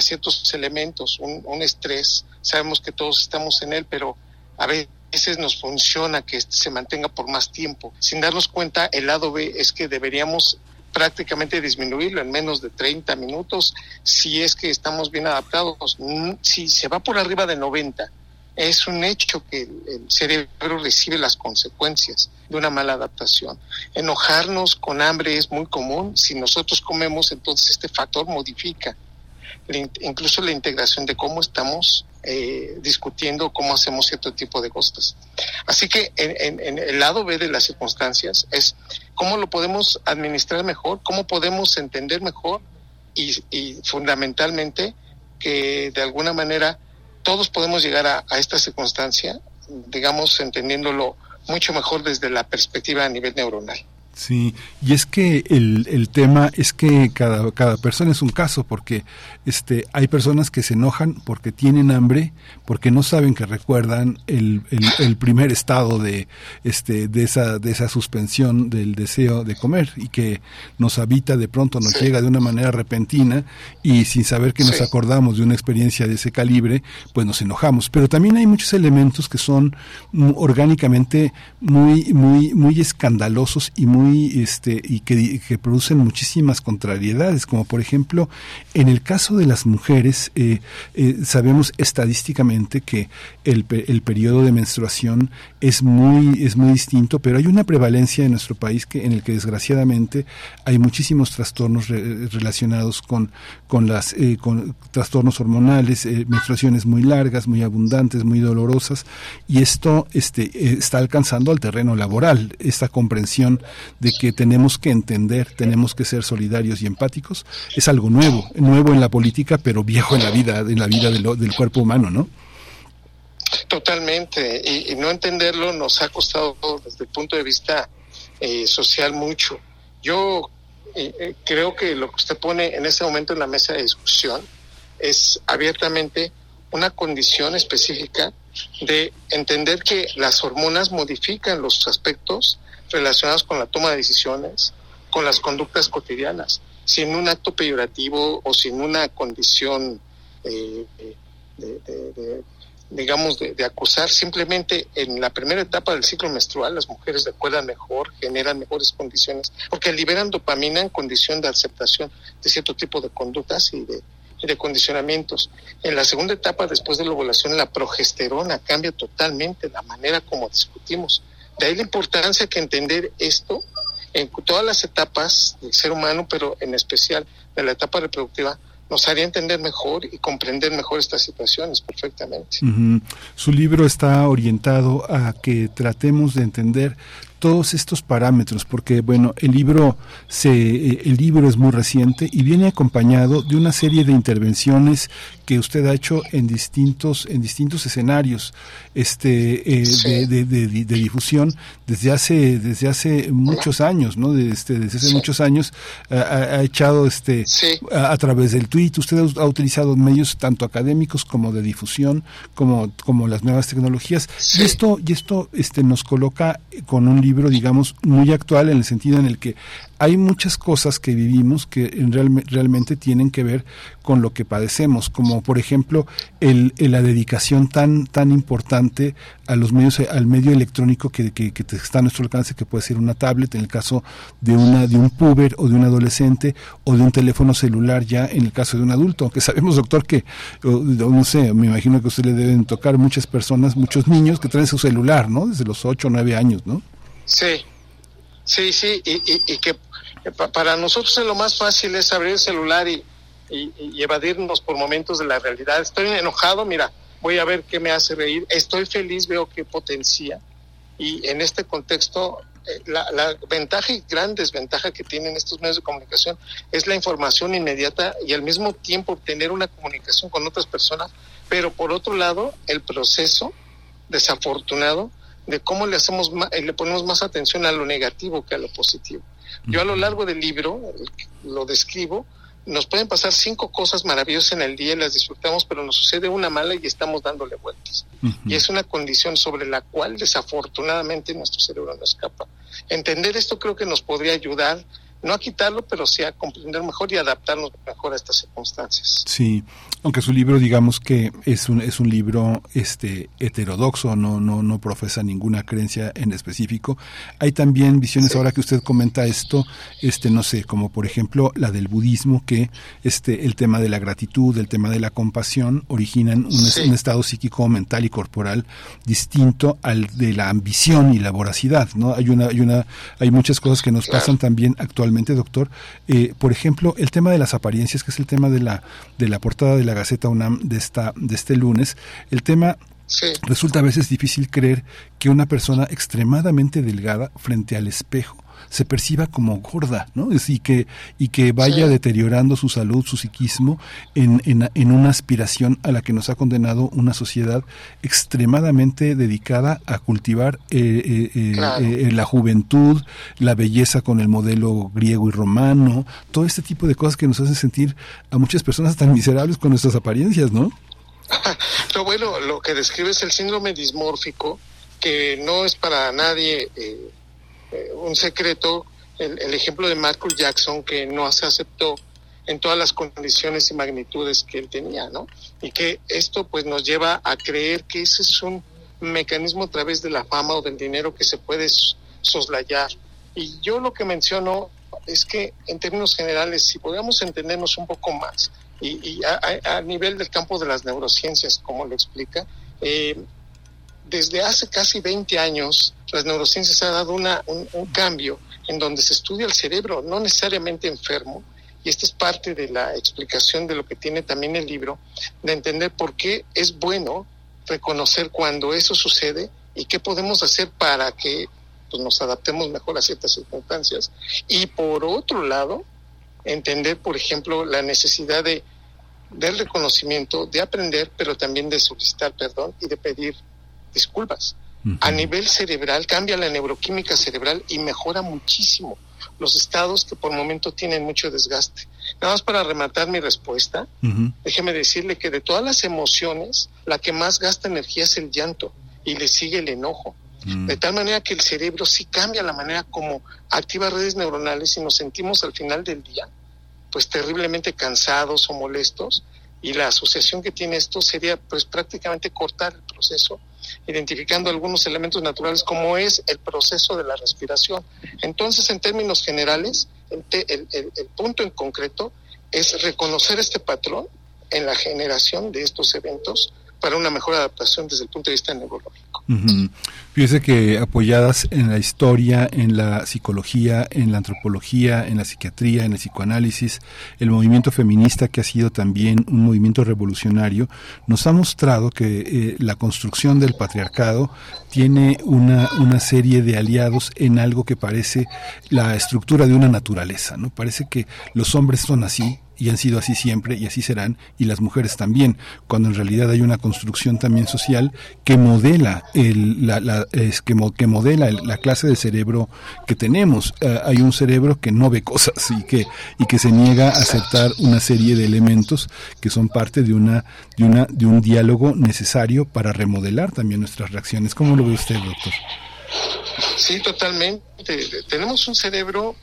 Speaker 24: ciertos elementos, un, estrés, sabemos que todos estamos en él, pero a veces nos funciona que este se mantenga por más tiempo. Sin darnos cuenta, el lado B es que deberíamos prácticamente disminuirlo en menos de 30 minutos si es que estamos bien adaptados. Mm, si se va por arriba de 90, es un hecho que el cerebro recibe las consecuencias de una mala adaptación. Enojarnos con hambre es muy común. Si nosotros comemos, entonces este factor modifica incluso la integración de cómo estamos eh, discutiendo cómo hacemos cierto tipo de cosas. Así que en, el lado B de las circunstancias es cómo lo podemos administrar mejor, cómo podemos entender mejor y fundamentalmente que de alguna manera todos podemos llegar a, esta circunstancia, digamos, entendiéndolo mucho mejor desde la perspectiva a nivel neuronal.
Speaker 1: Sí, y es que el, el tema es que cada, cada persona es un caso, porque este, hay personas que se enojan porque tienen hambre, porque no saben que recuerdan el, el, el primer estado de, este, de, esa, de esa suspensión del deseo de comer y que nos habita de pronto, nos llega de una manera repentina y sin saber que nos
Speaker 24: Sí.
Speaker 1: acordamos de una experiencia de ese calibre, pues nos enojamos. Pero también hay muchos elementos que son orgánicamente muy, muy, muy escandalosos y muy, este, y que, que producen muchísimas contrariedades, como por ejemplo, en el caso de las mujeres, eh, eh, sabemos estadísticamente que el, el periodo de menstruación es muy, es muy distinto, pero hay una prevalencia en nuestro país que, en el que desgraciadamente hay muchísimos trastornos re- relacionados con, con las, eh, con trastornos hormonales, menstruaciones muy largas, muy abundantes, muy dolorosas, y esto este, está alcanzando al terreno laboral, esta comprensión de que tenemos que entender, tenemos que ser solidarios y empáticos, es algo nuevo, nuevo en la política, pero viejo en la vida, en la vida del, del cuerpo humano, ¿no?
Speaker 24: Totalmente, y, y no entenderlo nos ha costado desde el punto de vista eh, social mucho. Yo eh, eh, creo que lo que usted pone en este momento en la mesa de discusión es abiertamente una condición específica de entender que las hormonas modifican los aspectos relacionados con la toma de decisiones, con las conductas cotidianas, sin un acto peyorativo o sin una condición eh, eh, de, digamos, de, acusar. Simplemente en la primera etapa del ciclo menstrual las mujeres recuerdan mejor, generan mejores condiciones, porque liberan dopamina en condición de aceptación de cierto tipo de conductas y de condicionamientos. En la segunda etapa, después de la ovulación, la progesterona cambia totalmente la manera como discutimos. De ahí la importancia que entender esto en todas las etapas del ser humano, pero en especial de la etapa reproductiva, nos haría entender mejor y comprender mejor estas situaciones perfectamente.
Speaker 1: Su libro está orientado a que tratemos de entender todos estos parámetros, porque bueno, el libro se, eh, el libro es muy reciente y viene acompañado de una serie de intervenciones que usted ha hecho en distintos, en distintos escenarios, este, eh, de, de- de- de difusión desde hace, desde hace muchos años, ¿no? De, este, desde hace muchos años ha, ha- ha echado este, a, a través del tweet, usted ha, ha utilizado medios tanto académicos como de difusión, como, como las nuevas tecnologías. Y esto, y esto este, nos coloca con un libro, digamos, muy actual en el sentido en el que hay muchas cosas que vivimos que en realme- realmente tienen que ver con lo que padecemos, como por ejemplo el, la dedicación tan tan importante a los medios al medio electrónico que, que, está a nuestro alcance, que puede ser una tablet en el caso de una de un puber o de un adolescente o de un teléfono celular ya en el caso de un adulto, aunque sabemos doctor que no sé, me imagino que usted le deben tocar muchas personas, muchos niños que traen su celular, ¿no? Desde los 8 o 9 años, ¿no?
Speaker 24: Sí, sí, sí, y, y- y que para nosotros lo más fácil es abrir el celular y, evadirnos por momentos de la realidad. Estoy enojado, mira, voy a ver qué me hace reír. Estoy feliz, veo qué potencia. Y en este contexto, eh, la, la ventaja y gran desventaja que tienen estos medios de comunicación es la información inmediata y al mismo tiempo obtener una comunicación con otras personas, pero por otro lado, el proceso desafortunado de cómo le hacemos le ponemos más atención a lo negativo que a lo positivo. Yo a lo largo del libro lo describo, nos pueden pasar cinco cosas maravillosas en el día y las disfrutamos, pero nos sucede una mala y estamos dándole vueltas. Y es una condición sobre la cual desafortunadamente nuestro cerebro no escapa. Entender esto creo que nos podría ayudar, no a quitarlo, pero sí a comprender mejor y adaptarnos mejor a estas circunstancias.
Speaker 1: Sí, aunque su libro digamos que es un es un libro este heterodoxo, no no no profesa ninguna creencia en específico. Hay también visiones ahora que usted comenta esto, este no sé, como por ejemplo la del budismo que este el tema de la gratitud, el tema de la compasión originan un, es- un estado psíquico, mental y corporal distinto al de la ambición y la voracidad, ¿no? Hay una hay una hay muchas cosas que nos pasan también actualmente, doctor. Eh, por ejemplo, el tema de las apariencias, que es el tema de la de la portada de la Gaceta UNAM de esta de este lunes, el tema Resulta a veces difícil creer que una persona extremadamente delgada frente al espejo se perciba como gorda, ¿no? Y que, y que vaya deteriorando su salud, su psiquismo, en, en, en una aspiración a la que nos ha condenado una sociedad extremadamente dedicada a cultivar eh, eh, eh, la juventud, la belleza con el modelo griego y romano, todo este tipo de cosas que nos hacen sentir a muchas personas tan miserables con nuestras apariencias, ¿no?
Speaker 24: Lo bueno, lo que describe es el síndrome dismórfico, que no es para nadie eh, eh, un secreto, el, ejemplo de Michael Jackson, que no se aceptó en todas las condiciones y magnitudes que él tenía, ¿no? Y que esto pues nos lleva a creer que ese es un mecanismo a través de la fama o del dinero que se puede soslayar. Y yo lo que menciono es que en términos generales, si podemos entendernos un poco más, y, a, nivel del campo de las neurociencias, como lo explica, eh, desde hace casi 20 años las neurociencias han dado una, un, cambio en donde se estudia el cerebro, no necesariamente enfermo, y esta es parte de la explicación de lo que tiene también el libro, de entender por qué es bueno reconocer cuando eso sucede y qué podemos hacer para que pues, nos adaptemos mejor a ciertas circunstancias. Y por otro lado, entender, por ejemplo, la necesidad de del reconocimiento, de aprender, pero también de solicitar perdón y de pedir disculpas. Uh -huh. A nivel cerebral cambia la neuroquímica cerebral y mejora muchísimo los estados que por momento tienen mucho desgaste. Nada más para rematar mi respuesta, uh -huh. déjeme decirle que de todas las emociones, la que más gasta energía es el llanto y le sigue el enojo. Mm. De tal manera que el cerebro sí cambia la manera como activa redes neuronales y nos sentimos al final del día pues terriblemente cansados o molestos y la asociación que tiene esto sería pues prácticamente cortar el proceso identificando algunos elementos naturales como es el proceso de la respiración. Entonces, en términos generales, el, el, el, punto en concreto es reconocer este patrón en la generación de estos eventos para una mejor adaptación desde el punto de vista neurológico.
Speaker 1: Fíjese que apoyadas en la historia, en la psicología, en la antropología, en la psiquiatría, en el psicoanálisis, el movimiento feminista que ha sido también un movimiento revolucionario, nos ha mostrado que eh, la construcción del patriarcado tiene una, una serie de aliados en algo que parece la estructura de una naturaleza, ¿no? Parece que los hombres son así, y han sido así siempre y así serán y las mujeres también cuando en realidad hay una construcción también social que modela el, la, la, es que, que modela el, la clase de cerebro que tenemos. Uh, hay un cerebro que no ve cosas y que y que se niega a aceptar una serie de elementos que son parte de una de una de un diálogo necesario para remodelar también nuestras reacciones. Cómo lo ve usted doctor
Speaker 24: sí totalmente. Tenemos un cerebro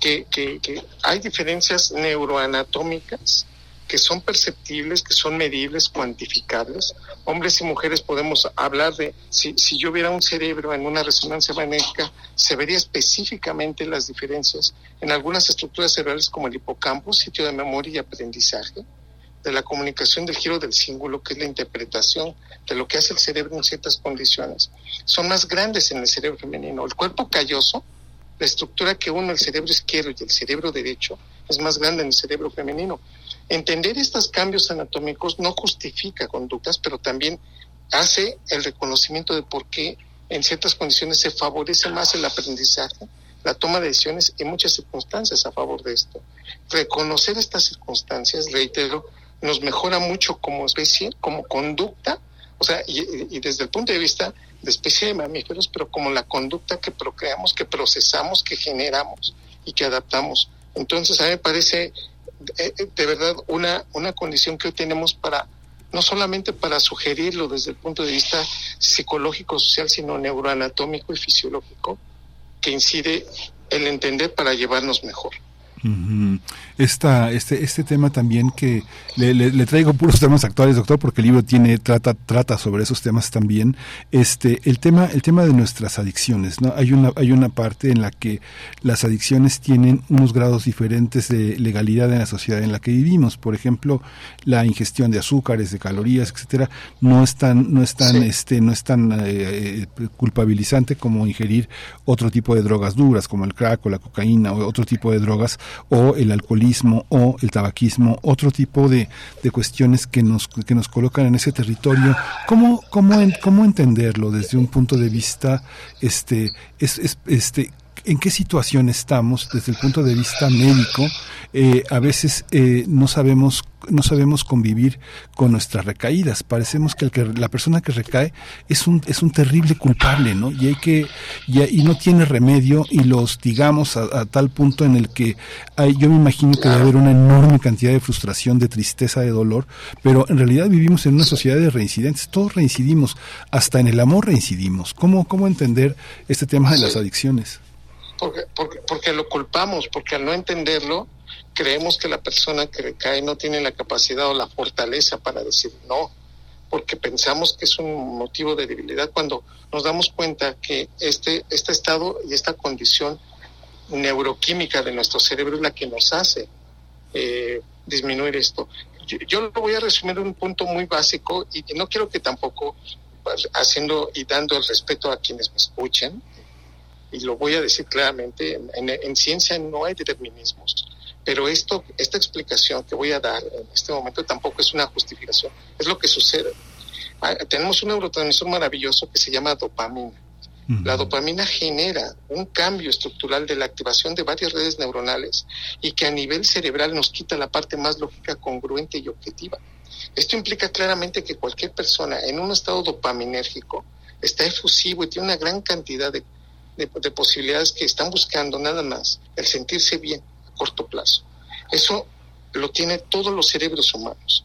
Speaker 24: que, que, hay diferencias neuroanatómicas que son perceptibles, que son medibles, cuantificables. Hombres y mujeres podemos hablar de, si, si yo viera un cerebro en una resonancia magnética, se vería específicamente las diferencias en algunas estructuras cerebrales como el hipocampo, sitio de memoria y aprendizaje, de la comunicación del giro del símbolo, que es la interpretación de lo que hace el cerebro en ciertas condiciones. Son más grandes en el cerebro femenino. El cuerpo calloso, la estructura que une el cerebro izquierdo y el cerebro derecho es más grande en el cerebro femenino. Entender estos cambios anatómicos no justifica conductas, pero también hace el reconocimiento de por qué en ciertas condiciones se favorece más el aprendizaje, la toma de decisiones y muchas circunstancias a favor de esto. Reconocer estas circunstancias, reitero, nos mejora mucho como especie, como conducta, o sea, y, desde el punto de vista de especie de mamíferos, pero como la conducta que procreamos, que procesamos, que generamos y que adaptamos. Entonces, a mí me parece de, de verdad una, una condición que hoy tenemos para, no solamente para sugerirlo desde el punto de vista psicológico, social, sino neuroanatómico y fisiológico, que incide el entender para llevarnos mejor.
Speaker 1: Esta, este, este tema también que le, le, le, traigo puros temas actuales, doctor, porque el libro tiene, trata, trata sobre esos temas también. Este, el tema, el tema de nuestras adicciones, ¿no? Hay una, hay una parte en la que las adicciones tienen unos grados diferentes de legalidad en la sociedad en la que vivimos. Por ejemplo, la ingestión de azúcares, de calorías, etcétera, no es tan, no es tan, sí. este, no es tan eh, culpabilizante como ingerir otro tipo de drogas duras, como el crack o la cocaína o otro tipo de drogas o el alcoholismo o el tabaquismo, otro tipo de, de cuestiones que nos, que nos colocan en ese territorio. ¿Cómo, cómo, cómo entenderlo desde un punto de vista, este, es, es, este, en qué situación estamos desde el punto de vista médico. Eh, a veces eh, no sabemos no sabemos convivir con nuestras recaídas. Parecemos que, el que la persona que recae es un, es un terrible culpable, ¿no? Y hay que, y, y no tiene remedio y lo hostigamos a, a, tal punto en el que hay, yo me imagino que debe haber una enorme cantidad de frustración, de tristeza, de dolor, pero en realidad vivimos en una sociedad de reincidentes, todos reincidimos, hasta en el amor reincidimos. ¿Cómo, cómo entender este tema de las adicciones?
Speaker 24: Porque, porque, porque lo culpamos, porque al no entenderlo, creemos que la persona que recae no tiene la capacidad o la fortaleza para decir no, porque pensamos que es un motivo de debilidad cuando nos damos cuenta que este, este estado y esta condición neuroquímica de nuestro cerebro es la que nos hace eh, disminuir esto. Yo, yo, lo voy a resumir en un punto muy básico y, y no quiero que tampoco haciendo y dando el respeto a quienes me escuchen, y lo voy a decir claramente, en, en, ciencia no hay determinismos, pero esto, esta explicación que voy a dar en este momento tampoco es una justificación, es lo que sucede. Ah, tenemos un neurotransmisor maravilloso que se llama dopamina. La dopamina genera un cambio estructural de la activación de varias redes neuronales y que a nivel cerebral nos quita la parte más lógica, congruente y objetiva. Esto implica claramente que cualquier persona en un estado dopaminérgico está efusivo y tiene una gran cantidad de, de, de posibilidades que están buscando nada más el sentirse bien a corto plazo. Eso lo tiene todos los cerebros humanos.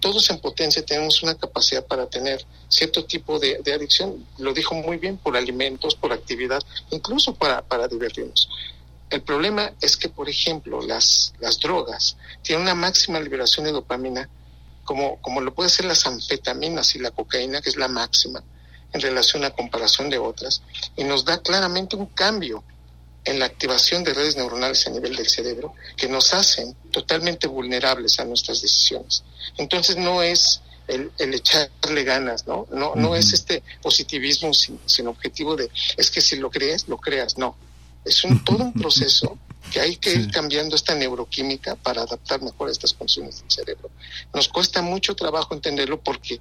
Speaker 24: Todos en potencia tenemos una capacidad para tener cierto tipo de, adicción, lo dijo muy bien, por alimentos, por actividad, incluso para, para divertirnos. El problema es que, por ejemplo, las, las drogas tienen una máxima liberación de dopamina como, como lo puede ser las anfetaminas y la cocaína, que es la máxima en relación a comparación de otras, y nos da claramente un cambio en la activación de redes neuronales a nivel del cerebro que nos hacen totalmente vulnerables a nuestras decisiones. Entonces no es el, el echarle ganas, ¿no? No, uh -huh. no es este positivismo sin, sin, objetivo de, es que si lo crees, lo creas, no. Es un, todo un proceso que hay que sí. ir cambiando esta neuroquímica para adaptar mejor a estas funciones del cerebro. Nos cuesta mucho trabajo entenderlo porque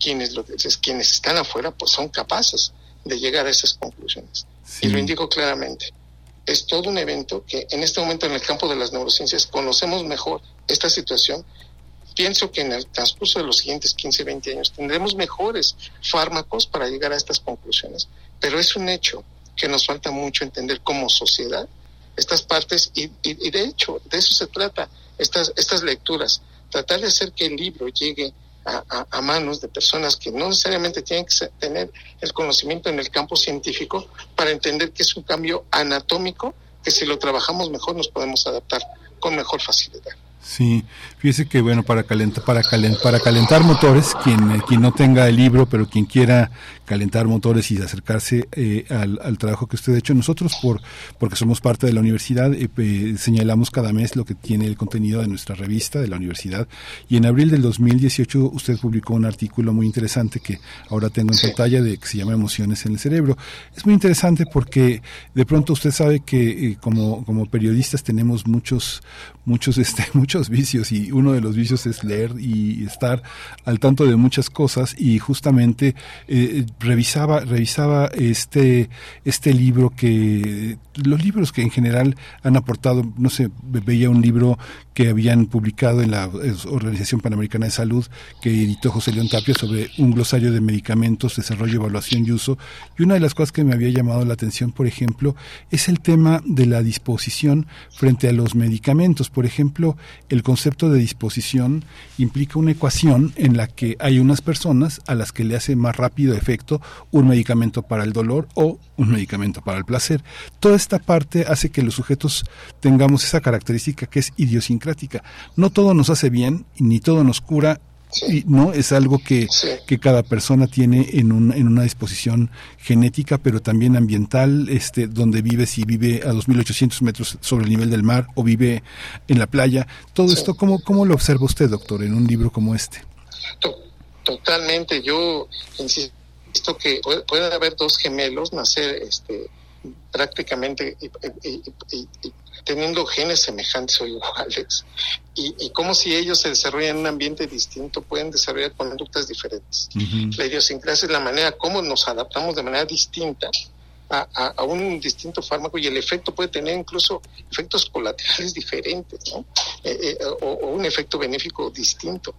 Speaker 24: quienes, lo, quienes están afuera pues son capaces de llegar a esas conclusiones. Sí. Y lo indico claramente. Es todo un evento que en este momento en el campo de las neurociencias conocemos mejor esta situación. Pienso que en el transcurso de los siguientes 15, 20 años tendremos mejores fármacos para llegar a estas conclusiones. Pero es un hecho que nos falta mucho entender como sociedad estas partes y, y, y, de hecho de eso se trata estas, estas lecturas, tratar de hacer que el libro llegue a, a, a manos de personas que no necesariamente tienen que tener el conocimiento en el campo científico para entender que es un cambio anatómico que si lo trabajamos mejor nos podemos adaptar con mejor facilidad.
Speaker 1: Sí, fíjese que bueno, para calentar, para calentar, para calentar motores, quien, eh, quien no tenga el libro, pero quien quiera calentar motores y acercarse eh, al, al, trabajo que usted ha hecho, nosotros por porque somos parte de la universidad eh, señalamos cada mes lo que tiene el contenido de nuestra revista de la universidad y en abril del 2018 usted publicó un artículo muy interesante que ahora tengo en sí. pantalla de que se llama Emociones en el cerebro. Es muy interesante porque de pronto usted sabe que eh, como como periodistas tenemos muchos muchos este muchos vicios y uno de los vicios es leer y estar al tanto de muchas cosas y justamente eh, revisaba revisaba este este libro que los libros que en general han aportado no sé veía un libro que habían publicado en la Organización Panamericana de Salud que editó José León Tapia sobre un glosario de medicamentos, desarrollo, evaluación y uso. Y una de las cosas que me había llamado la atención, por ejemplo, es el tema de la disposición frente a los medicamentos. Por ejemplo, el concepto de disposición implica una ecuación en la que hay unas personas a las que le hace más rápido efecto un medicamento para el dolor o un medicamento para el placer. Toda esta parte hace que los sujetos tengamos esa característica que es idiosincrática no todo nos hace bien, ni todo nos cura, sí. y, no es algo que, sí. que cada persona tiene en, un, en una disposición genética, pero también ambiental, este, donde vive, si vive a 2.800 metros sobre el nivel del mar o vive en la playa. Todo sí. esto, ¿cómo, ¿cómo lo observa usted, doctor, en un libro como este?
Speaker 24: Totalmente, yo insisto que puede haber dos gemelos, nacer este, prácticamente y, y, y, teniendo genes semejantes o iguales y, como si ellos se desarrollan en un ambiente distinto pueden desarrollar conductas diferentes. Uh -huh. La idiosincrasia es la manera como nos adaptamos de manera distinta a, a- a un distinto fármaco y el efecto puede tener incluso efectos colaterales diferentes, ¿no? Eh, eh, o, o un efecto benéfico distinto.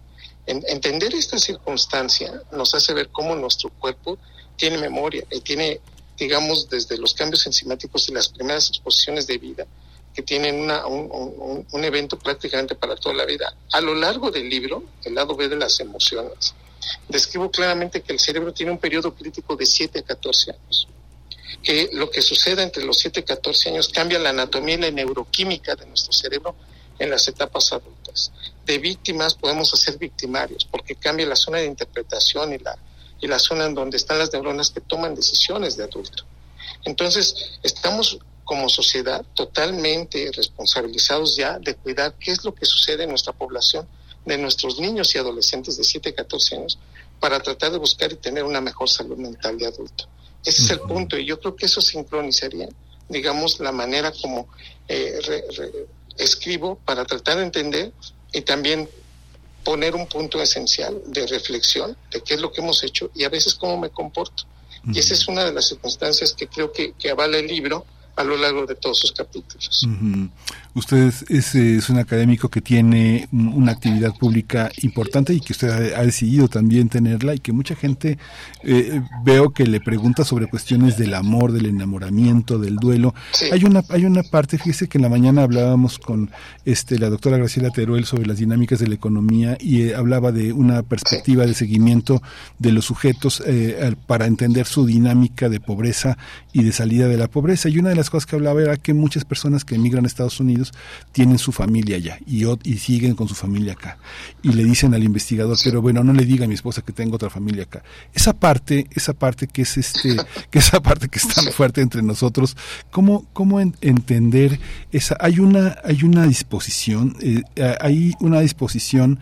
Speaker 24: En- entender esta circunstancia nos hace ver cómo nuestro cuerpo tiene memoria y tiene, digamos, desde los cambios enzimáticos y las primeras exposiciones de vida, que tienen una, un, un- evento prácticamente para toda la vida. A lo largo del libro, el lado B de las emociones, describo claramente que el cerebro tiene un periodo crítico de 7 a 14 años que lo que sucede entre los 7 y 14 años cambia la anatomía y la neuroquímica de nuestro cerebro en las etapas adultas. De víctimas podemos hacer victimarios porque cambia la zona de interpretación y la, y la zona en donde están las neuronas que toman decisiones de adulto. Entonces, estamos como sociedad totalmente responsabilizados ya de cuidar qué es lo que sucede en nuestra población, de nuestros niños y adolescentes de 7 a 14 años, para tratar de buscar y tener una mejor salud mental de adulto. Ese es el punto y yo creo que eso sincronizaría, digamos, la manera como eh, re- re- escribo para tratar de entender y también poner un punto esencial de reflexión de qué es lo que hemos hecho y a veces cómo me comporto. Y esa es una de las circunstancias que creo que, que avala el libro a lo largo de todos sus capítulos.
Speaker 1: Usted es, es, un académico que tiene un- una actividad pública importante y que usted ha, ha decidido también tenerla y que mucha gente eh, veo que le pregunta sobre cuestiones del amor, del enamoramiento, del duelo. Hay una hay una parte, fíjese que en la mañana hablábamos con este la doctora Graciela Teruel sobre las dinámicas de la economía y eh, hablaba de una perspectiva de seguimiento de los sujetos eh, para entender su dinámica de pobreza y de salida de la pobreza. Y una de las cosas que hablaba era que muchas personas que emigran a Estados Unidos tienen su familia allá y, y siguen con su familia acá. Y le dicen al investigador, pero bueno, no le diga a mi esposa que tengo otra familia acá. Esa parte, esa parte que es este, que esa parte que es tan fuerte entre nosotros, ¿cómo, cómo en- entender esa? Hay una, hay una disposición, eh, hay una disposición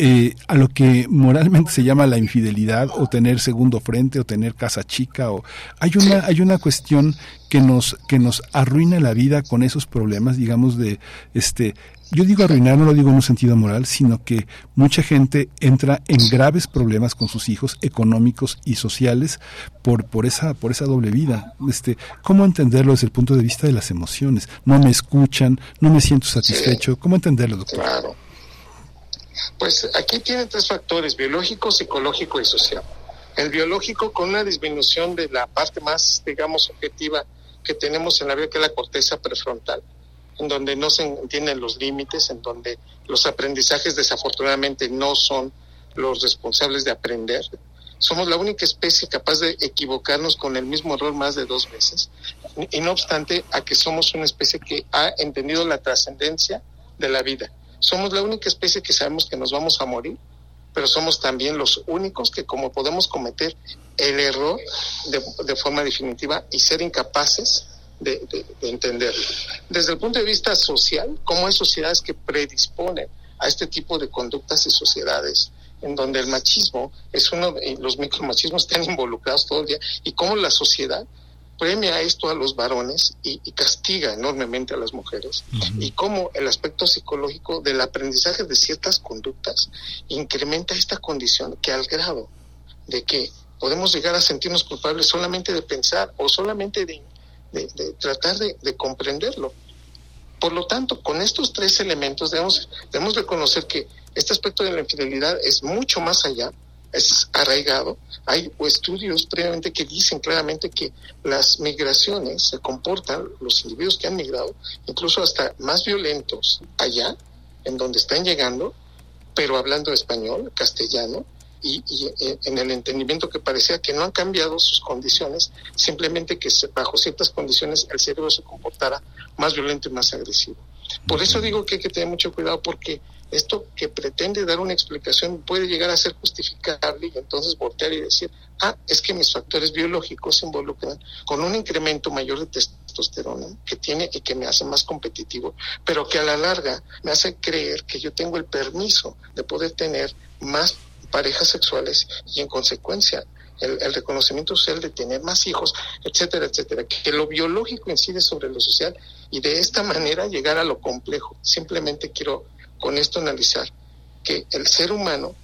Speaker 1: eh, a lo que moralmente se llama la infidelidad o tener segundo frente o tener casa chica o hay una hay una cuestión que nos que nos arruina la vida con esos problemas digamos de este yo digo arruinar no lo digo en un sentido moral sino que mucha gente entra en graves problemas con sus hijos económicos y sociales por por esa por esa doble vida. Este cómo entenderlo desde el punto de vista de las emociones no me escuchan no me siento satisfecho cómo entenderlo doctor
Speaker 24: Claro. Pues aquí tiene tres factores, biológico, psicológico y social. El biológico con una disminución de la parte más, digamos, objetiva que tenemos en la vida, que es la corteza prefrontal, en donde no se entienden los límites, en donde los aprendizajes desafortunadamente no son los responsables de aprender. Somos la única especie capaz de equivocarnos con el mismo error más de dos veces. Y no obstante a que somos una especie que ha entendido la trascendencia de la vida. Somos la única especie que sabemos que nos vamos a morir, pero somos también los únicos que como podemos cometer el error de, forma definitiva y ser incapaces de, de- de entenderlo. Desde el punto de vista social, cómo hay sociedades que predisponen a este tipo de conductas y sociedades en donde el machismo es uno de los micromachismos están involucrados todo el día y cómo la sociedad premia esto a los varones y, y castiga enormemente a las mujeres y cómo el aspecto psicológico del aprendizaje de ciertas conductas incrementa esta condición que al grado de que podemos llegar a sentirnos culpables solamente de pensar o solamente de, de- de tratar de, de comprenderlo. Por lo tanto, con estos tres elementos debemos, debemos reconocer que este aspecto de la infidelidad es mucho más allá, es arraigado. Hay estudios previamente que dicen claramente que las migraciones se comportan, los individuos que han migrado, incluso hasta más violentos allá, en donde están llegando, pero hablando español, castellano, y, eh, en el entendimiento que parecía que no han cambiado sus condiciones, simplemente que bajo ciertas condiciones el cerebro se comportara más violento y más agresivo. Por eso digo que hay que tener mucho cuidado porque esto que pretende dar una explicación puede llegar a ser justificable y entonces voltear y decir, ah, es que mis factores biológicos se involucran con un incremento mayor de testosterona que tiene y que me hace más competitivo, pero que a la larga me hace creer que yo tengo el permiso de poder tener más parejas sexuales y en consecuencia el, el reconocimiento social de tener más hijos, etcétera, etcétera, que lo biológico incide sobre lo social y de esta manera llegar a lo complejo. Simplemente quiero con esto analizar que el ser humano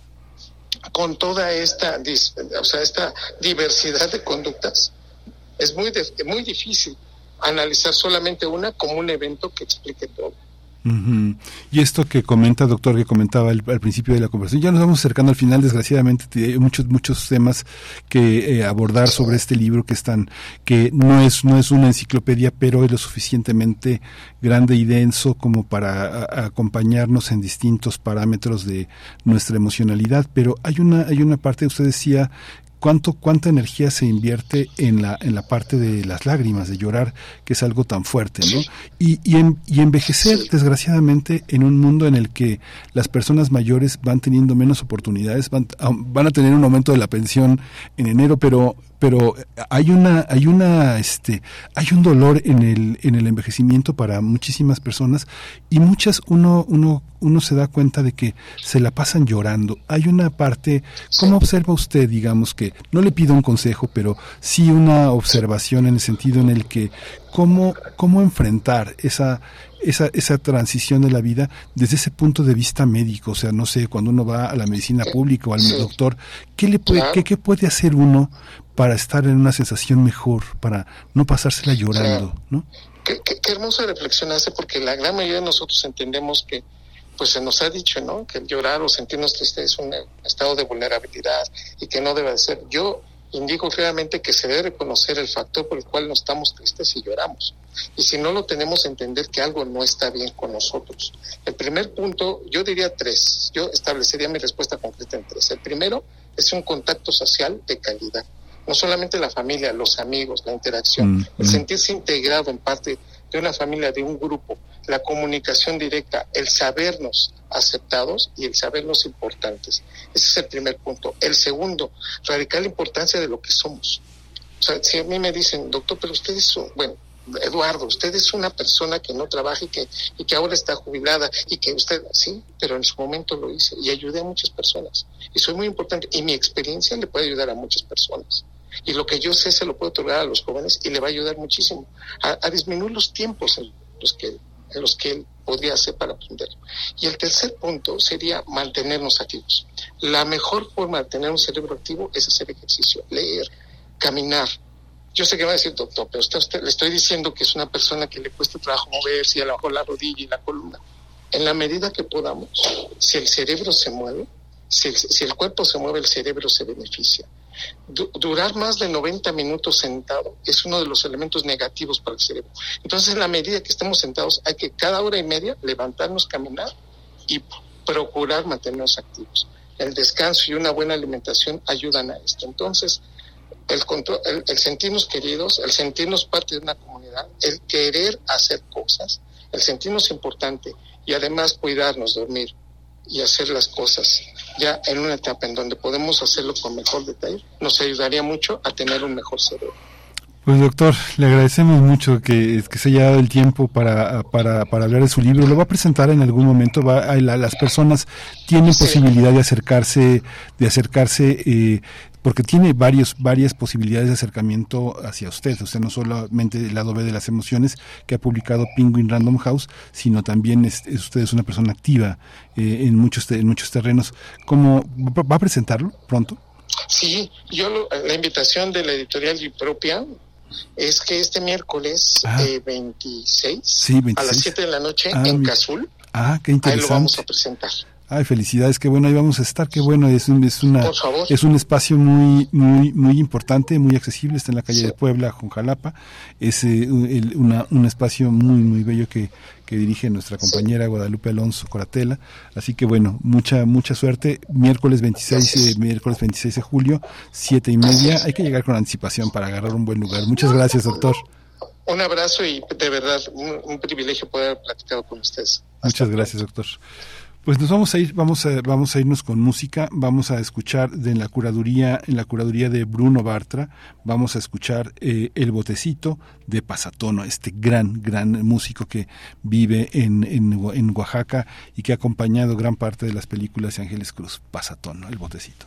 Speaker 24: con toda esta, o sea, esta diversidad de conductas Es muy, muy difícil analizar solamente una como un evento que explique todo.
Speaker 1: Y esto que comenta, doctor, que comentaba al, principio de la conversación, ya nos vamos acercando al final, desgraciadamente, hay muchos, muchos temas que eh, abordar sobre este libro que están, que no es, no es una enciclopedia, pero es lo suficientemente grande y denso como para acompañarnos en distintos parámetros de nuestra emocionalidad. Pero hay una, hay una parte, usted decía, cuánto cuánta energía se invierte en la en la parte de las lágrimas de llorar que es algo tan fuerte no y y, y envejecer desgraciadamente en un mundo en el que las personas mayores van teniendo menos oportunidades van, van a tener un aumento de la pensión en enero pero pero hay una hay una este hay un dolor en el en el envejecimiento para muchísimas personas y muchas uno uno uno se da cuenta de que se la pasan llorando. Hay una parte cómo observa usted digamos que no le pido un consejo pero sí una observación en el sentido en el que cómo cómo enfrentar esa esa, esa transición de la vida desde ese punto de vista médico, o sea, no sé, cuando uno va a la medicina pública o al doctor, ¿qué le puede, qué, qué puede hacer uno para estar en una sensación mejor, para no pasársela llorando, ¿no?
Speaker 24: Qué, qué, hermosa reflexión hace, porque la gran mayoría de nosotros entendemos que, pues se nos ha dicho, ¿no? Que llorar o sentirnos tristes es un estado de vulnerabilidad y que no debe de ser. Yo indico claramente que se debe reconocer el factor por el cual no estamos tristes y lloramos. Y si no lo tenemos, entender que algo no está bien con nosotros. El primer punto, yo diría tres. Yo establecería mi respuesta concreta en tres. El primero es un contacto social de calidad no solamente la familia, los amigos, la interacción,
Speaker 1: Mm,
Speaker 24: el
Speaker 1: mm.
Speaker 24: sentirse integrado en parte de una familia, de un grupo, la comunicación directa, el sabernos aceptados y el sabernos importantes. Ese es el primer punto. El segundo, radical la importancia de lo que somos. O sea, si a mí me dicen, doctor, pero usted es un, bueno, Eduardo, usted es una persona que no trabaja y que, y que ahora está jubilada y que usted, sí, pero en su momento lo hice y ayudé a muchas personas. Y soy muy importante y mi experiencia le puede ayudar a muchas personas. Y lo que yo sé se lo puedo otorgar a los jóvenes y le va a ayudar muchísimo a, a disminuir los tiempos en los que en los que él podría hacer para aprender. Y el tercer punto sería mantenernos activos. La mejor forma de tener un cerebro activo es hacer ejercicio, leer, caminar. Yo sé que va a decir, doctor, pero usted, usted- le estoy diciendo que es una persona que le cuesta trabajo moverse, a lo mejor la rodilla y la columna. En la medida que podamos, si el cerebro se mueve, si el, cuerpo se mueve, el cerebro se beneficia. Du- durar más de 90 minutos sentado es uno de los elementos negativos para el cerebro. Entonces, en la medida que estemos sentados, hay que cada hora y media levantarnos, caminar y procurar mantenernos activos. El descanso y una buena alimentación ayudan a esto. Entonces, el, control, el, el sentirnos queridos, el sentirnos parte de una comunidad, el querer hacer cosas, el sentirnos importante y además cuidarnos, dormir y hacer las cosas ya en una etapa en donde podemos hacerlo con mejor detalle, nos ayudaría mucho a tener un mejor cerebro.
Speaker 1: Pues doctor, le agradecemos mucho que, que se haya dado el tiempo para, para, para hablar de su libro. ¿Lo va a presentar en algún momento? Va, a- la- las personas tienen posibilidad de acercarse, de acercarse, eh, porque tiene varios, varias posibilidades de acercamiento hacia usted. Usted no solamente el lado B de las emociones que ha publicado Penguin Random House, sino también es, es- usted es una persona activa eh, en muchos en muchos terrenos. ¿Cómo va a presentarlo pronto?
Speaker 24: Sí, yo lo- la invitación de la editorial y propia es que este miércoles
Speaker 1: Ah.
Speaker 24: eh, 26,
Speaker 1: Sí,
Speaker 24: a
Speaker 1: 26.
Speaker 24: las 7 de la noche
Speaker 1: Ah,
Speaker 24: en Cazul,
Speaker 1: Ah, qué
Speaker 24: ahí
Speaker 1: interesante.
Speaker 24: lo vamos a presentar.
Speaker 1: Ay, felicidades, qué bueno, ahí vamos a estar, qué bueno, es un, es una, es un espacio muy, muy, muy importante, muy accesible, está en la calle de Puebla, con Jalapa, es eh, un- el- una- un espacio muy, muy bello que, que dirige nuestra compañera Guadalupe Alonso Coratela, así que bueno, mucha, mucha suerte, miércoles 26, eh, miércoles 26 de julio, siete y media, hay que llegar con anticipación para agarrar un buen lugar, muchas gracias doctor,
Speaker 24: Un abrazo y de verdad un, un privilegio poder haber platicado con ustedes.
Speaker 1: Muchas gracias, doctor. Pues nos vamos a ir, vamos a, vamos a irnos con música, vamos a escuchar de la curaduría, en la curaduría de Bruno Bartra, vamos a escuchar eh, El Botecito de Pasatono, este gran, gran músico que vive en, en, en Oaxaca y que ha acompañado gran parte de las películas de Ángeles Cruz. Pasatono, El Botecito.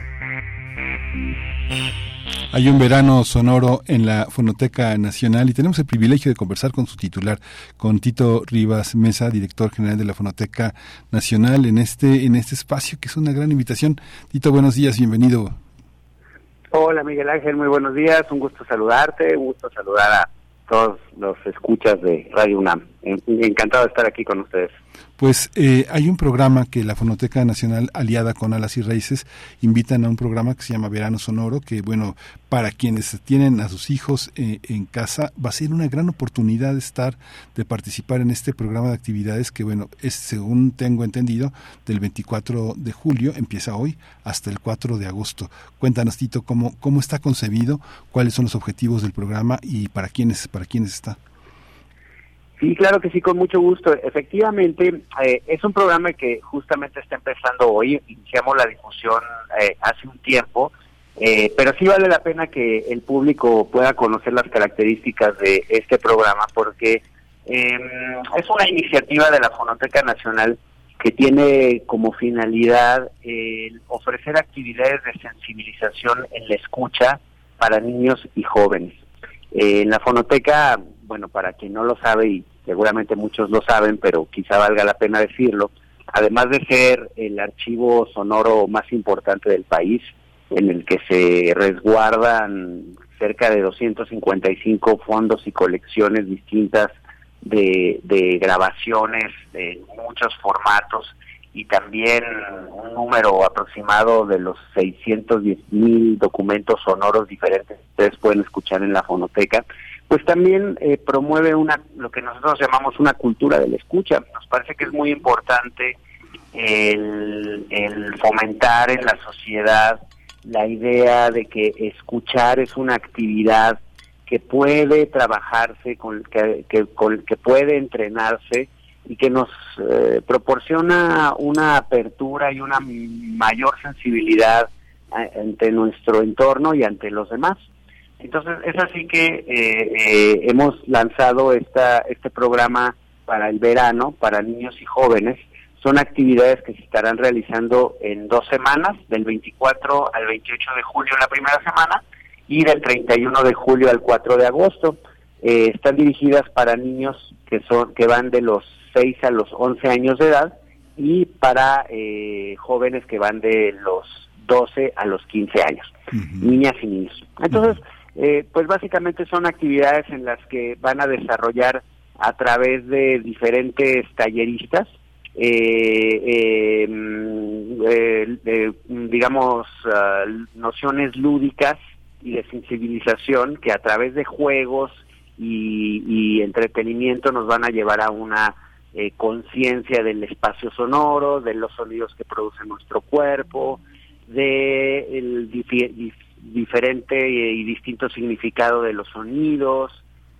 Speaker 1: Hay un verano sonoro en la Fonoteca Nacional y tenemos el privilegio de conversar con su titular, con Tito Rivas Mesa, director general de la Fonoteca Nacional, en este, en este espacio que es una gran invitación. Tito, buenos días, bienvenido.
Speaker 19: Hola Miguel Ángel, muy buenos días, un gusto saludarte, un gusto saludar a todos los escuchas de Radio UNAM. Encantado de estar aquí con ustedes.
Speaker 1: Pues eh, hay un programa que la Fonoteca Nacional, aliada con Alas y Raíces, invitan a un programa que se llama Verano Sonoro, que bueno, para quienes tienen a sus hijos eh, en casa, va a ser una gran oportunidad de estar, de participar en este programa de actividades que bueno, es según tengo entendido, del 24 de julio, empieza hoy, hasta el 4 de agosto. Cuéntanos, Tito, cómo, cómo está concebido, cuáles son los objetivos del programa y para quiénes, para quiénes está.
Speaker 19: Sí, claro que sí, con mucho gusto. Efectivamente, eh, es un programa que justamente está empezando hoy. Iniciamos la difusión eh, hace un tiempo, eh, pero sí vale la pena que el público pueda conocer las características de este programa porque em, es una iniciativa de la Fonoteca Nacional que tiene como finalidad ofrecer actividades de sensibilización en la escucha para niños y jóvenes. En la fonoteca, bueno, para quien no lo sabe y seguramente muchos lo saben, pero quizá valga la pena decirlo, además de ser el archivo sonoro más importante del país, en el que se resguardan cerca de 255 fondos y colecciones distintas de, de grabaciones de muchos formatos y también un número aproximado de los 610 mil documentos sonoros diferentes que ustedes pueden escuchar en la fonoteca pues también eh, promueve una lo que nosotros llamamos una cultura de la escucha. Nos parece que es muy importante el, fomentar en la sociedad la idea de que escuchar es una actividad que puede trabajarse, con, que, que, puede entrenarse y que nos eh, proporciona una apertura y una mayor sensibilidad ante nuestro entorno y ante los demás. Entonces, es así que eh, eh, hemos lanzado esta, este programa para el verano, para niños y jóvenes. Son actividades que se estarán realizando en dos semanas, del 24 al 28 de julio la primera semana y del 31 de julio al 4 de agosto. Eh, están dirigidas para niños que son que van de los 6 a los 11 años de edad y para jóvenes que van de los 12 a los 15 años, niñas y niños. Entonces, eh, pues básicamente son actividades en las que van a desarrollar a través de diferentes talleristas, eh, em, eh, digamos, ah, nociones lúdicas y de sensibilización que a través de juegos y, entretenimiento nos van a llevar a una conciencia del espacio sonoro, de los sonidos que produce nuestro cuerpo, de el diferente y distinto significado de los sonidos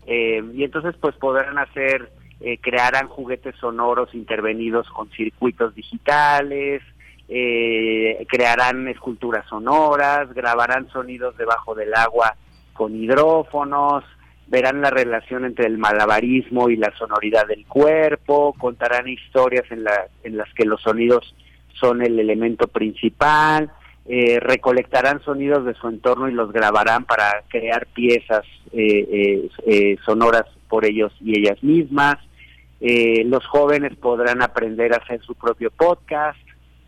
Speaker 19: eh, y entonces pues podrán hacer eh, crearán juguetes sonoros intervenidos con circuitos digitales eh, crearán esculturas sonoras grabarán sonidos debajo del agua con hidrófonos verán la relación entre el malabarismo y la sonoridad del cuerpo contarán historias en, la, en las que los sonidos son el elemento principal eh, recolectarán sonidos de su entorno y los grabarán para crear piezas eh, eh, sonoras por ellos y ellas mismas. los jóvenes podrán aprender a hacer su propio podcast,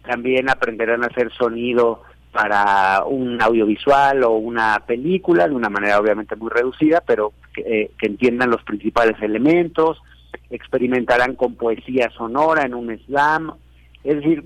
Speaker 19: también aprenderán a hacer sonido para un audiovisual o una película de una manera obviamente muy reducida, pero que, que entiendan los principales elementos, experimentarán con poesía sonora en un slam, es decir,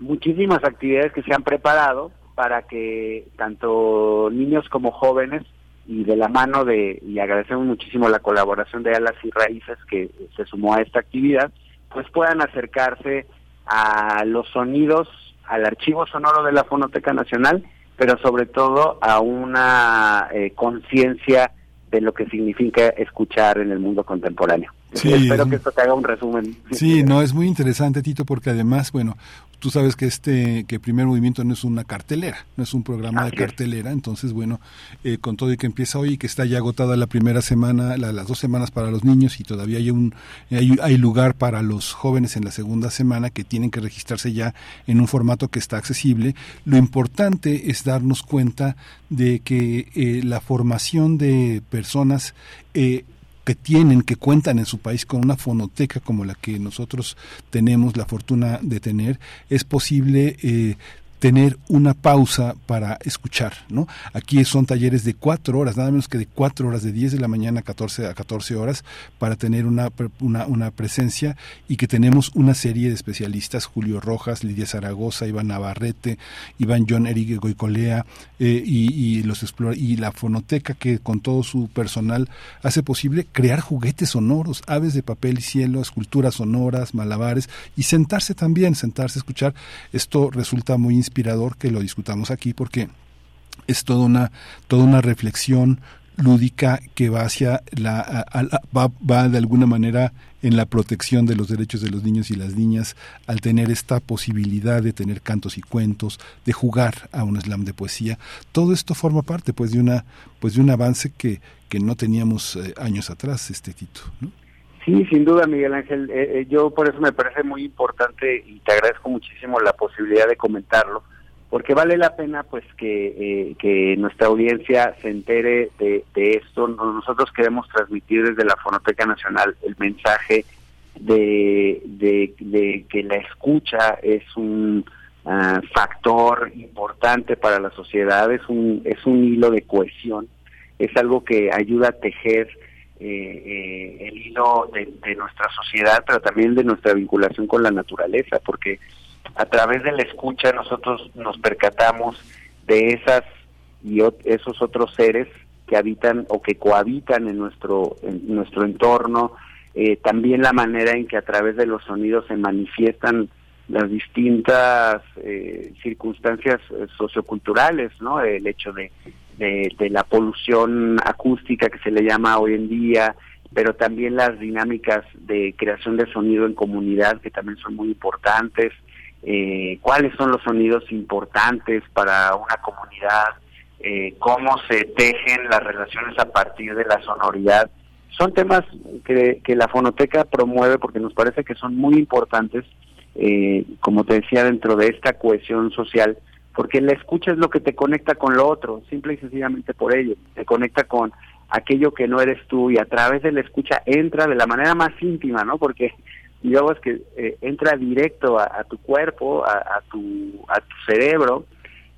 Speaker 19: muchísimas actividades que se han preparado para que tanto niños como jóvenes y de la mano de, y agradecemos muchísimo la colaboración de Alas y Raíces que se sumó a esta actividad, pues puedan acercarse a los sonidos, al archivo sonoro de la Fonoteca Nacional, pero sobre todo a una eh, conciencia de lo que significa escuchar en el mundo contemporáneo.
Speaker 1: Sí,
Speaker 19: Espero
Speaker 1: es-
Speaker 19: que esto te haga un resumen.
Speaker 1: Sí, no, es muy interesante, Tito, porque además, bueno, tú sabes que este, que Primer Movimiento no es una cartelera, no es un programa de
Speaker 19: es.
Speaker 1: cartelera, entonces, bueno, eh, con todo y que empieza hoy y que está ya agotada la primera semana, la- las dos semanas para los niños y todavía hay un, hay, hay lugar para los jóvenes en la segunda semana que tienen que registrarse ya en un formato que está accesible, lo importante es darnos cuenta de que eh, la formación de personas eh, que tienen, que cuentan en su país con una fonoteca como la que nosotros tenemos la fortuna de tener, es posible eh, tener una pausa para escuchar, ¿no? Aquí son talleres de cuatro horas, nada menos que de cuatro horas, de 10 de la mañana a 14, a 14 horas, para tener una, una, presencia y que tenemos una serie de especialistas, Julio Rojas, Lidia Zaragoza, Iván Navarrete, Iván John Eric Goicolea, eh, y, los y la fonoteca que con todo su personal hace posible crear juguetes sonoros, aves de papel y cielo, esculturas sonoras, malabares y sentarse también, sentarse a escuchar. Esto resulta muy inspirador que lo discutamos aquí porque es toda una toda una reflexión lúdica que va hacia la- va, va de alguna manera en la protección de los derechos de los niños y las niñas al tener esta posibilidad de tener cantos y cuentos de jugar a un slam de poesía todo esto forma parte pues de una pues de un avance que que no teníamos eh, años atrás este Tito ¿no?
Speaker 19: Sí, sin duda, Miguel Ángel. Eh, eh, yo por eso me parece muy importante y te agradezco muchísimo la posibilidad de comentarlo, porque vale la pena pues que, eh, nuestra audiencia se entere de, de esto. Nosotros queremos transmitir desde la Fonoteca Nacional el mensaje de, de, que la escucha es un ah, factor importante para la sociedad, es un, es un hilo de cohesión, es algo que ayuda a tejer eh, eh, el hilo de, nuestra sociedad, pero también de nuestra vinculación con la naturaleza, porque a través de la escucha nosotros nos percatamos de esas y esos otros seres que habitan o que cohabitan en nuestro en nuestro entorno, eh, también la manera en que a través de los sonidos se manifiestan las distintas eh, circunstancias eh, socioculturales, ¿no? El hecho de, de, de la polución acústica que se le llama hoy en día, pero también las dinámicas de creación de sonido en comunidad que también son muy importantes, eh, cuáles son los sonidos importantes para una comunidad, eh, cómo se tejen las relaciones a partir de la sonoridad. Son temas que, la fonoteca promueve porque nos parece que son muy importantes, eh, como te decía, dentro de esta cohesión social, porque la escucha es lo que te conecta con lo otro, simple y sencillamente por ello, te conecta con aquello que no eres tú y a través de la escucha entra de la manera más íntima, ¿no? Porque digamos que eh, entra directo a, tu cuerpo, a, a tu, a tu cerebro,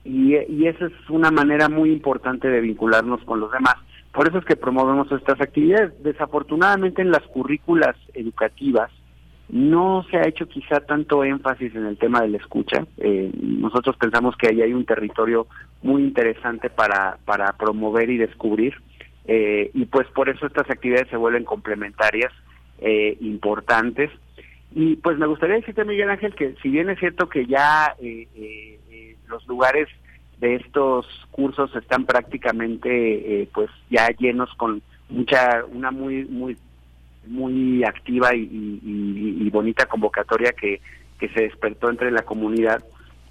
Speaker 19: y, y esa es una manera muy importante de vincularnos con los demás. Por eso es que promovemos estas actividades. Desafortunadamente en las currículas educativas no se ha hecho quizá tanto énfasis en el tema de la escucha. Eh, nosotros pensamos que ahí hay un territorio muy interesante para, para promover y descubrir. Eh, y pues por eso estas actividades se vuelven complementarias, eh, importantes. Y pues me gustaría decirte, Miguel Ángel, que si bien es cierto que ya eh, eh, eh, los lugares de estos cursos están prácticamente pues ya llenos con mucha, una muy, muy, muy activa y, y- y- y bonita convocatoria que, que se despertó entre la comunidad.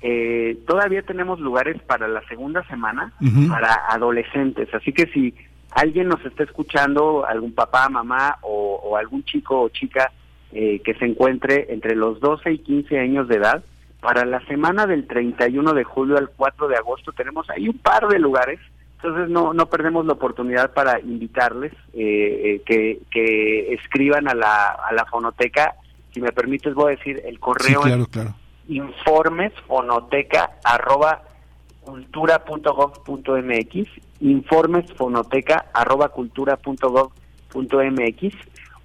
Speaker 19: Eh, todavía tenemos lugares para la segunda semana para adolescentes, así que si alguien nos está escuchando, algún papá, mamá o, o algún chico o chica eh, que se encuentre entre los 12 y 15 años de edad, para la semana del 31 de julio al 4 de agosto tenemos ahí un par de lugares, entonces no, no perdemos la oportunidad para invitarles eh, eh, que, que escriban a la, a la fonoteca. Si me permites, voy a decir el
Speaker 1: Sí,
Speaker 19: correo
Speaker 1: claro,
Speaker 19: es
Speaker 1: claro.
Speaker 19: informesfonoteca arroba cultura.gov.mx informesfonoteca arroba cultura.gov.mx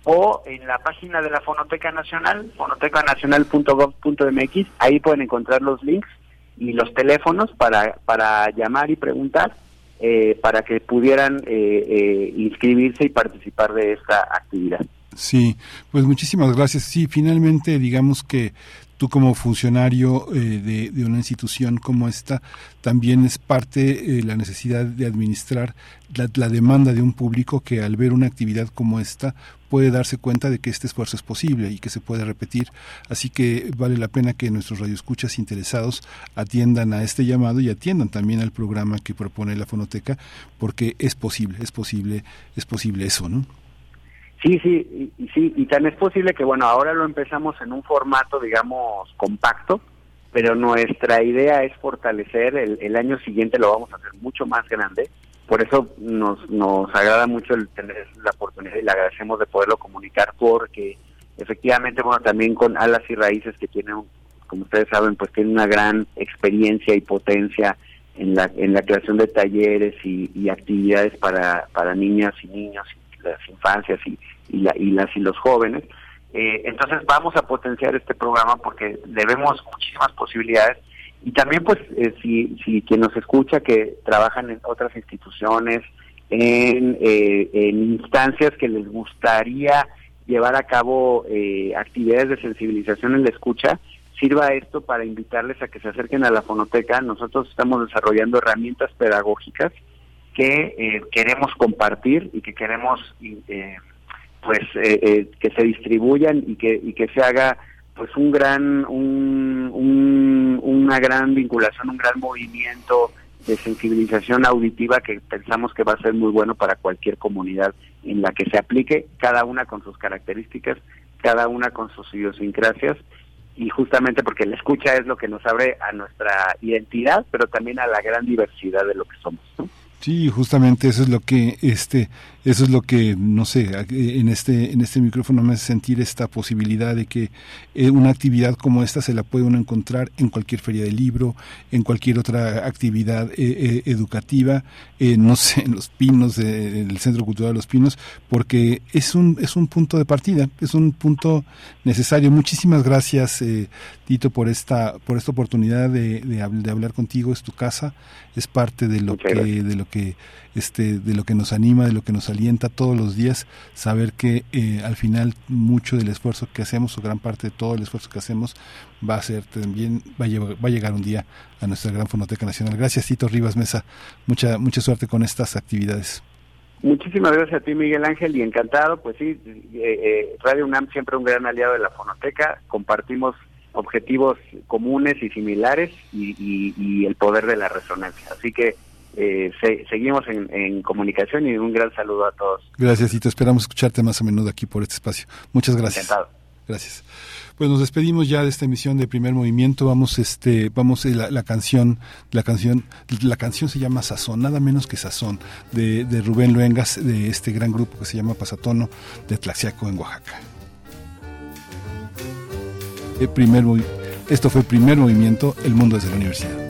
Speaker 19: o en la página de la Fonoteca Nacional, fonotecanacional.gov.mx, ahí pueden encontrar los links y los teléfonos para, para llamar y preguntar, eh, para que pudieran eh, eh, inscribirse y participar de esta actividad.
Speaker 1: Sí, pues muchísimas gracias. Sí, finalmente digamos que tú como funcionario eh, de, una institución como esta, también es parte eh, la necesidad de administrar la, la, demanda de un público que al ver una actividad como esta puede darse cuenta de que este esfuerzo es posible y que se puede repetir. Así que vale la pena que nuestros radioescuchas interesados atiendan a este llamado y atiendan también al programa que propone la fonoteca, porque es posible, es posible, es posible eso, ¿no?
Speaker 19: Sí, sí, y, sí, y tan es posible que, bueno, ahora lo empezamos en un formato, digamos, compacto, pero nuestra idea es fortalecer, el, el año siguiente lo vamos a hacer mucho más grande, por eso nos, nos agrada mucho el tener la oportunidad y le agradecemos de poderlo comunicar, porque efectivamente, bueno, también con Alas y Raíces, que tienen, como ustedes saben, pues tiene una gran experiencia y potencia en la, en la creación de talleres y actividades para, para niñas y niños las infancias y, y, la, y las y los jóvenes. Eh, entonces vamos a potenciar este programa porque le vemos muchísimas posibilidades y también pues eh, si, si quien nos escucha que trabajan en otras instituciones, en, eh, en instancias que les gustaría llevar a cabo eh, actividades de sensibilización en la escucha, sirva esto para invitarles a que se acerquen a la fonoteca. Nosotros estamos desarrollando herramientas pedagógicas que eh, queremos compartir y que queremos eh, pues eh, eh, que se distribuyan y que y que se haga pues un gran un, un, una gran vinculación un gran movimiento de sensibilización auditiva que pensamos que va a ser muy bueno para cualquier comunidad en la que se aplique cada una con sus características cada una con sus idiosincrasias y justamente porque la escucha es lo que nos abre a nuestra identidad pero también a la gran diversidad de lo que somos ¿no?
Speaker 1: Sí, justamente eso es lo que este eso es lo que no sé en este en este micrófono me hace sentir esta posibilidad de que eh, una actividad como esta se la puede uno encontrar en cualquier feria de libro en cualquier otra actividad eh, eh, educativa eh, no sé en los pinos del centro cultural de los pinos porque es un es un punto de partida es un punto necesario muchísimas gracias eh, Tito por esta por esta oportunidad de, de, de, hablar contigo es tu casa es parte de lo Muchas que gracias. de lo que este de lo que nos anima de lo que nos alienta todos los días saber que eh, al final mucho del esfuerzo que hacemos o gran parte de todo el esfuerzo que hacemos va a ser también va a, llevar, va a llegar un día a nuestra gran fonoteca nacional gracias Tito Rivas Mesa mucha mucha suerte con estas actividades
Speaker 19: Muchísimas gracias a ti, Miguel Ángel, y encantado. Pues sí, eh, eh, Radio UNAM siempre un gran aliado de la fonoteca. Compartimos objetivos comunes y similares y, el poder de la resonancia. Así que eh, se, seguimos en, en, comunicación y un gran saludo a todos.
Speaker 1: Gracias, y te esperamos escucharte más a menudo aquí por este espacio. Muchas gracias.
Speaker 19: Encantado.
Speaker 1: Gracias. Pues nos despedimos ya de esta emisión de Primer Movimiento. Vamos, este, vamos eh, la, la, canción, la canción, la canción se llama Sazón, nada menos que Sazón, de, de Rubén Luengas, de este gran grupo que se llama Pasatono, de Tlaxiaco en Oaxaca. El primer, esto fue el primer movimiento, El Mundo desde la Universidad.